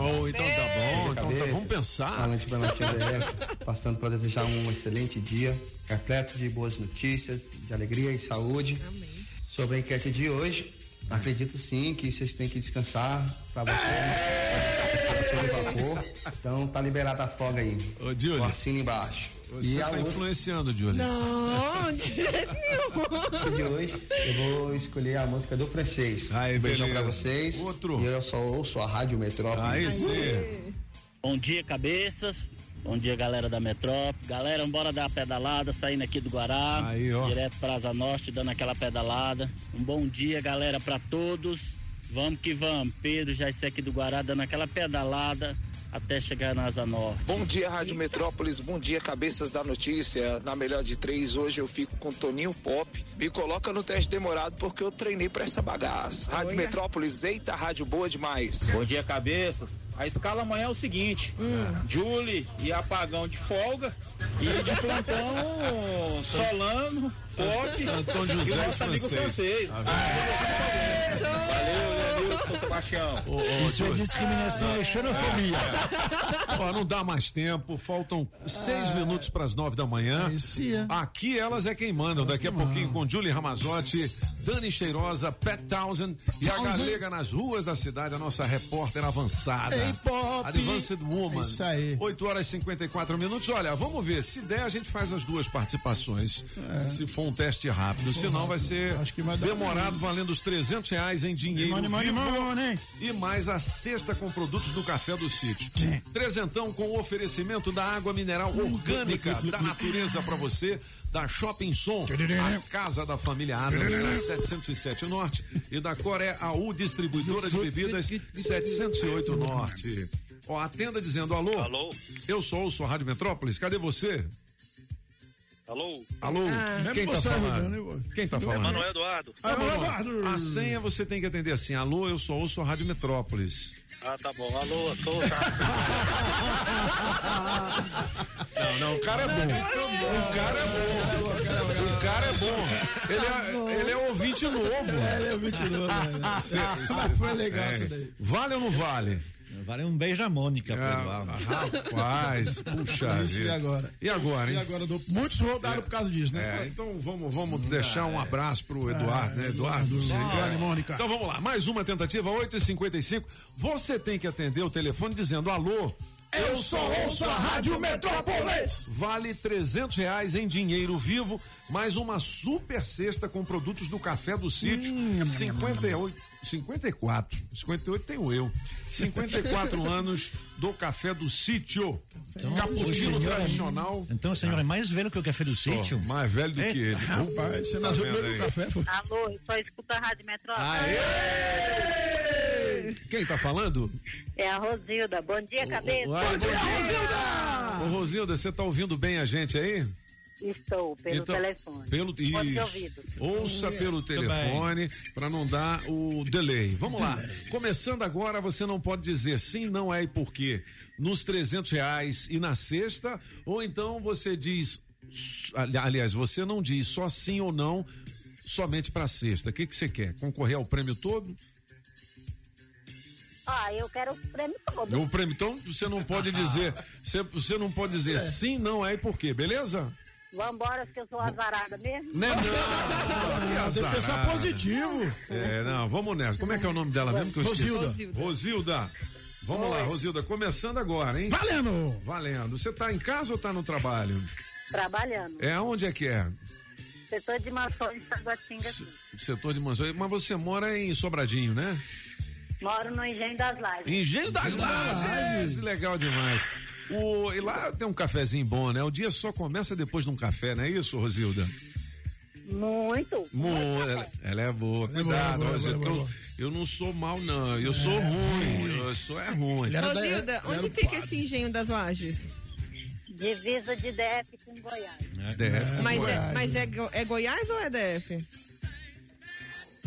Oh, então tá bom, então tá, vamos pensar.
Boa noite, boa noite, André. Passando para desejar um excelente dia, repleto de boas notícias, de alegria e saúde. Sobre a enquete de hoje, acredito sim que vocês têm que descansar para você. todo vapor. Então tá liberada a folga aí.
Ô, Júlio.
Com assino embaixo.
Você
a
tá
outra-
influenciando, Júlio.
Não, de jeito nenhum.
de hoje eu vou escolher a música do francês.
Aí,
um beijão
beleza.
pra vocês.
Outro.
E eu só ouço a Rádio Metrópole.
Aí sim.
Bom dia, cabeças. Bom dia, galera da Metrópole. Galera, bora dar uma pedalada, saindo aqui do Guará.
Aí, ó.
Direto para Asa Norte, dando aquela pedalada. Um bom dia, galera, para todos. Vamos que vamos. Pedro já está aqui do Guará, dando aquela pedalada até chegar na Asa Norte.
Bom dia, Rádio Metrópolis. Bom dia, cabeças da notícia. Na melhor de três, hoje eu fico com Toninho Pop. Me coloca no teste demorado porque eu treinei pra essa bagaça. Rádio Metrópolis, eita, rádio boa demais.
Bom dia, cabeças. A escala amanhã é o seguinte: Julie e apagão de folga e de plantão Solano, Pop
Antônio José
e o nosso amigo
francês.
francês. Valeu, Leonilson Sebastião.
Isso é discriminação e xenofobia.
Ó, não dá mais tempo, faltam seis minutos para as nove da manhã. Aqui elas é quem mandam. Daqui a pouquinho com Julie Ramazotti, Dani Cheirosa, Pat Townsend e a
Townsend.
galega nas ruas da cidade, a nossa repórter avançada.
Pop.
Advanced Woman.
É isso aí.
8 horas e 54 minutos. Olha, vamos ver. Se der, a gente faz as duas participações. Se for um teste rápido. Senão vai ser demorado, valendo os 300 reais em dinheiro
Money, money, money.
E mais a cesta com produtos do Café do Sítio. Trezentão com o oferecimento da água mineral orgânica da natureza para você. Da Shopping Som, a casa da família Adams, na 707 Norte. E da Coré AU, distribuidora de bebidas 708 Norte. Ó, atenda dizendo alô.
Alô?
Eu sou ouço a Rádio Metrópolis. Cadê você?
Alô?
Alô?
Ah.
Quem tá
Você,
falando? Quem tá falando?
Emanuel Eduardo.
Ah, Manuel, A senha você tem que atender assim. Alô, eu sou ouço a Rádio Metrópolis.
Ah, tá bom. Alô, tô.
Não, não, o cara é bom. O cara é bom. O cara é bom. Ele é, ele é ouvinte novo.
É, ele é ouvinte novo, né?
Cê-
Foi legal
é.
isso daí.
Vale ou não vale?
Vale um beijo a Mônica,
Ah, rapaz, puxa
Isso, e
vida.
agora?
E agora, hein?
E agora, muitos rodaram por causa disso, né?
É, então vamos, vamos deixar um abraço pro Eduardo, né? Eduardo.
Eduardo e Mônica.
Então vamos lá, mais uma tentativa, 8h55. Você tem que atender o telefone dizendo alô.
Eu só ouço a Rádio Metrópolis.
Vale 300 reais em dinheiro vivo, mais uma super cesta com produtos do Café do Sítio. 58, 54, 58 tenho eu. 54 anos do Café do Sítio.
o
Cappuccino
senhor é-
tradicional.
Então o senhor é mais velho que o café do
Só,
sítio?
mais velho do
É,
que ele.
Rapaz, você
Tá
nasceu primeiro no café, foi?
Alô, eu só escuto a Rádio Metrópole.
Quem tá falando?
É a Rosilda. Bom dia, cabeça.
Bom dia, Rosilda! Ô, Rosilda, você tá ouvindo bem a gente aí?
Estou, pelo
Então,
telefone.
Pelo isso.
ouvido.
Ouça pelo telefone para não dar o delay. Vamos lá. Começando agora, você não pode dizer sim, não é e por quê. Nos 300 reais e na sexta, ou então você diz Aliás, você não diz só sim ou não somente para sexta. O que que você quer? Concorrer ao prêmio todo?
Ah, eu quero o prêmio todo.
O prêmio, então você não pode dizer, você, você não pode dizer sim, não é e por quê, beleza?
Vambora, que eu sou azarada mesmo.
Né, não,
Tem que pensar positivo.
É, não, vamos nessa. Como é que é o nome dela mesmo que eu esqueci?
Rosilda.
Rosilda. Vamos lá, Rosilda, começando agora, hein?
Valendo!
Valendo. Você tá em casa ou tá no trabalho?
Trabalhando.
É, onde é que é?
Setor de mansões Taguatinga. aqui.
Setor de mansões. Mas você mora em Sobradinho, né?
Moro no Engenho das Lajes.
Engenho das Lajes. Legal demais. O, e lá tem um cafezinho bom, né? O dia só começa depois de um café, não é isso, Rosilda?
Muito.
Mu- ela, ela é boa, cuidado,
boa,
Rosilda,
boa,
que
boa.
Eu, eu não sou mal, não. Eu sou ruim. Eu sou é ruim.
Rosilda, onde fica esse engenho das lajes?
Divisa de DF com Goiás.
DF.
Mas, é, mas é, Go- é Goiás ou é DF?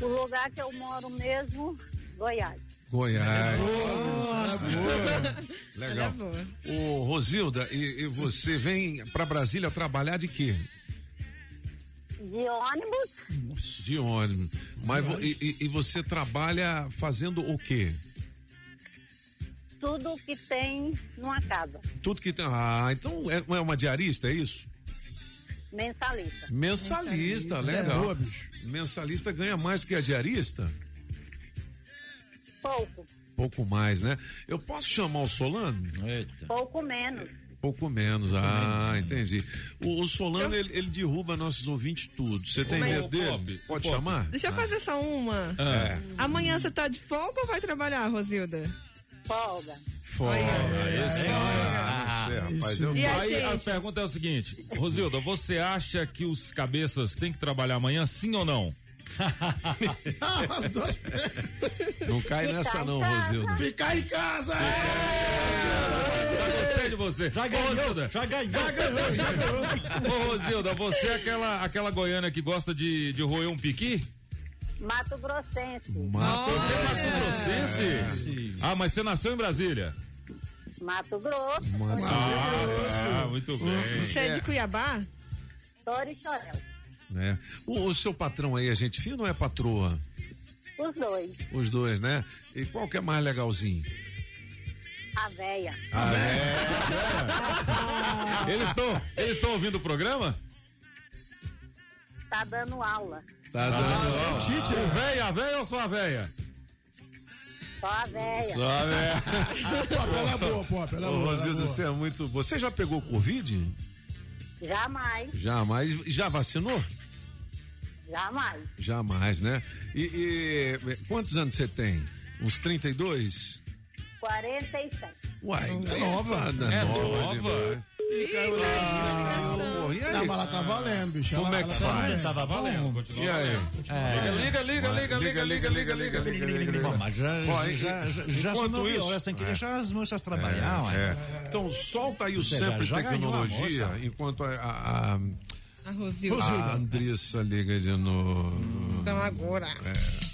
O lugar que eu moro mesmo, Goiás.
Goiás.
Ela
Legal.
é boa.
Ô, Rosilda, e, e você vem pra Brasília trabalhar de quê?
De ônibus,
De ônibus. Mas e, e- você trabalha fazendo o quê?
tudo que tem numa casa.
Tudo que tem. Ah, então é, é uma diarista, é isso?
Mensalista.
Mensalista, legal.
É boa,
Mensalista ganha mais do que a diarista?
Pouco.
Pouco mais, né? Eu posso chamar o Solano?
Pouco menos.
Pouco menos, ah, entendi. O, o Solano, ele, ele derruba nossos ouvintes tudo. Você tem medo dele? Pode chamar?
Deixa eu fazer só uma.
É.
Amanhã você tá de folga ou vai trabalhar, Rosilda?
Folga.
Fora. Esse ah, não sei, rapaz. Eu...
E a
Aí a pergunta é o seguinte, Rosilda, você acha que os cabeças têm que trabalhar amanhã, sim ou não?
Não cai nessa não, Rosilda.
Ficar em casa!
Já gostei de você. Já
ganhou,
Rosilda.
já ganhou.
Já ganhou, já ganhou. Ô, Rosilda, você é aquela, aquela goiana que gosta de, de roer um piqui?
Mato Grossense.
Você é Mato Grossense? Ah, mas você nasceu em Brasília?
Mato Grosso.
Ah, muito bem.
Você é de Cuiabá?
Torixorel.
Né? O, o seu patrão aí é gente fina ou é patroa?
Os dois.
Os dois, né? E qual que é mais legalzinho?
A véia.
Ah,
Eles estão eles estão ouvindo o programa?
Tá dando aula.
Tá
dando. O véia, a véia ou só a véia?
Só a véia.
Só, né?
Pop, ela é boa, Pop, ela é
Ô,
boa. é
Rosilda, você é muito boa. Você já pegou Covid?
Jamais.
Jamais. Já vacinou?
Jamais.
Jamais, né? E, e quantos anos você tem? Uns 32?
47.
Uai,
É nova.
É,
É
nova.
nova.
demais. Ah, e aí?
Não, mas ela tá valendo, bicho.
Como
ela,
é que
ela tá
faz?
Tava valendo, continua.
E aí?
Liga, liga, liga, liga, liga, liga, liga, liga, liga.
Bom, mas já,
e-
já, já, já são nove horas, tem que
É.
deixar as moças trabalhar.
É, é. Então solta aí o
Você
sempre tecnologia, enquanto a, a,
Rosilda.
a Andressa liga de novo.
Então agora.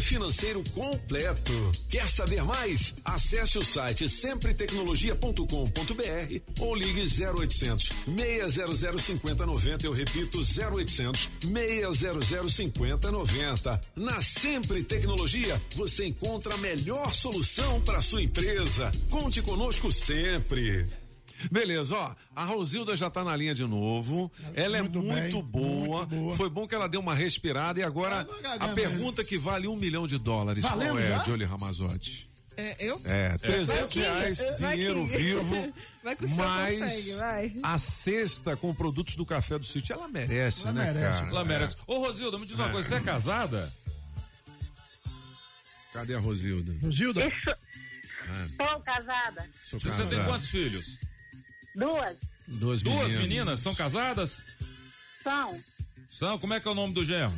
financeiro completo. Quer saber mais? Acesse o site sempretecnologia.com.br ou ligue 0800 600 5090. Eu repito, 0800 600 5090. Na Sempre Tecnologia, você encontra a melhor solução para sua empresa. Conte conosco sempre.
Beleza, ó, a Rosilda já tá na linha de novo. Ela é muito,
bem,
boa.
muito boa.
Foi bom que ela deu uma respirada e agora a
mesmo.
pergunta que vale um milhão de dólares.
Valendo
Qual é,
já?
Jolie Ramazotti?
É, eu?
É, 300
Vai que-
reais, dinheiro vivo.
Vai que o
mais
consegue, vai.
a cesta com produtos do café do sítio. Ela merece,
Ela
né,
merece,
cara?
ela merece. Ô, Rosilda, me diz uma
É.
coisa, você é casada?
Cadê a Rosilda?
Rosilda?
Estou casada.
Sou
Você
casado.
tem quantos filhos?
Duas.
Duas
Duas
meninas.
meninas. São casadas?
São
São. Como é que é o nome do genro?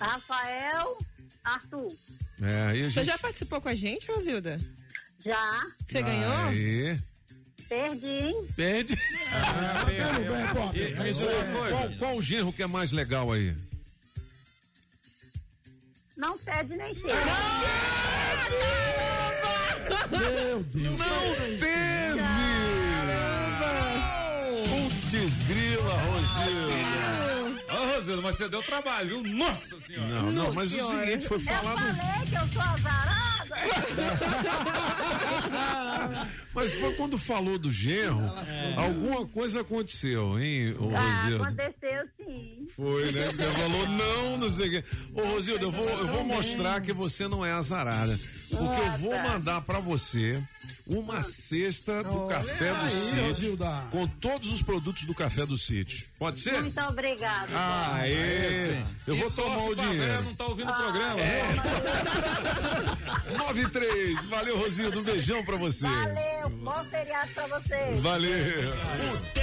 Rafael, Arthur.
É, aí a
Você
gente...
já participou com a gente, Rosilda?
Já.
Você ganhou?
Aí.
Perdi, hein?
Perde.
E- me diz uma coisa.
Qual, qual o genro que é mais legal aí?
Não perde nem chega.
Meu Deus.
Não teve! Grila, Rosilda.
Ô, Rosilda, mas você deu trabalho, viu? Nossa senhora.
Não, não, mas o seguinte, foi
Eu
falado.
falei que eu sou azarada.
Mas foi quando falou do genro, alguma coisa aconteceu, hein, ô
Ah,
Rosilda?
aconteceu sim.
Foi, né? Você falou não, não sei o quê. Ô, Rosilda, eu vou, eu vou mostrar que você não é azarada. Porque eu vou mandar pra você uma cesta do café do
aí,
sítio
Rosilda.
com todos os produtos do café do sítio. Pode ser?
Muito obrigada.
Ah, Aê! Eu vou tomar o dinheiro.
Não tá ouvindo o programa.
É. 93. Valeu, Rosilda. Um beijão pra você.
Valeu, bom feriado pra vocês.
Valeu.
O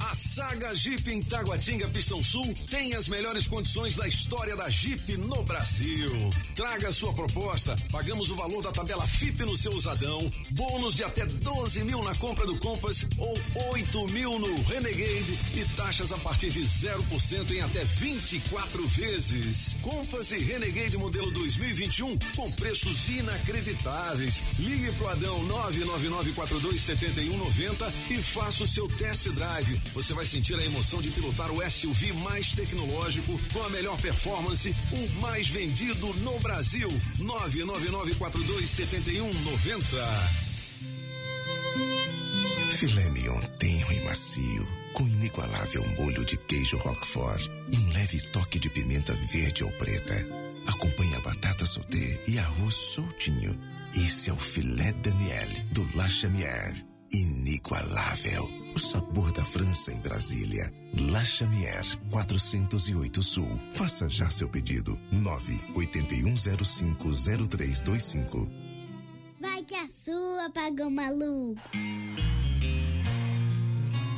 A saga Jeep em Taguatinga Pistão Sul tem as melhores condições da história da Jeep no Brasil. Traga sua proposta, pagamos o valor da tabela FIP no seu usadão, bônus de até 12 mil na compra do Compass ou 8 mil no Renegade e taxas a partir de 0% em até 24 vezes. Compass e Renegade modelo 2021 com preços inacreditáveis. Ligue pro Adão 999427190 e faça o seu test drive. Você vai sentir a emoção de pilotar o SUV mais tecnológico, com a melhor performance, o mais vendido no Brasil. 999427190.
Filé mignon tenro e macio, com inigualável molho de queijo Roquefort e um leve toque de pimenta verde ou preta. Acompanhe a batata sauté e arroz soltinho. Esse é o filé Daniel do La Chamière. Inigualável. O sabor da França em Brasília. La Chamière, 408 Sul. Faça já seu pedido. 981050325.
Vai que a sua, pagão maluco.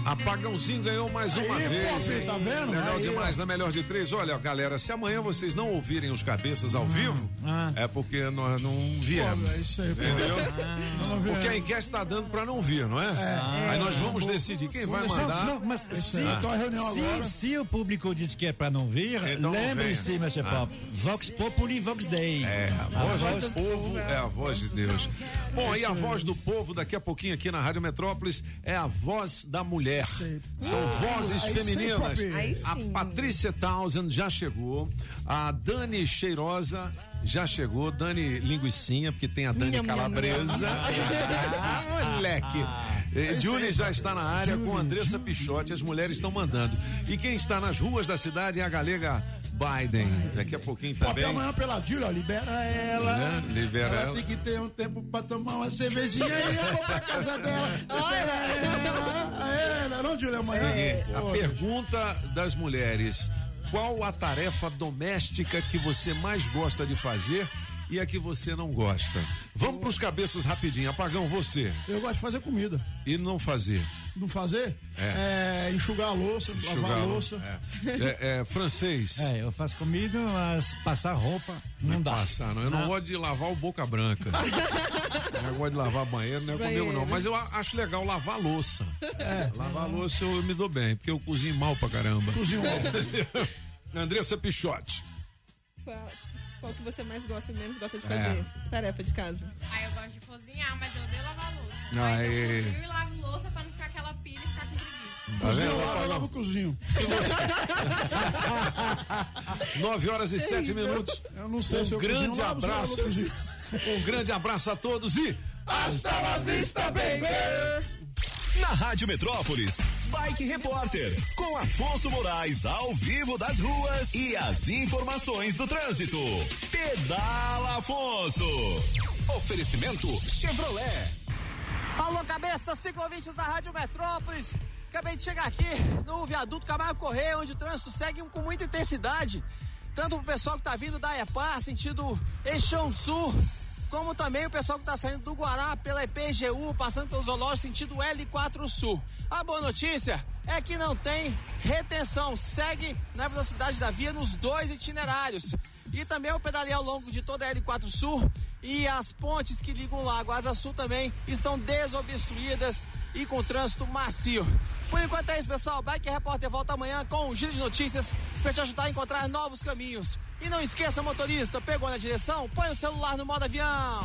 Apagãozinho ganhou mais uma
Aí,
vez.
pô, tá vendo?
Legal
Aí,
demais, na melhor de três. Olha, galera, se amanhã vocês não ouvirem os cabeças ao vivo, é porque nós não viemos.
Pô, é isso aí.
Entendeu?
Viemos.
Porque a enquete tá dando pra não vir, não é? Aí nós vamos decidir quem vai mandar.
Não, mas se,
Ah.
se, se o público diz que é para não vir,
Então
lembre-se,
venha.
Mr.
Ah.
Pop. Vox Populi, Vox Dei.
É, a voz do povo é a voz de Deus. Bom, e a voz do povo daqui a pouquinho aqui na Rádio Metrópolis é a voz da mulher. Mulher. São
Ah,
vozes
aí
femininas.
Aí
A Patrícia Townsend já chegou. A Dani Cheirosa já chegou. Dani Linguicinha, porque tem a Dani
nham,
Calabresa. Ah, moleque. Eh, Julie já está na área com Andressa Pichotti. As mulheres estão mandando. E quem está nas ruas da cidade é a galega Biden. Daqui a pouquinho também.
amanhã pela Júlia, ó, libera ela.
Né? Libera ela.
tem que ter um tempo pra tomar uma cervejinha e eu vou pra casa dela. Libera ela. É, não é não, Júlia, amanhã?
Seguinte, a
Pô,
pergunta das mulheres: qual a tarefa doméstica que você mais gosta de fazer e a que você não gosta? Vamos pros cabeças rapidinho. Apagão, você.
Eu gosto de fazer comida.
E não fazer?
Não fazer?
É.
É, enxugar a louça, lavar a louça.
É, é, francês.
É, eu faço comida, mas passar roupa não dá.
Passar, não. Eu não
Ah.
gosto de lavar o boca branca. eu não gosto de lavar banheiro, não é comigo não.
Banheiro.
Mas eu acho legal lavar louça. Lavar louça eu, eu me dou bem, porque eu cozinho mal pra caramba.
Cozinho mal.
Andressa Pichotti.
Qual, que você mais gosta e menos gosta de
É.
fazer? Tarefa de casa.
Ah, eu gosto de cozinhar, mas eu odeio lavar louça. Mas eu
é.
cozinho e lavo louça pra não ficar aquela pilha e ficar com preguiça.
Tá
Cozinho,
vendo?
lava, lava o cozinho.
9 horas e 7 minutos.
Eu não sei
um
se eu
grande
cozinho, lavo, se eu
abraço.
lavo, cozinho.
Um grande abraço a todos e
hasta la vista, baby!
Na Rádio Metrópolis, Bike Repórter, com Afonso Moraes ao vivo das ruas e as informações do trânsito. Pedala Afonso. Oferecimento Chevrolet.
Alô, cabeça, ciclovintes da Rádio Metrópolis. Acabei de chegar aqui no viaduto Camargo Correia, onde o trânsito segue com muita intensidade. Tanto o pessoal que tá vindo da EPAR, sentido Eixão Sul, como também o pessoal que tá saindo do Guará pela EPGU, passando pelo Zoológico, sentido L4 Sul. A boa notícia é que não tem retenção, segue na velocidade da via nos dois itinerários. E também eu pedalei ao longo de toda a L4 Sul e as pontes que ligam o Lago Asa Sul também estão desobstruídas e com trânsito macio. Por enquanto é isso, pessoal. Bike Repórter volta amanhã com um giro de notícias para te ajudar a encontrar novos caminhos. E não esqueça, motorista, pegou na direção? Põe o celular no modo avião.